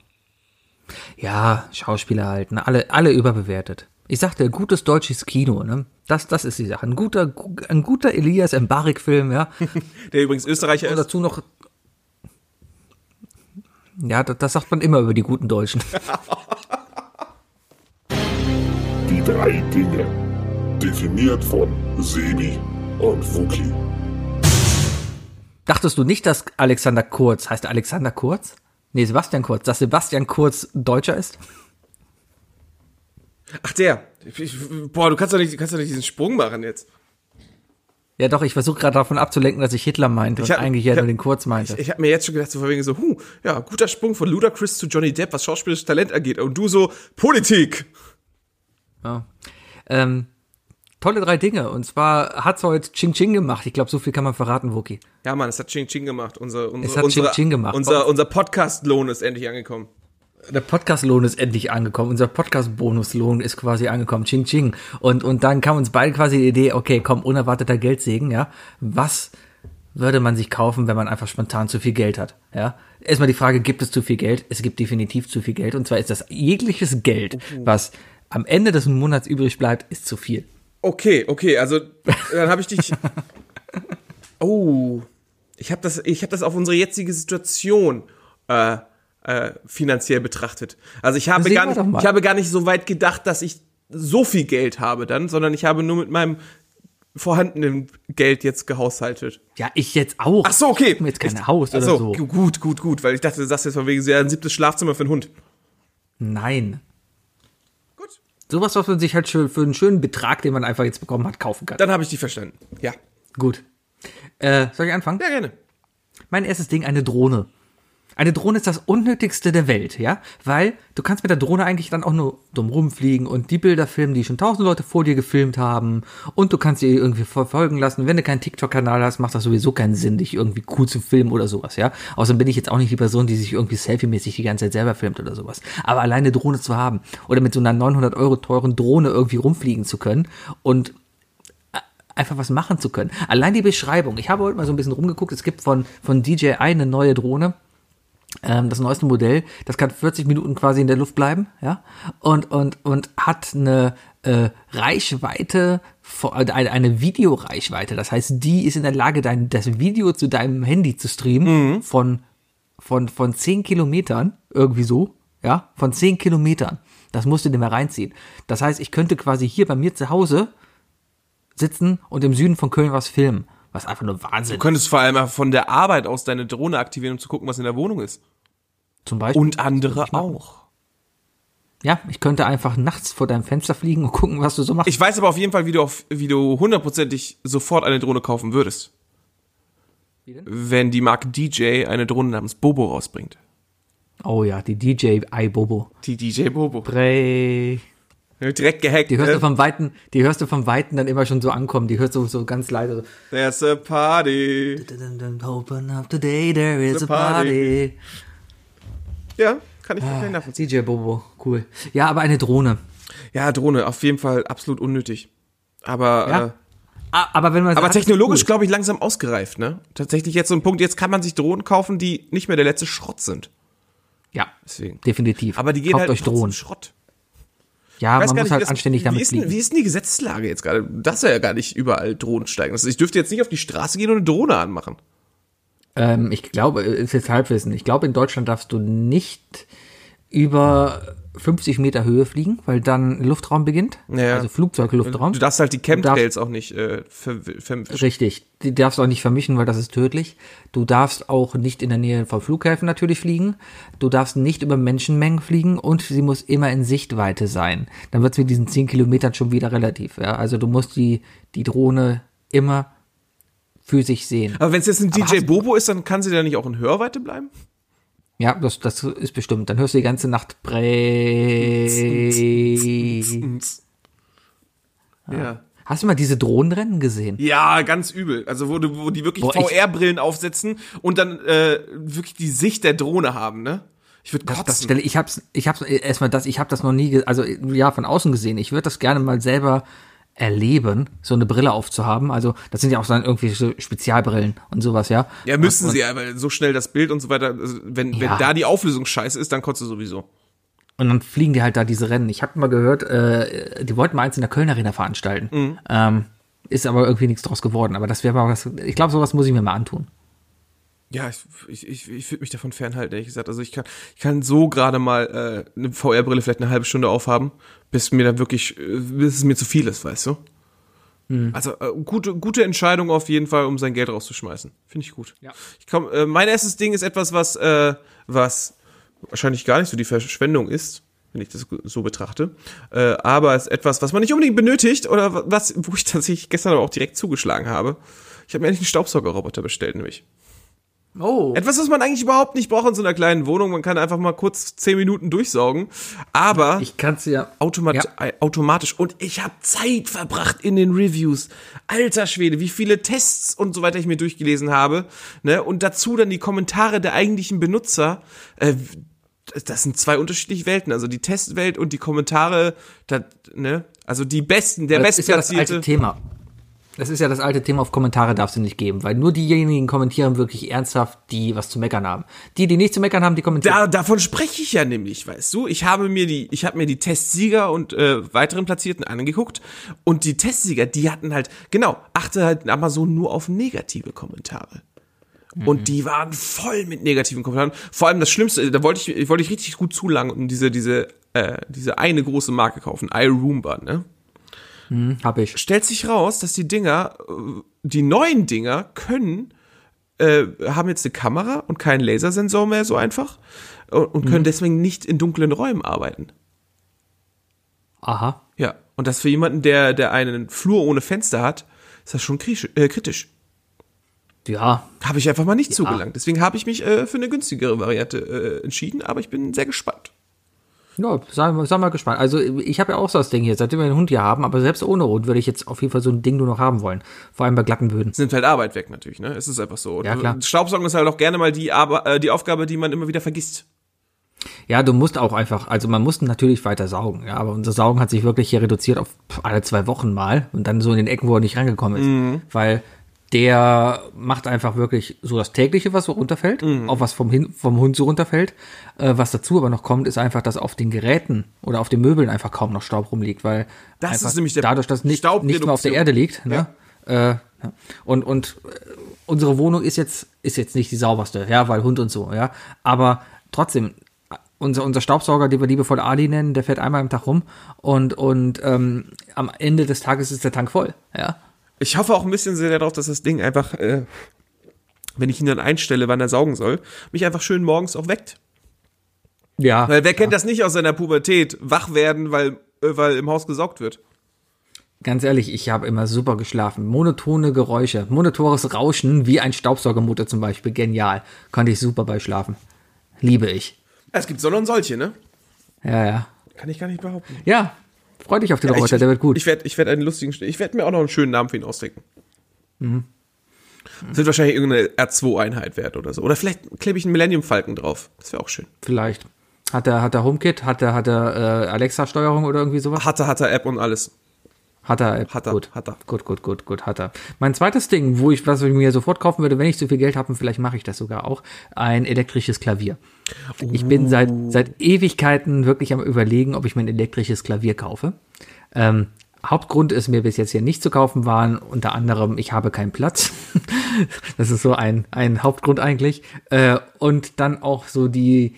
Ja, Schauspieler halt, ne? alle, alle überbewertet. Ich sagte, gutes deutsches Kino, ne? Das, das ist die Sache. Ein guter, gu- ein guter Elias Mbarek-Film, ja. Der übrigens Österreicher Und ist. dazu noch. Ja, das, das sagt man immer über die guten Deutschen. Drei Dinge. Definiert von Sebi und Wookie. Dachtest du nicht, dass Alexander Kurz, heißt er Alexander Kurz? Nee, Sebastian Kurz, dass Sebastian Kurz Deutscher ist? Ach, der. Ich, boah, du kannst doch nicht, du kannst doch nicht diesen Sprung machen jetzt. Ja, doch, ich versuche gerade davon abzulenken, dass ich Hitler meinte und hab- eigentlich ja ich hab- nur den Kurz meinte. Ich, ich habe mir jetzt schon gedacht, so vorwegen so, huh, ja, guter Sprung von Ludacris zu Johnny Depp, was schauspielerisches Talent angeht. Und du so, Politik. Ja. Ähm, tolle drei Dinge. Und zwar hat's heute Ching Ching gemacht. Ich glaube, so viel kann man verraten, Wookie. Ja, Mann, es hat Ching Ching gemacht. Unser, unser, Es hat unsere, Ching Ching gemacht. Unser, unser Podcast-Lohn ist endlich angekommen. der Podcast-Lohn ist endlich angekommen. Unser Podcast-Bonus-Lohn ist quasi angekommen. Ching, ching. Und, und dann kam uns beide quasi die Idee, okay, komm, unerwarteter Geldsegen, ja. Was würde man sich kaufen, wenn man einfach spontan zu viel Geld hat, ja? Erstmal die Frage, gibt es zu viel Geld? Es gibt definitiv zu viel Geld. Und zwar ist das jegliches Geld, was am Ende des Monats übrig bleibt, ist zu viel. Okay, okay, also dann habe ich dich. Oh, ich habe das, ich habe das auf unsere jetzige Situation äh, äh, finanziell betrachtet. Also ich habe gar nicht, mal. ich habe gar nicht so weit gedacht, dass ich so viel Geld habe dann, sondern ich habe nur mit meinem vorhandenen Geld jetzt gehaushaltet. Ja, ich jetzt auch. Ach so, okay. Ich hab mir jetzt kein Ich- Haus oder so, so. gu- gut, gut, gut, weil ich dachte, du sagst jetzt von wegen ja, ein siebtes Schlafzimmer für einen Hund. Nein. Sowas, was man sich halt schön für einen schönen Betrag, den man einfach jetzt bekommen hat, kaufen kann. Dann habe ich die verstanden. Ja. Gut. Äh, soll ich anfangen? Ja, gerne. Mein erstes Ding, eine Drohne. Eine Drohne ist das unnötigste der Welt, ja? Weil du kannst mit der Drohne eigentlich dann auch nur dumm rumfliegen und die Bilder filmen, die schon tausend Leute vor dir gefilmt haben. Und du kannst sie irgendwie verfolgen lassen. Wenn du keinen TikTok-Kanal hast, macht das sowieso keinen Sinn, dich irgendwie cool zu filmen oder sowas, ja? Außerdem bin ich jetzt auch nicht die Person, die sich irgendwie selfie-mäßig die ganze Zeit selber filmt oder sowas. Aber alleine Drohne zu haben oder mit so einer 900 Euro teuren Drohne irgendwie rumfliegen zu können und einfach was machen zu können. Allein die Beschreibung. Ich habe heute mal so ein bisschen rumgeguckt. Es gibt von, von DJI eine neue Drohne. Ähm, das neueste Modell. Das kann 40 Minuten quasi in der Luft bleiben, ja. Und, und, und hat eine äh, Reichweite, äh, eine, eine Videoreichweite. Das heißt, die ist in der Lage, dein, das Video zu deinem Handy zu streamen von, von, von 10 Kilometern, irgendwie so, ja, von 10 Kilometern. Das musst du dir mal reinziehen. Das heißt, ich könnte quasi hier bei mir zu Hause sitzen und im Süden von Köln was filmen. Was einfach nur Wahnsinn Du könntest vor allem von der Arbeit aus deine Drohne aktivieren, um zu gucken, was in der Wohnung ist. zum Beispiel. Und andere auch. ja, ich könnte einfach nachts vor deinem Fenster fliegen und gucken, was du so machst. Ich weiß aber auf jeden Fall, wie du, auf, wie du hundertprozentig sofort eine Drohne kaufen würdest. Wie denn? Wenn die Marke DJ eine Drohne namens Bobo rausbringt. oh ja, die DJ iBobo. Die DJ Bobo. Bray. Direkt gehackt. Die hörst du äh, vom Weiten, die hörst du vom Weiten dann immer schon so ankommen. Die hörst du so ganz leise. There's a party. Open up today, there is a party. Ja, kann ich Ah. nachvollziehen. DJ Bobo, cool. Ja, aber eine Drohne. Ja, Drohne, auf jeden Fall absolut unnötig. Aber, Ja. äh, Aber wenn man aber technologisch, cool. glaube ich, langsam ausgereift, ne? Tatsächlich jetzt so ein Punkt, jetzt kann man sich Drohnen kaufen, die nicht mehr der letzte Schrott sind. Ja, Deswegen. definitiv. Aber die gehen Kauft halt euch Drohnen. Schrott. Ja, man muss nicht, wie halt das- anständig wie damit ist, denn, fliegen. wie ist denn die Gesetzeslage jetzt gerade? Das ja gar nicht überall Drohnen steigen. Also ich dürfte jetzt nicht auf die Straße gehen und eine Drohne anmachen. Ähm, ich glaube, ist jetzt Halbwissen. Ich glaube, in Deutschland darfst du nicht über 50 Meter Höhe fliegen, weil dann Luftraum beginnt. Ja. Also Flugzeugluftraum. Du darfst halt die Chemtrails auch nicht äh, ver ver Richtig. Die darfst du auch nicht vermischen, weil das ist tödlich. Du darfst auch nicht in der Nähe von Flughäfen natürlich fliegen. Du darfst nicht über Menschenmengen fliegen und sie muss immer in Sichtweite sein. Dann wird es mit diesen 10 Kilometern schon wieder relativ. Ja? Also du musst die, die Drohne immer für sich sehen. Aber wenn es jetzt ein Aber DJ Bobo ist, dann kann sie da nicht auch in Hörweite bleiben? Ja, das, das ist bestimmt. Dann hörst du die ganze Nacht Brei. Ja. Hast du mal diese Drohnenrennen gesehen? Ja, ganz übel. Also wo, du, wo die wirklich VR-Brillen aufsetzen und dann äh, wirklich die Sicht der Drohne haben, ne? Ich würde kotzen. Das stelle ich hab's ich hab's äh, erstmal das ich habe das noch nie also ja von außen gesehen. Ich würde das gerne mal selber erleben, so eine Brille aufzuhaben. Also das sind ja auch dann irgendwie so Spezialbrillen und sowas, ja. ja, müssen und, sie ja, weil so schnell das Bild und so weiter, also wenn, wenn Ja. da die Auflösung scheiße ist, dann kotzt du sowieso. Und dann fliegen die halt da diese Rennen. Ich habe mal gehört, äh, die wollten mal eins in der Köln Arena veranstalten. Ähm, ist aber irgendwie nichts draus geworden. Aber das wäre mal was. Ich glaube, sowas muss ich mir mal antun. Ja, ich, ich, ich, ich würde mich davon fernhalten, ehrlich gesagt. Also ich kann, ich kann so gerade mal äh, eine VR-Brille vielleicht eine halbe Stunde aufhaben, bis mir dann wirklich, äh, bis es mir zu viel ist, weißt du? Also äh, gute, gute Entscheidung auf jeden Fall, um sein Geld rauszuschmeißen. Finde ich gut. Ja. Ich komm, äh, mein erstes Ding ist etwas, was, äh, was wahrscheinlich gar nicht so die Verschwendung ist, wenn ich das so betrachte. Äh, aber es ist etwas, was man nicht unbedingt benötigt oder was, wo ich tatsächlich gestern aber auch direkt zugeschlagen habe. Ich habe mir eigentlich einen Staubsaugerroboter bestellt, nämlich. Oh. Etwas, was man eigentlich überhaupt nicht braucht in so einer kleinen Wohnung. Man kann einfach mal kurz zehn Minuten durchsaugen. Aber Ich kann's ja. automat Ja. automatisch. Und ich habe Zeit verbracht in den Reviews. Alter Schwede, wie viele Tests und so weiter ich mir durchgelesen habe. Ne? Und dazu dann die Kommentare der eigentlichen Benutzer. Äh, das sind zwei unterschiedliche Welten. Also die Testwelt und die Kommentare, das, ne? Also die besten, der Das ist ja das alte bestplatzierte. Thema. Das ist ja das alte Thema, auf Kommentare darfst du nicht geben, weil nur diejenigen kommentieren wirklich ernsthaft, die was zu meckern haben. Die, die nichts zu meckern haben, die kommentieren. Da, davon spreche ich ja nämlich, weißt du? Ich habe mir die, ich habe mir die Testsieger und äh, weiteren Platzierten angeguckt und die Testsieger, die hatten halt, genau, achte halt Amazon nur auf negative Kommentare. Und die waren voll mit negativen Kommentaren. Vor allem das Schlimmste, da wollte ich, wollte ich richtig gut zulangen und diese, diese, äh, diese eine große Marke kaufen, iRoomba, ne? Hab ich. stellt sich raus, dass die Dinger, äh, die neuen Dinger können, äh, haben jetzt eine Kamera und keinen Lasersensor mehr so einfach und, und können deswegen nicht in dunklen Räumen arbeiten. Aha. Ja, und das für jemanden, der, der einen Flur ohne Fenster hat, ist das schon kritisch. Äh, kritisch. Ja, Habe ich einfach mal nicht zugelangt. Deswegen habe ich mich äh, für eine günstigere Variante äh, entschieden, aber ich bin sehr gespannt. Ja, sei, sei mal gespannt. Also ich habe ja auch so das Ding hier, seitdem wir einen Hund hier haben, aber selbst ohne Hund würde ich jetzt auf jeden Fall so ein Ding nur noch haben wollen. Vor allem bei glatten Böden. Nimmt halt Arbeit weg natürlich, ne? Es ist einfach so. Ja, klar. Staubsaugen ist halt auch gerne mal die, Arbe äh, die Aufgabe, die man immer wieder vergisst. Ja, du musst auch einfach, also man muss natürlich weiter saugen, ja, aber unser Saugen hat sich wirklich hier reduziert auf alle zwei Wochen mal und dann so in den Ecken, wo er nicht reingekommen ist. Weil der macht einfach wirklich so das tägliche, was so runterfällt, auch was vom, Hin vom Hund so runterfällt. Äh, was dazu aber noch kommt, ist einfach, dass auf den Geräten oder auf den Möbeln einfach kaum noch Staub rumliegt, weil Das ist nämlich der dadurch, dass nicht, nicht mehr auf der. Erde liegt, ne? Äh, ja. Und, und äh, unsere Wohnung ist jetzt, ist jetzt nicht die sauberste, ja, weil Hund und so, ja. Aber trotzdem, unser, unser Staubsauger, den wir liebevoll Ali nennen, der fährt einmal am Tag rum und, und ähm, am Ende des Tages ist der Tank voll, ja. Ich hoffe auch ein bisschen sehr darauf, dass das Ding einfach, äh, wenn ich ihn dann einstelle, wann er saugen soll, mich einfach schön morgens auch weckt. Ja. Weil wer kennt das nicht aus seiner Pubertät? Wach werden, weil, äh, weil im Haus gesaugt wird. Ganz ehrlich, ich habe immer super geschlafen. Monotone Geräusche, monotores Rauschen, wie ein Staubsaugermotor zum Beispiel, genial. Konnte ich super bei schlafen. Liebe ich. Es gibt solche und solche, ne? Ja, ja. Kann ich gar nicht behaupten. Ja, freu dich auf den Ja, Roboter, ich, der wird gut. Ich werde ich werd einen lustigen, ich werde mir auch noch einen schönen Namen für ihn ausdenken. Das wird wahrscheinlich irgendeine R2-Einheit wert oder so. Oder vielleicht klebe ich einen Millennium Falken drauf. Das wäre auch schön. Vielleicht. Hat er, hat er HomeKit? Hat er, hat er äh, Alexa-Steuerung oder irgendwie sowas? Hatte, hatte App und alles. Hat er. App. Hat er, Gut. hat er. Gut, gut, gut, gut, hat er. Mein zweites Ding, wo ich, was ich mir sofort kaufen würde, wenn ich so viel Geld habe, und vielleicht mache ich das sogar auch, ein elektrisches Klavier. Ich bin seit, seit Ewigkeiten wirklich am überlegen, ob ich mir ein elektrisches Klavier kaufe. Ähm, Hauptgrund ist mir bis jetzt hier nicht zu kaufen waren, unter anderem, ich habe keinen Platz. das ist so ein, ein Hauptgrund eigentlich. Äh, und dann auch so die,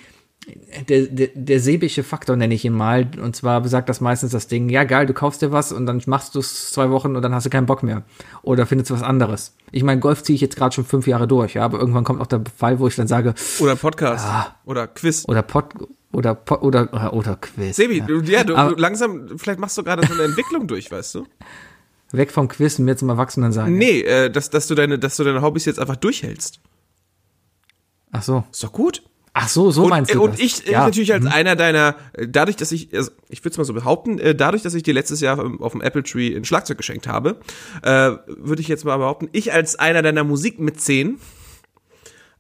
der, der, der säbische Faktor nenne ich ihn mal. Und zwar besagt das meistens das Ding, ja geil, du kaufst dir was und dann machst du es zwei Wochen und dann hast du keinen Bock mehr. Oder findest du was anderes. Ich meine, Golf ziehe ich jetzt gerade schon fünf Jahre durch, ja, aber irgendwann kommt auch der Fall, wo ich dann sage, Oder Podcast. Oder Quiz. oder Pod, oder Pod, oder, oder, Quiz. Sebi, du, ja, du, Aber- langsam, vielleicht machst du gerade so eine Entwicklung durch, weißt du? Weg vom Quiz und mehr zum Erwachsenen sein. Nee, äh, dass, dass, du deine, dass du deine Hobbys jetzt einfach durchhältst. Ach so. Ist doch gut. Ach so, so und, meinst äh, du und das? ich, ich ja. natürlich als einer deiner, äh, dadurch, dass ich, also ich würde es mal so behaupten, äh, dadurch, dass ich dir letztes Jahr auf dem Apple Tree ein Schlagzeug geschenkt habe, äh, würde ich jetzt mal behaupten, ich als einer deiner Musik mit zehn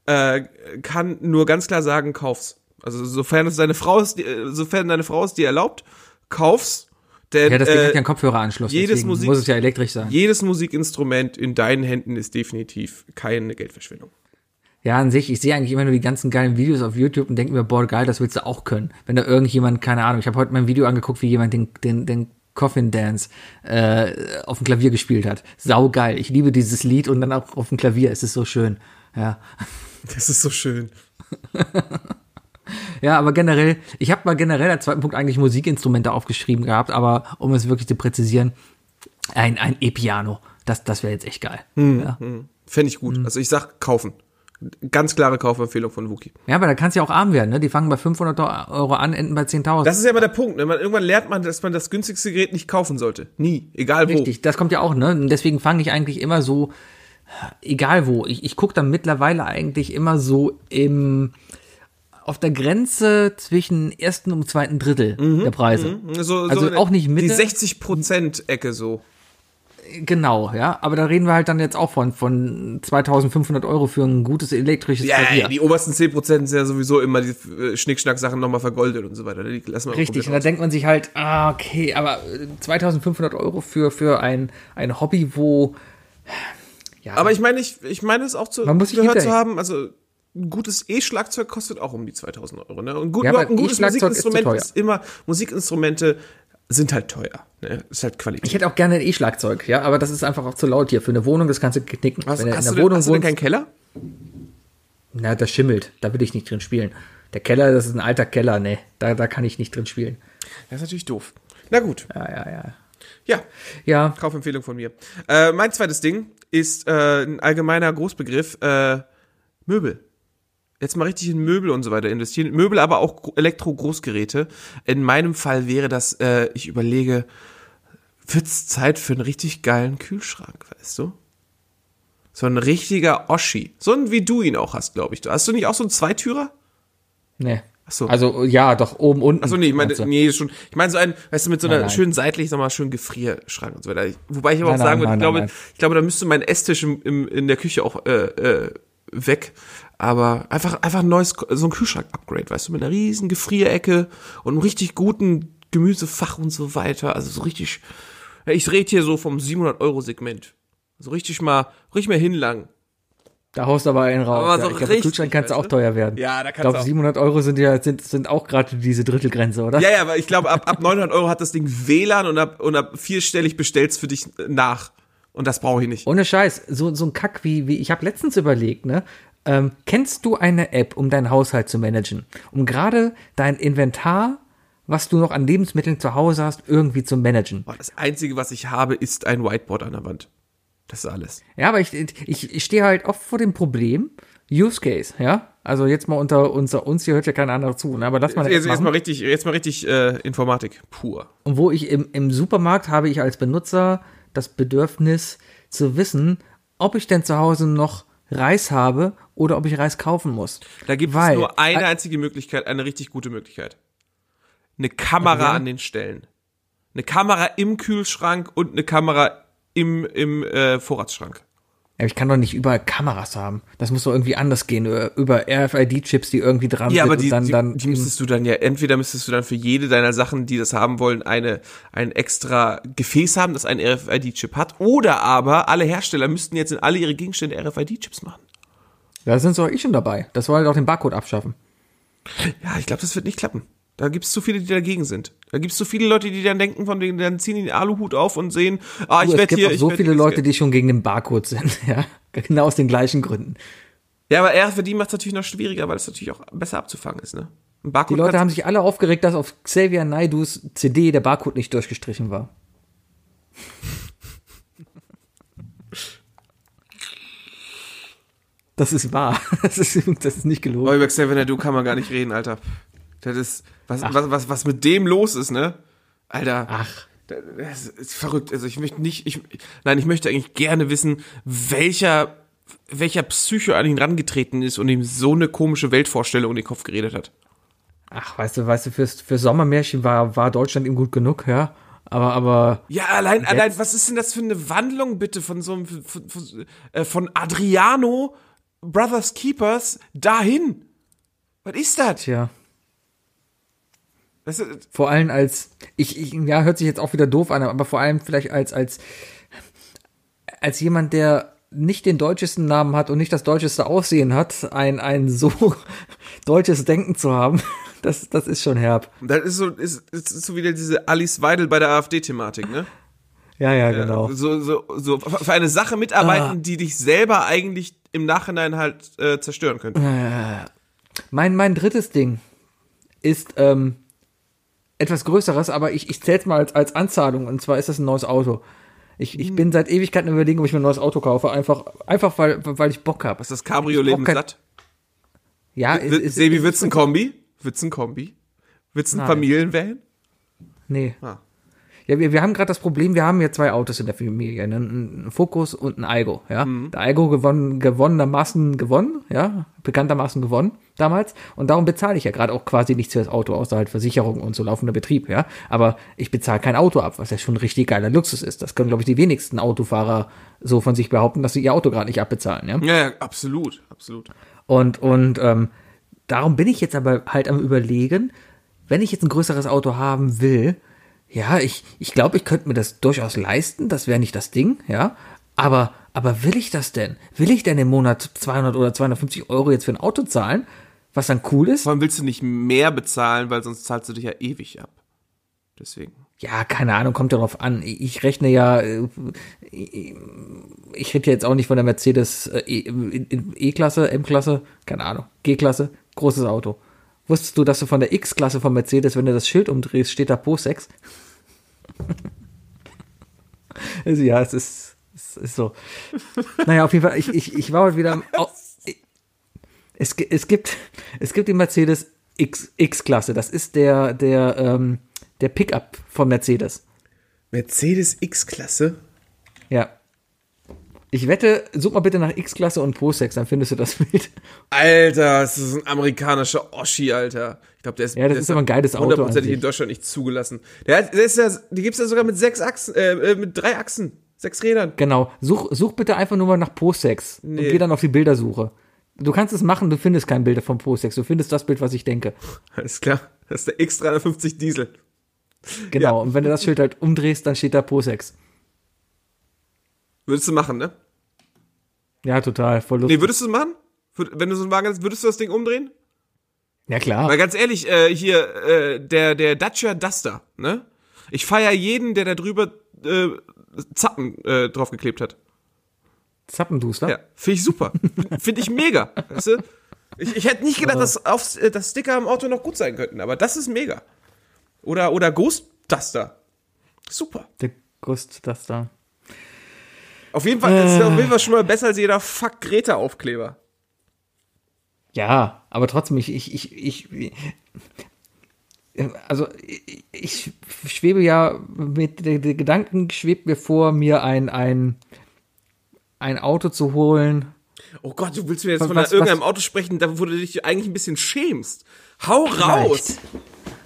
äh, kann nur ganz klar sagen, kauf's. Also sofern es deine Frau ist, sofern deine Frau es dir erlaubt, kauf's. Denn, Ja, das Ding äh, hat ja einen Kopfhöreranschluss. jedes Musik- muss es ja elektrisch sein. jedes Musikinstrument in deinen Händen ist definitiv keine Geldverschwendung. Ja, an sich, ich sehe eigentlich immer nur die ganzen geilen Videos auf YouTube und denke mir, boah, geil, das willst du auch können. Wenn da irgendjemand, keine Ahnung, ich habe heute mal ein Video angeguckt, wie jemand den, den, den Coffin Dance äh, auf dem Klavier gespielt hat. Sau geil. Ich liebe dieses Lied und dann auch auf dem Klavier. Es ist so schön. Ja. Das ist so schön. Ja, aber generell, ich habe mal generell als zweiten Punkt eigentlich Musikinstrumente aufgeschrieben gehabt, aber um es wirklich zu präzisieren, ein, ein E-Piano. Das, das wäre jetzt echt geil. Ja. Fände ich gut. Also ich sag kaufen. Ganz klare Kaufempfehlung von Wookie. ja, aber da kannst du ja auch arm werden, ne? Die fangen bei 500 Euro an, enden bei 10.000. Das ist ja immer der Punkt. Ne? Man, irgendwann lernt man, dass man das günstigste Gerät nicht kaufen sollte. Nie. Egal wo. Richtig, das kommt ja auch, ne? Und deswegen fange ich eigentlich immer so, egal wo, ich, ich gucke dann mittlerweile eigentlich immer so im auf der Grenze zwischen ersten und zweiten Drittel der Preise. So, Also so auch nicht Mitte. Die 60%-Ecke so. Genau, ja. Aber da reden wir halt dann jetzt auch von, von 2500 Euro für ein gutes elektrisches Ja, Klavier. die obersten 10% sind ja sowieso immer die äh, Schnickschnack-Sachen nochmal vergoldet und so weiter. Die lassen wir Richtig, und da denkt man sich halt, ah, okay, aber äh, 2500 Euro für, für ein, ein Hobby, wo. Ja, Aber ich meine, ich, ich meine es auch zu, Man muss gehört zu haben, also ein gutes E-Schlagzeug kostet auch um die 2000 Euro. Ne? Und gut, Ja, ein gutes ist zu Musikinstrument teuer. ist, immer, Musikinstrumente sind halt teuer. Ne? Ist halt Qualität. ich hätte auch gerne ein E-Schlagzeug, ja, aber das ist einfach auch zu laut hier. Für eine Wohnung, das kannst du knicken. hast, Wenn du in hast, der du denn, Wohnung hast du denn keinen Keller? na, das schimmelt. Da will ich nicht drin spielen. Der Keller, das ist ein alter Keller, ne, da, da kann ich nicht drin spielen. Das ist natürlich doof. Na gut. Ja, ja, ja. Ja, Ja, Kaufempfehlung von mir. Äh, mein zweites Ding ist äh, ein allgemeiner Großbegriff, äh, Möbel. Jetzt mal richtig in Möbel und so weiter investieren. Möbel, aber auch Gro- Elektro-Großgeräte. In meinem Fall wäre das, äh, ich überlege, wird's Zeit für einen richtig geilen Kühlschrank, weißt du? So ein richtiger Oschi. So ein, wie du ihn auch hast, glaube ich. Hast du nicht auch so einen Zweitürer? ne. Ach so. Also, ja, doch, oben, unten. Achso, nee, ich meine, nee, schon. Ich meine so ein, weißt du, mit so einer Nein, nein. schönen seitlich, sag mal, schönen Gefrierschrank und so weiter. Wobei ich aber Nein, auch sagen würde, ich glaube, ich glaube, da müsste mein Esstisch im, im, in der Küche auch äh, äh, weg. Aber einfach, einfach ein neues, so ein Kühlschrank-Upgrade, weißt du, mit einer riesen Gefrierecke und einem richtig guten Gemüsefach und so weiter. Also so richtig, ich rede hier so vom 700-Euro-Segment. So richtig mal, richtig mal hinlangen. Da haust du aber einen raus. Aber ja, so ich glaube, richtig, Kühlschrank kannst du auch teuer werden. Ja, da Ich kannst glaube, du auch. 700 Euro sind ja, sind, sind auch gerade diese Drittelgrenze, oder? Ja, ja, aber ich glaube, ab, ab 900 Euro hat das Ding WLAN und ab, und ab vierstellig bestellt's für dich nach. Und das brauche ich nicht. Ohne Scheiß, so, so ein Kack wie, wie ich habe letztens überlegt, ne? Ähm, kennst du eine App, um deinen Haushalt zu managen? Um gerade dein Inventar, was du noch an Lebensmitteln zu Hause hast, irgendwie zu managen. Boah, Das Einzige, was ich habe, ist ein Whiteboard an der Wand. Das ist alles. Ja, aber ich, ich, ich stehe halt oft vor dem Problem, Use Case, ja? Also jetzt mal unter, unter uns, hier hört ja keiner anderer zu, ne? aber lass mal Jetzt, jetzt machen. mal richtig, jetzt mal richtig äh, Informatik pur. Und wo ich im, im Supermarkt habe ich als Benutzer das Bedürfnis zu wissen, ob ich denn zu Hause noch Reis habe oder ob ich Reis kaufen muss. Da gibt Weil- es nur eine einzige Möglichkeit, eine richtig gute Möglichkeit. Eine Kamera Ja. an den Stellen. Eine Kamera im Kühlschrank und eine Kamera im, im äh, Vorratsschrank. Ja, ich kann doch nicht überall Kameras haben. Das muss doch irgendwie anders gehen, über, über RFID-Chips, die irgendwie dran Ja, sind aber die, und dann, die, dann die müsstest du dann ja, entweder müsstest du dann für jede deiner Sachen, die das haben wollen, eine, ein extra Gefäß haben, das einen RFID-Chip hat, oder aber alle Hersteller müssten jetzt in alle ihre Gegenstände RFID-Chips machen. da sind doch ich schon dabei. Das soll halt auch den Barcode abschaffen. Ja, ich glaube, das wird nicht klappen. Da gibt es zu viele, die dagegen sind. Da gibt es zu viele Leute, die dann denken, von denen, dann ziehen die den Aluhut auf und sehen, ah, ich Du, es werde gibt hier. auch so viele hier- Leute, die schon gegen den Barcode sind, ja. Genau aus den gleichen Gründen. Ja, aber RFID macht es natürlich noch schwieriger, weil es natürlich auch besser abzufangen ist, ne? Ein Die Barcode Leute kannst- haben sich alle aufgeregt, dass auf Xavier Naidus CD der Barcode nicht durchgestrichen war. Das ist wahr. Das ist, das ist nicht gelogen. über Xavier Naidoo kann man gar nicht reden, Alter. Das ist, was, was, was, was mit dem los ist, ne? Alter. Ach. Das ist verrückt. Also ich möchte nicht, ich, nein, ich möchte eigentlich gerne wissen, welcher, welcher Psycho an ihn rangetreten ist und ihm so eine komische Weltvorstellung in den Kopf geredet hat. Ach, weißt du, weißt du, fürs, für Sommermärchen war, war Deutschland ihm gut genug, ja. Aber, aber, Ja, allein, allein, was ist denn das für eine Wandlung bitte von so einem, von, von, äh, von Adriano, Brothers Keepers, dahin? Was ist das? tja. Ist, Vor allem als, ich, ich, ja, hört sich jetzt auch wieder doof an, aber vor allem vielleicht als, als, als jemand, der nicht den deutschesten Namen hat und nicht das deutscheste Aussehen hat, ein, ein so deutsches Denken zu haben, das, das ist schon herb. das ist so, ist, ist so wieder diese Alice Weidel bei der AfD-Thematik, ne? Ja, ja, genau. So, so, so für eine Sache mitarbeiten, Ah. die dich selber eigentlich im Nachhinein halt äh, zerstören könnte. Mein, mein drittes Ding ist ähm, etwas Größeres, aber ich, ich zähle es mal als, als Anzahlung und zwar ist das ein neues Auto. Ich, ich bin seit Ewigkeiten überlegen, ob ich mir ein neues Auto kaufe, einfach, einfach weil, weil ich Bock habe. Ist das Cabrio-Leben satt? Ja, W- Sebi, wird's ein Kombi? Wird's ein Kombi? Wird's ein. Familienvan? nee. Ah. Ja, wir, wir haben gerade das Problem, wir haben hier zwei Autos in der Familie, ne? ein Focus und ein Aigo, ja. Mhm. Der Aigo gewonnen, gewonnenermaßen gewonnen, ja, bekanntermaßen gewonnen damals und darum bezahle ich ja gerade auch quasi nichts für das Auto, außer halt Versicherung und so laufender Betrieb, ja. Aber ich bezahle kein Auto ab, was ja schon ein richtig geiler Luxus ist. Das können, glaube ich, die wenigsten Autofahrer so von sich behaupten, dass sie ihr Auto gerade nicht abbezahlen, ja. Ja, ja, absolut, absolut. Und, und ähm, darum bin ich jetzt aber halt am überlegen, wenn ich jetzt ein größeres Auto haben will, ja, ich, ich glaube, ich könnte mir das durchaus leisten, das wäre nicht das Ding, ja, aber, aber will ich das denn? Will ich denn im Monat 200 oder 250 Euro jetzt für ein Auto zahlen, was dann cool ist? Vor allem willst du nicht mehr bezahlen, weil sonst zahlst du dich ja ewig ab. Deswegen. Ja, keine Ahnung, kommt darauf an. Ich rechne ja, äh, ich rede ja jetzt auch nicht von der Mercedes äh, E- E-Klasse, M-Klasse, keine Ahnung, G-Klasse, großes Auto. Wusstest du, dass du von der X-Klasse von Mercedes, wenn du das Schild umdrehst, steht da Po6? also ja, es ist, es ist so. Naja, auf jeden Fall, ich, ich, ich war heute wieder am, au- es, es gibt, es gibt die Mercedes X-Klasse. Das ist der, der, ähm, der Pickup von Mercedes. Mercedes X-Klasse? Ja. Ich wette, such mal bitte nach X-Klasse und Pro-Sex, dann findest du das Bild. Alter, das ist ein amerikanischer Oschi, Alter. Ich glaube, der ist, Ja, das ist aber ein geiles Auto hundertprozentig in Deutschland nicht zugelassen. Der, hat, der ist ja, die gibt's ja sogar mit sechs Achsen, äh, äh, mit drei Achsen, sechs Rädern. Genau. Such, such bitte einfach nur mal nach Pro-Sex und Nee. geh dann auf die Bildersuche. Du kannst es machen, du findest kein Bild von Pro-Sex. Du findest das Bild, was ich denke. Alles klar. Das ist der X350 Diesel. Genau. Ja. Und wenn du das Schild halt umdrehst, dann steht da Pro-Sex. Würdest du machen, ne? Ja, total. Voll lustig. Nee, würdest du es machen? Wenn du so einen Wagen hast, würdest du das Ding umdrehen? ja, klar. Weil ganz ehrlich, äh, hier, äh, der, der Dacia Duster, ne? Ich feier jeden, der da drüber äh, Zappen äh, draufgeklebt hat. Zappenduster. Ja, finde ich super. finde ich mega. Weißt du? ich, ich hätte nicht gedacht, dass, auf, äh, dass Sticker am Auto noch gut sein könnten, aber das ist mega. Oder, oder Ghost Duster. Super. Der das da. Auf jeden Fall ist auf jeden Fall schon mal besser als jeder Fuck Greta Aufkleber. Ja, aber trotzdem, ich, ich, ich, ich, also ich, ich schwebe ja mit der Gedanken schwebt mir vor, mir ein, ein, ein Auto zu holen. Oh Gott, du willst mir jetzt Was- von was- irgendeinem was- Auto sprechen, da wo du dich eigentlich ein bisschen schämst. Hau raus!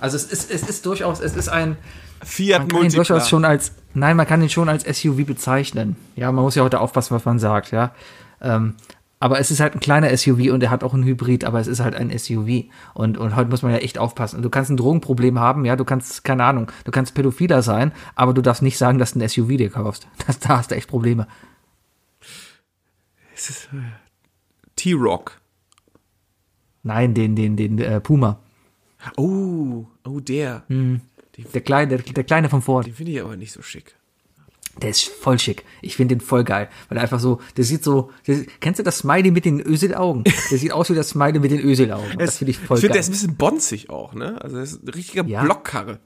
Also es ist, es ist durchaus, es ist ein, Fiat man kann ihn Multipla. durchaus schon als, nein, man kann ihn schon als SUV bezeichnen. Ja, man muss ja heute aufpassen, was man sagt, ja. Ähm, aber es ist halt ein kleiner SUV und er hat auch einen Hybrid, aber es ist halt ein SUV. Und, und heute muss man ja echt aufpassen. Du kannst ein Drogenproblem haben, ja, du kannst, keine Ahnung, du kannst Pädophiler sein, aber du darfst nicht sagen, dass du ein SUV dir kaufst. Das, da hast du echt Probleme. T-Rock. Nein, den, den, den äh, Puma. Oh, oh, der. Der kleine, der, der kleine von Ford. Den finde ich aber nicht so schick. Der ist voll schick. Ich finde den voll geil. Weil er einfach so, der sieht so, der, kennst du das Smiley mit den Öselaugen? Der sieht aus wie das Smiley mit den Öselaugen. Das finde ich voll ich finde, der geil. ist ein bisschen bonzig auch, ne? Also, der ist ein richtiger Ja. Blockkarre.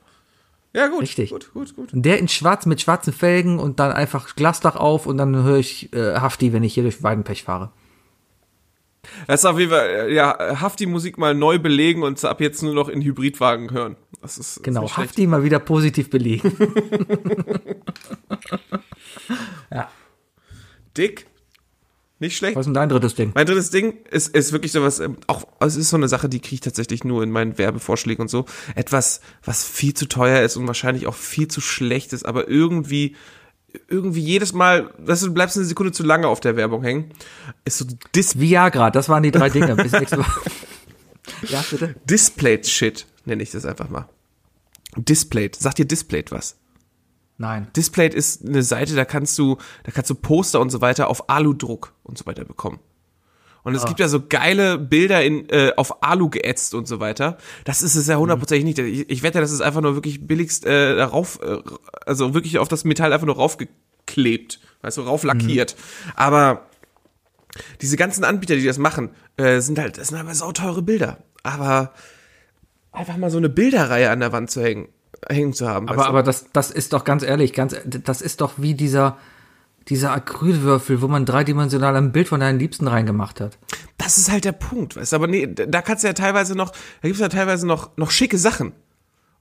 Ja, gut. Richtig. Gut, gut, gut. Und der in schwarz mit schwarzen Felgen und dann einfach Glasdach auf und dann höre ich äh, Hafti, wenn ich hier durch Weidenpech fahre. Das ist auf jeden Fall, äh, ja, Hafti-Musik mal neu belegen und ab jetzt nur noch in Hybridwagen hören. Das ist, Genau, ist. Hafti mal wieder positiv belegen. Dick. Nicht schlecht. Was ist denn dein drittes Ding? Mein drittes Ding ist, ist wirklich sowas, ähm, auch, es ist so eine Sache, die kriege ich tatsächlich nur in meinen Werbevorschlägen und so. Etwas, was viel zu teuer ist und wahrscheinlich auch viel zu schlecht ist, aber irgendwie, irgendwie jedes Mal, du, du bleibst eine Sekunde zu lange auf der Werbung hängen, ist so Dis Viagra, das waren die drei Dinge. Bis nächste Woche. Ja, bitte. Displayed Shit, nenne ich das einfach mal. Displayed. Sagt dir Displayed was? Nein. Displayed ist eine Seite, da kannst du, da kannst du Poster und so weiter auf Aludruck und so weiter bekommen. Und es gibt ja so geile Bilder in, äh, auf Alu geätzt und so weiter. Das ist es ja hundertprozentig nicht. Ich, ich wette, das ist einfach nur wirklich billigst äh, darauf, äh, also wirklich auf das Metall einfach nur raufgeklebt, weißt du, rauflackiert. Aber diese ganzen Anbieter, die das machen, äh, sind halt, das sind aber sauteure Bilder. Aber einfach mal so eine Bilderreihe an der Wand zu hängen, hängen zu haben. Aber, aber das, das ist doch ganz ehrlich, ganz, das ist doch wie dieser, dieser Acrylwürfel, wo man dreidimensional ein Bild von deinen Liebsten reingemacht hat. Das ist halt der Punkt, weißt du, aber nee, da kannst du ja teilweise noch, da gibt's ja teilweise noch, noch schicke Sachen.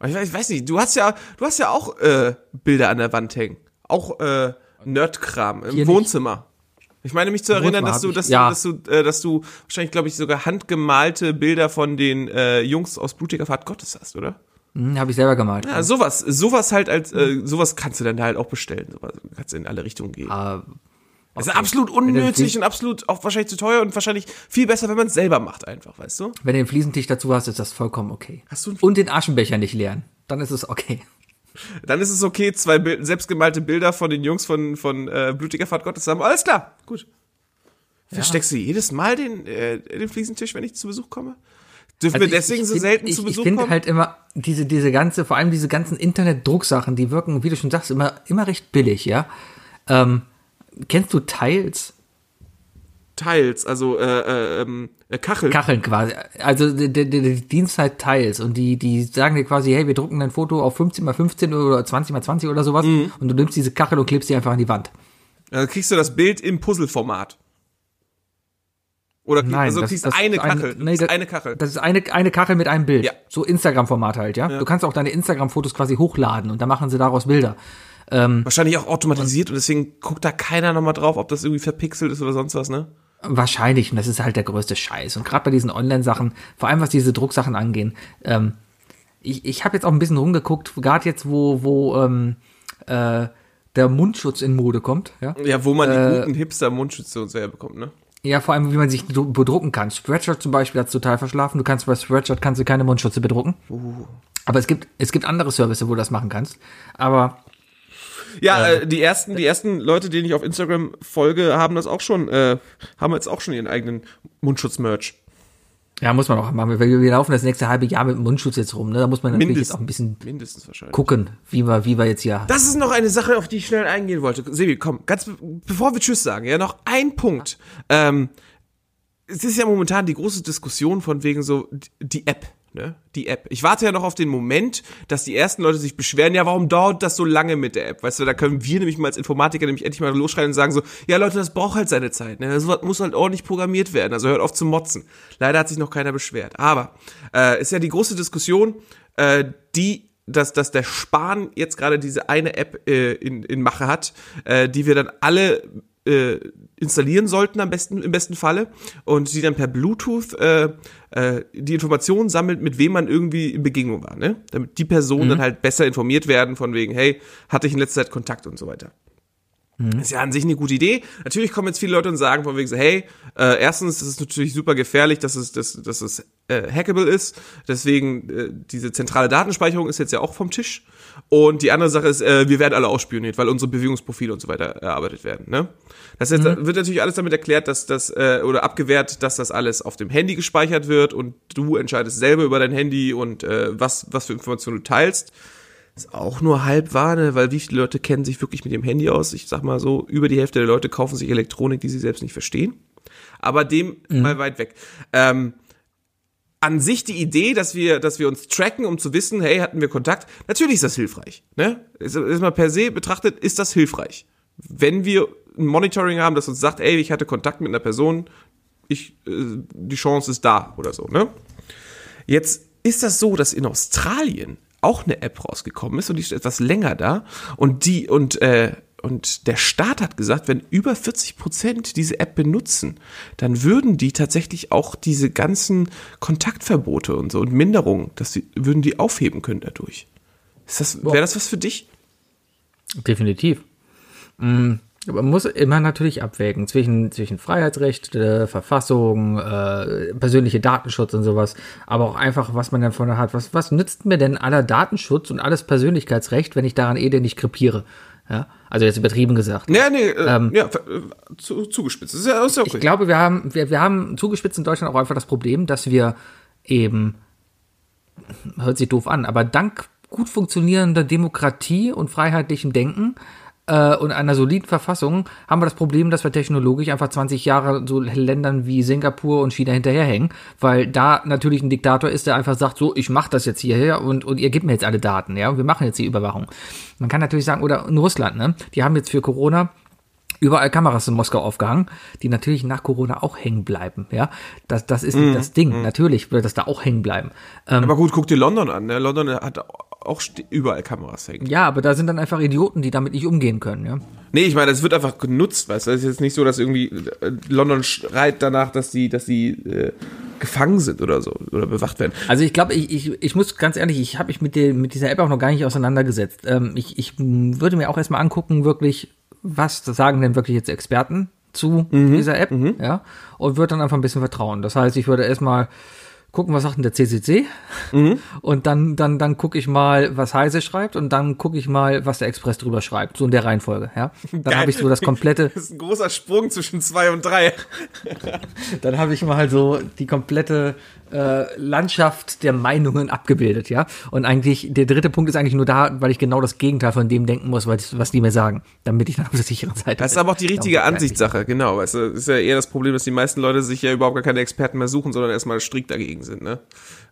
Ich weiß, ich weiß nicht, du hast ja, du hast ja auch äh, Bilder an der Wand hängen. Auch äh, Nerdkram im Hier nicht. Ich meine mich zu erinnern, dass du, dass ja. du, dass du, äh, dass du wahrscheinlich, glaube ich, sogar handgemalte Bilder von den äh, Jungs aus blutiger Fahrt Gottes hast, oder? Hm, Habe ich selber gemalt. Ja, sowas, sowas halt als, äh, sowas kannst du dann halt auch bestellen. Sowas kannst du in alle Richtungen gehen. Ah, Das ist absolut unnötig und absolut auch wahrscheinlich zu teuer und wahrscheinlich viel besser, wenn man es selber macht, einfach, weißt du? Wenn du den Fliesentisch dazu hast, ist das vollkommen okay. Hast du Und den Aschenbecher nicht leeren. Dann ist es okay. Dann ist es okay, zwei Bild selbstgemalte Bilder von den Jungs von, von äh, blutiger Fahrt Gottes haben. Alles klar, gut. Versteckst du jedes Mal den, äh, den Fliesentisch, wenn ich zu Besuch komme? Dürfen wir Also ich- deswegen ich so find- selten ich, zu Ich Besuch finde kommen? halt immer, diese, diese ganze, vor allem diese ganzen Internet-Drucksachen, die wirken, wie du schon sagst, immer, immer recht billig, ja. Ähm, kennst du Tiles? Teils, also äh, äh, ähm, äh, Kachel. Kacheln quasi. Also die, die, die Dienst halt Tiles und die, die sagen dir quasi, hey, wir drucken dein Foto auf 15 mal 15 oder 20 mal 20 oder sowas Mhm. und du nimmst diese Kachel und klebst die einfach an die Wand. Dann kriegst du das Bild im Puzzleformat. Oder Nein, also du das, kriegst das eine ein- Kachel. Du nee, das, eine Kachel. Das ist eine, eine Kachel mit einem Bild. Ja. So Instagram-Format halt, ja? Du kannst auch deine Instagram-Fotos quasi hochladen und dann machen sie daraus Bilder. Wahrscheinlich auch automatisiert und deswegen guckt da keiner nochmal drauf, ob das irgendwie verpixelt ist oder sonst was, ne? Wahrscheinlich, und das ist halt der größte Scheiß. Und gerade bei diesen Online-Sachen, vor allem was diese Drucksachen angehen, ähm, ich, ich habe jetzt auch ein bisschen rumgeguckt, gerade jetzt, wo, wo ähm, äh, der Mundschutz in Mode kommt, ja. Ja, wo man Äh, die guten Hipster-Mundschütze und so herbekommt, ne? Ja, vor allem, wie man sich dru- bedrucken kann. Spreadshirt zum Beispiel hat's total verschlafen. Du kannst bei Spreadshirt kannst du keine Mundschutze bedrucken. Aber es gibt, es gibt andere Services, wo du das machen kannst. Aber Ja, äh, die ersten, die ersten Leute, denen ich auf Instagram folge, haben das auch schon, äh, haben jetzt auch schon ihren eigenen Mundschutz-Merch. ja, muss man auch machen. Wir, wir laufen das nächste halbe Jahr mit dem Mundschutz jetzt rum. Ne? Da muss man natürlich jetzt auch ein bisschen gucken, wie wir, wie wir jetzt hier. Das ist noch eine Sache, auf die ich schnell eingehen wollte. Sebi, komm, ganz be bevor wir Tschüss sagen, ja, noch ein Punkt. Ähm, es ist ja momentan die große Diskussion von wegen so die App, ne? Die App. Ich warte ja noch auf den Moment, dass die ersten Leute sich beschweren, ja, warum dauert das so lange mit der App? Weißt du, da können wir nämlich mal als Informatiker nämlich endlich mal losschreien und sagen so, ja Leute, das braucht halt seine Zeit, ne? Das muss halt ordentlich programmiert werden, also hört auf zu motzen. Leider hat sich noch keiner beschwert. Aber äh, ist ja die große Diskussion, äh, die dass, dass der Spahn jetzt gerade diese eine App äh, in, in Mache hat, äh, die wir dann alle äh, installieren sollten am besten im besten Falle und die dann per Bluetooth äh, äh, die Informationen sammelt, mit wem man irgendwie in Begegnung war, ne? Damit die Personen dann halt besser informiert werden von wegen, hey, hatte ich in letzter Zeit Kontakt und so weiter. Ist ja an sich eine gute Idee. Natürlich kommen jetzt viele Leute und sagen von wegen so, hey, äh, erstens, das ist natürlich super gefährlich, dass es, dass, dass es äh, hackable ist. Deswegen, äh, diese zentrale Datenspeicherung ist jetzt ja auch vom Tisch. Und die andere Sache ist, äh, wir werden alle ausspioniert, weil unsere Bewegungsprofile und so weiter erarbeitet werden. Ne? Das jetzt, wird natürlich alles damit erklärt, dass das, äh, oder abgewehrt, dass das alles auf dem Handy gespeichert wird und du entscheidest selber über dein Handy und äh, was, was für Informationen du teilst. Ist auch nur halb wahr, ne? weil wie viele Leute kennen sich wirklich mit dem Handy aus? Ich sag mal so, über die Hälfte der Leute kaufen sich Elektronik, die sie selbst nicht verstehen. Aber dem mal weit weg. Ähm, an sich die Idee, dass wir, dass wir uns tracken, um zu wissen, hey, hatten wir Kontakt, natürlich ist das hilfreich. Ne? Ist, ist mal per se betrachtet, ist das hilfreich. Wenn wir ein Monitoring haben, das uns sagt, ey, ich hatte Kontakt mit einer Person, ich, äh, die Chance ist da oder so, ne? Jetzt ist das so, dass in Australien auch eine App rausgekommen ist und die ist etwas länger da und die und äh, und der Staat hat gesagt, wenn über 40 Prozent diese App benutzen, dann würden die tatsächlich auch diese ganzen Kontaktverbote und so und Minderungen, dass sie würden die aufheben können dadurch. Ist das wäre das was für dich? Definitiv. Mm, Man muss immer natürlich abwägen zwischen, zwischen Freiheitsrecht, äh, Verfassung, äh, persönliche Datenschutz und sowas, aber auch einfach, was man davon hat. Was, was nützt mir denn aller Datenschutz und alles Persönlichkeitsrecht, wenn ich daran eh denn nicht krepiere? Ja, also jetzt übertrieben gesagt. Ja, nee, äh, ja, ver- äh, zu, zugespitzt. Ist ja, ist ja okay. Ich glaube, wir haben, wir, wir haben zugespitzt in Deutschland auch einfach das Problem, dass wir eben, hört sich doof an, aber dank gut funktionierender Demokratie und freiheitlichem Denken äh, und einer soliden Verfassung haben wir das Problem, dass wir technologisch einfach 20 Jahre so Ländern wie Singapur und China hinterherhängen, weil da natürlich ein Diktator ist, der einfach sagt, so, ich mache das jetzt hierher und, und ihr gebt mir jetzt alle Daten, ja, und wir machen jetzt die Überwachung. Man kann natürlich sagen, oder in Russland, ne, die haben jetzt für Corona überall Kameras in Moskau aufgehangen, die natürlich nach Corona auch hängen bleiben. Ja, das, das ist das Ding. Natürlich wird das da auch hängen bleiben. Ähm, Aber gut, guck dir London an. Ne? London hat auch überall Kameras hängen. Ja, aber da sind dann einfach Idioten, die damit nicht umgehen können, ja. Nee, ich meine, es wird einfach genutzt, weißt du. Es ist jetzt nicht so, dass irgendwie äh, London schreit danach, dass die, dass die äh, gefangen sind oder so oder bewacht werden. Also ich glaube, ich, ich, ich muss ganz ehrlich, ich habe mich mit, der, mit dieser App auch noch gar nicht auseinandergesetzt. Ähm, ich, ich würde mir auch erstmal angucken, wirklich, was sagen denn wirklich jetzt Experten zu dieser App, ja, und würde dann einfach ein bisschen vertrauen. Das heißt, ich würde erstmal gucken, was sagt denn der CCC und dann, dann, dann gucke ich mal, was Heise schreibt und dann gucke ich mal, was der Express drüber schreibt, so in der Reihenfolge, ja. Dann habe ich so das komplette, Das ist ein großer Sprung zwischen zwei und drei. dann habe ich mal so die komplette äh, Landschaft der Meinungen abgebildet, ja. Und eigentlich, der dritte Punkt ist eigentlich nur da, weil ich genau das Gegenteil von dem denken muss, was, was die mir sagen, damit ich dann auf der sicheren Seite Das ist bin. aber auch die richtige Ansichtssache, genau. Weißt du, ist ja eher das Problem, dass die meisten Leute sich ja überhaupt gar keine Experten mehr suchen, sondern erstmal strikt dagegen sind, ne?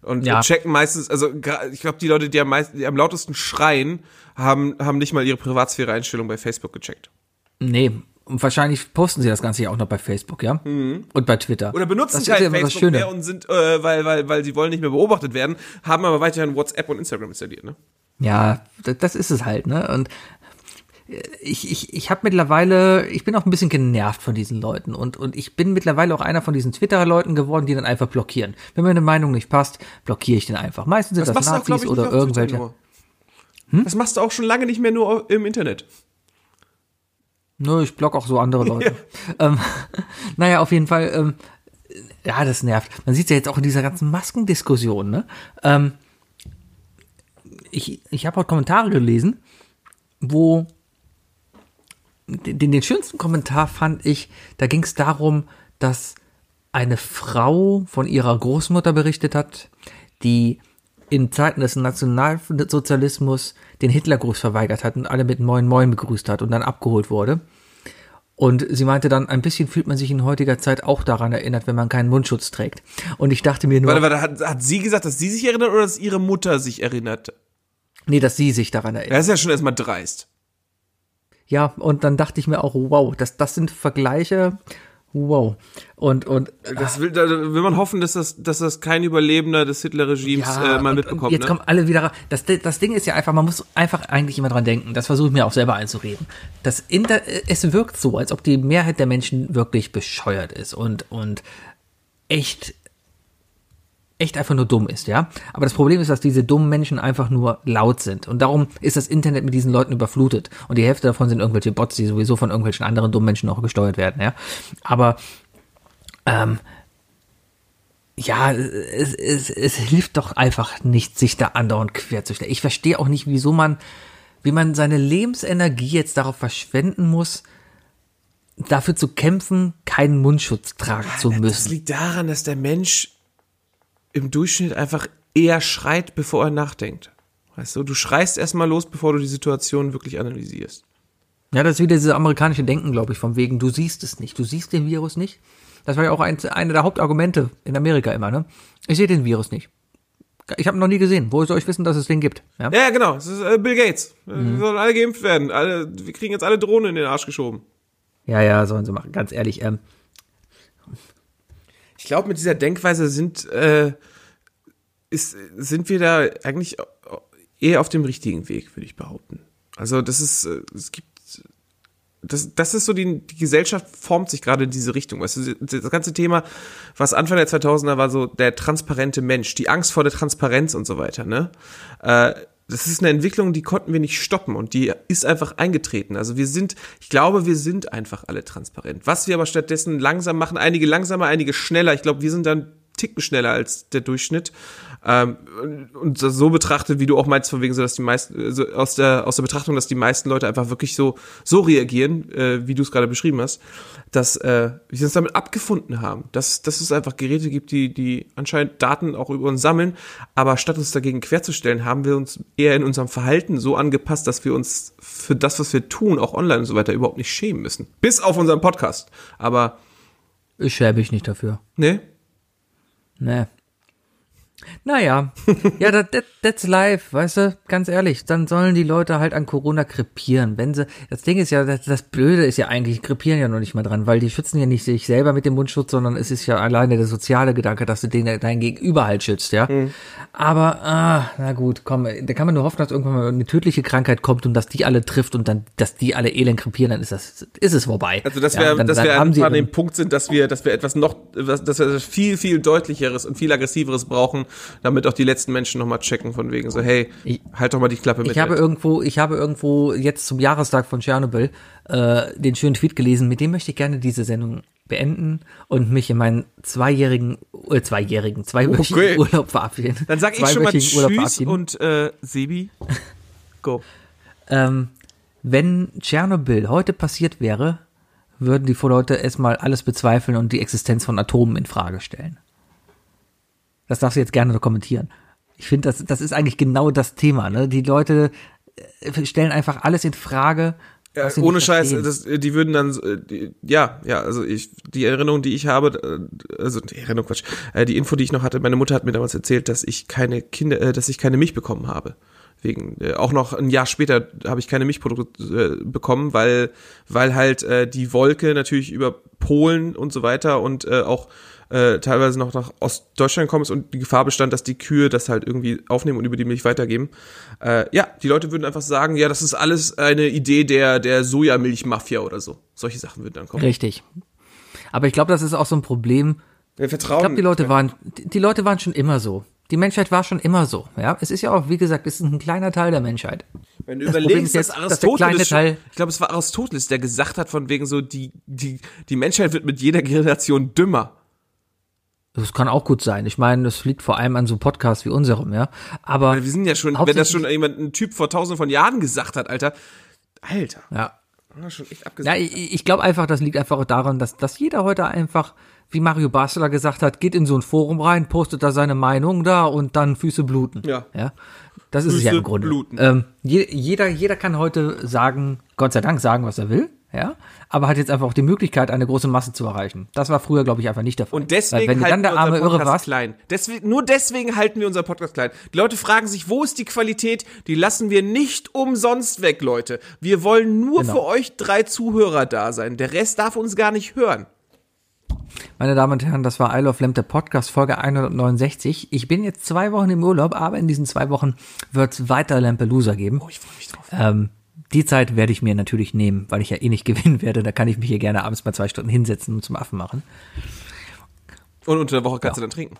Und Ja. checken meistens, also ich glaube, die Leute, die am, meisten, die am lautesten schreien, haben, haben nicht mal ihre Privatsphäre-Einstellung bei Facebook gecheckt. Nee, und wahrscheinlich posten sie das Ganze ja auch noch bei Facebook, ja? Und bei Twitter. Mhm. Oder benutzen das halt ja immer das Facebook Schöne. mehr und sind, äh, weil, weil, weil sie wollen nicht mehr beobachtet werden, haben aber weiterhin WhatsApp und Instagram installiert, ne? Ja, das, das ist es halt, ne? Und äh, ich, ich, ich habe mittlerweile, ich bin auch ein bisschen genervt von diesen Leuten und, und ich bin mittlerweile auch einer von diesen Twitter-Leuten geworden, die dann einfach blockieren. Wenn mir eine Meinung nicht passt, blockiere ich den einfach. Meistens sind das, machst du auch, Nazis ich, oder irgendwelche. nur. Das machst du auch schon lange nicht mehr nur im Internet. Nö, ich block auch so andere Leute. Ähm, naja, auf jeden Fall, ähm, ja, das nervt. Man sieht ja jetzt auch in dieser ganzen Maskendiskussion, ne? Ähm, ich ich habe heute Kommentare gelesen, wo den, den schönsten Kommentar fand ich, da ging es darum, dass eine Frau von ihrer Großmutter berichtet hat, die in Zeiten des Nationalsozialismus den Hitlergruß verweigert hat und alle mit Moin Moin begrüßt hat und dann abgeholt wurde. Und sie meinte dann, ein bisschen fühlt man sich in heutiger Zeit auch daran erinnert, wenn man keinen Mundschutz trägt. Und ich dachte mir nur, Warte, warte, hat, hat sie gesagt, dass sie sich erinnert oder dass ihre Mutter sich erinnert? nee, dass sie sich daran erinnert. Das ist ja schon erstmal dreist. Ja, und dann dachte ich mir auch, wow, das, das sind Vergleiche, wow. Und, und Das will, da will man hoffen, dass das, dass das kein Überlebender des Hitler-Regimes äh, mal und- mitbekommt. Und jetzt ne? kommen alle wieder. Das, das Ding ist ja einfach, man muss einfach eigentlich immer dran denken. Das versuche ich mir auch selber einzureden. Das Inter es wirkt so, als ob die Mehrheit der Menschen wirklich bescheuert ist und, und echt, echt einfach nur dumm ist, ja. Aber das Problem ist, dass diese dummen Menschen einfach nur laut sind. Und darum ist das Internet mit diesen Leuten überflutet. Und die Hälfte davon sind irgendwelche Bots, die sowieso von irgendwelchen anderen dummen Menschen auch gesteuert werden, ja. Aber ähm, ja, es, es, es hilft doch einfach nicht, sich da andauernd quer zu stellen. Ich verstehe auch nicht, wieso man, wie man seine Lebensenergie jetzt darauf verschwenden muss, dafür zu kämpfen, keinen Mundschutz tragen zu Das müssen. liegt daran, dass der Mensch im Durchschnitt einfach eher schreit, bevor er nachdenkt. Weißt du, du schreist erstmal los, bevor du die Situation wirklich analysierst. Ja, das ist wieder dieses amerikanische Denken, glaube ich, vom wegen, du siehst es nicht, du siehst den Virus nicht. Das war ja auch ein, eine der Hauptargumente in Amerika immer, ne? Ich sehe den Virus nicht. Ich habe noch nie gesehen. Wo soll ich wissen, dass es den gibt? Ja? Ja, genau. Das ist äh, Bill Gates. Äh, Mhm. Wir sollen alle geimpft werden. Alle, wir kriegen jetzt alle Drohnen in den Arsch geschoben. ja, ja, sollen sie machen. Ganz ehrlich, ähm, Ich glaube, mit dieser Denkweise sind, äh, ist, sind wir da eigentlich eher auf dem richtigen Weg, würde ich behaupten. Also das ist, äh, es gibt, das, das ist so, die, die Gesellschaft formt sich gerade in diese Richtung. Weißt du, das ganze Thema, was Anfang der 2000er war, so der transparente Mensch, die Angst vor der Transparenz und so weiter, ne? Äh, das ist eine Entwicklung, die konnten wir nicht stoppen und die ist einfach eingetreten. Also wir sind, ich glaube, wir sind einfach alle transparent. Was wir aber stattdessen langsam machen, einige langsamer, einige schneller. Ich glaube, wir sind dann Ticken schneller als der Durchschnitt. Ähm, und so betrachtet, wie du auch meinst, von wegen so, dass die meisten, so aus der, aus der Betrachtung, dass die meisten Leute einfach wirklich so, so reagieren, äh, wie du es gerade beschrieben hast, dass äh, wir uns damit abgefunden haben, dass, dass es einfach Geräte gibt, die, die anscheinend Daten auch über uns sammeln, aber statt uns dagegen querzustellen, haben wir uns eher in unserem Verhalten so angepasst, dass wir uns für das, was wir tun, auch online und so weiter, überhaupt nicht schämen müssen. Bis auf unseren Podcast. Aber, ich schäme mich nicht dafür. ne? Nee. Naja, ja, that, that, that's life, weißt du, ganz ehrlich, dann sollen die Leute halt an Corona krepieren. Wenn sie, das Ding ist ja, das, das Blöde ist ja eigentlich, krepieren ja noch nicht mal dran, weil die schützen ja nicht sich selber mit dem Mundschutz, sondern es ist ja alleine der soziale Gedanke, dass du den dein Gegenüber halt schützt, ja. Aber, ah, na gut, komm, da kann man nur hoffen, dass irgendwann mal eine tödliche Krankheit kommt und dass die alle trifft und dann, dass die alle elend krepieren, dann ist das, ist es vorbei. Also dass Ja, wir, dann, dass dann wir haben sie an dem Punkt sind, dass wir, dass wir etwas noch, dass wir etwas viel, viel deutlicheres und viel aggressiveres brauchen, damit auch die letzten Menschen nochmal checken von wegen so, hey, Ich- halt doch mal die Klappe mit. Ich habe irgendwo, ich habe irgendwo jetzt zum Jahrestag von Tschernobyl äh, den schönen Tweet gelesen, mit dem möchte ich gerne diese Sendung beenden und mich in meinen zweijährigen, äh, zweijährigen, zweiwöchigen Okay. Urlaub verabschieden. Dann sag ich schon mal Tschüss verabschieden. und äh, Sebi, go. ähm, wenn Tschernobyl heute passiert wäre, würden die Leute erstmal alles bezweifeln und die Existenz von Atomen in Frage stellen. Das darfst du jetzt gerne kommentieren. Ich finde, das, das ist eigentlich genau das Thema. Ne? Die Leute äh, stellen einfach alles in Frage. Ja, ohne Scheiß, das, die würden dann, äh, die, ja, ja, also ich, die Erinnerung, die ich habe, äh, also die Erinnerung, Quatsch, äh, die Info, die ich noch hatte, meine Mutter hat mir damals erzählt, dass ich keine Kinder, äh, dass ich keine Milch bekommen habe. Wegen, äh, auch noch ein Jahr später habe ich keine Milchprodukte äh, bekommen, weil, weil halt äh, die Wolke natürlich über Polen und so weiter und äh, auch äh, teilweise noch nach Ostdeutschland gekommen ist und die Gefahr bestand, dass die Kühe das halt irgendwie aufnehmen und über die Milch weitergeben. Äh, ja, die Leute würden einfach sagen, ja, das ist alles eine Idee der, der Sojamilchmafia oder so. Solche Sachen würden dann kommen. Richtig. Aber ich glaube, das ist auch so ein Problem. Wir vertrauen. Ich glaube, die Leute waren, die Leute waren schon immer so. Die Menschheit war schon immer so. Ja, es ist ja auch, wie gesagt, es ist ein kleiner Teil der Menschheit. Wenn du das überlegst, ist jetzt, dass dass Aristoteles, schon, Teil- ich glaube, es war Aristoteles, der gesagt hat von wegen so, die, die, die Menschheit wird mit jeder Generation dümmer. Das kann auch gut sein. Ich meine, das liegt vor allem an so Podcasts wie unserem, ja. Aber Wir sind ja schon, wenn das schon jemand, ein Typ vor tausenden von Jahren gesagt hat, Alter, Alter, ja, schon echt Ja, abgesagt. ich, ich glaube einfach, das liegt einfach daran, dass, dass jeder heute einfach, wie Mario Basler gesagt hat, geht in so ein Forum rein, postet da seine Meinung da und dann Füße bluten. Ja. ja? Das ist es ja Füße im Grunde. bluten. Ähm, je, jeder, jeder kann heute sagen, Gott sei Dank sagen, was er will, ja, aber hat jetzt einfach auch die Möglichkeit, eine große Masse zu erreichen. Das war früher, glaube ich, einfach nicht der Fall. Und deswegen Weil wenn halten dann der wir arme unseren Irre Podcast warst, klein. Deswegen, nur deswegen halten wir unseren Podcast klein. Die Leute fragen sich, wo ist die Qualität? Die lassen wir nicht umsonst weg, Leute. Wir wollen nur Genau. für euch drei Zuhörer da sein. Der Rest darf uns gar nicht hören. Meine Damen und Herren, das war I Love Lamp, der Podcast, Folge 169. Ich bin jetzt zwei Wochen im Urlaub, aber in diesen zwei Wochen wird es weiter Lampelusa geben. Oh, ich freue mich drauf. Ähm, die Zeit werde ich mir natürlich nehmen, weil ich ja eh nicht gewinnen werde. Da kann ich mich hier gerne abends mal zwei Stunden hinsetzen und zum Affen machen. Und unter der Woche kannst du dann trinken.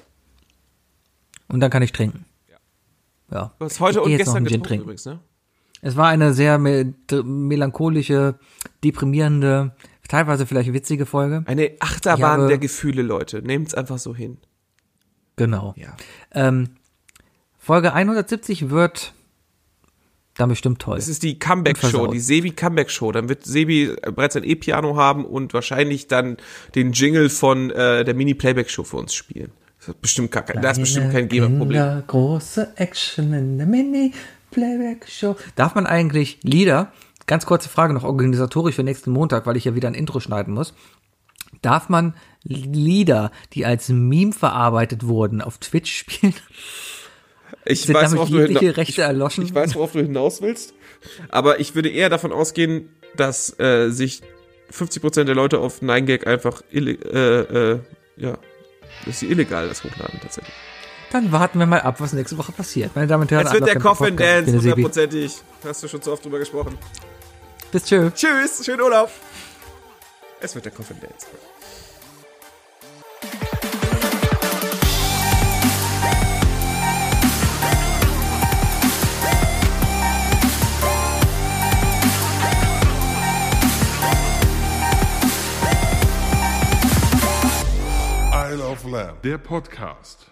Und dann kann ich trinken. Ja. Du hast heute Ich und gestern getrunken trinken. übrigens, ne? Es war eine sehr me melancholische, deprimierende, teilweise vielleicht witzige Folge. Eine Achterbahn habe- der Gefühle, Leute. Nehmt's einfach so hin. Genau. Ja. Ähm, Folge 170 wird dann bestimmt toll. Es ist die Comeback-Show, die Sebi Comeback-Show. Dann wird Sebi bereits ein E-Piano haben und wahrscheinlich dann den Jingle von äh, der Mini-Playback-Show für uns spielen. Das ist bestimmt, gar kein, da ist bestimmt kein Geberproblem. Große Action in der Mini-Playback-Show. Darf man eigentlich Lieder, ganz kurze Frage noch organisatorisch für nächsten Montag, weil ich ja wieder ein Intro schneiden muss. Darf man Lieder, die als Meme verarbeitet wurden, auf Twitch spielen? Ich Sind weiß, worauf du erloschen? ich weiß, worauf du hinaus willst. Aber ich würde eher davon ausgehen, dass äh, sich 50% der Leute auf 9gag einfach äh, äh, ja, dass sie illegal das hochladen tatsächlich. Dann warten wir mal ab, was nächste Woche passiert. Meine Damen und Herren, Jetzt wird der Coffin. Ich Dance hundertprozentig. Hast du schon zu oft drüber gesprochen. Bis tschö. Tschüss, schönen Urlaub. Es wird der Coffin Dance. Isle of Lamb, der Podcast.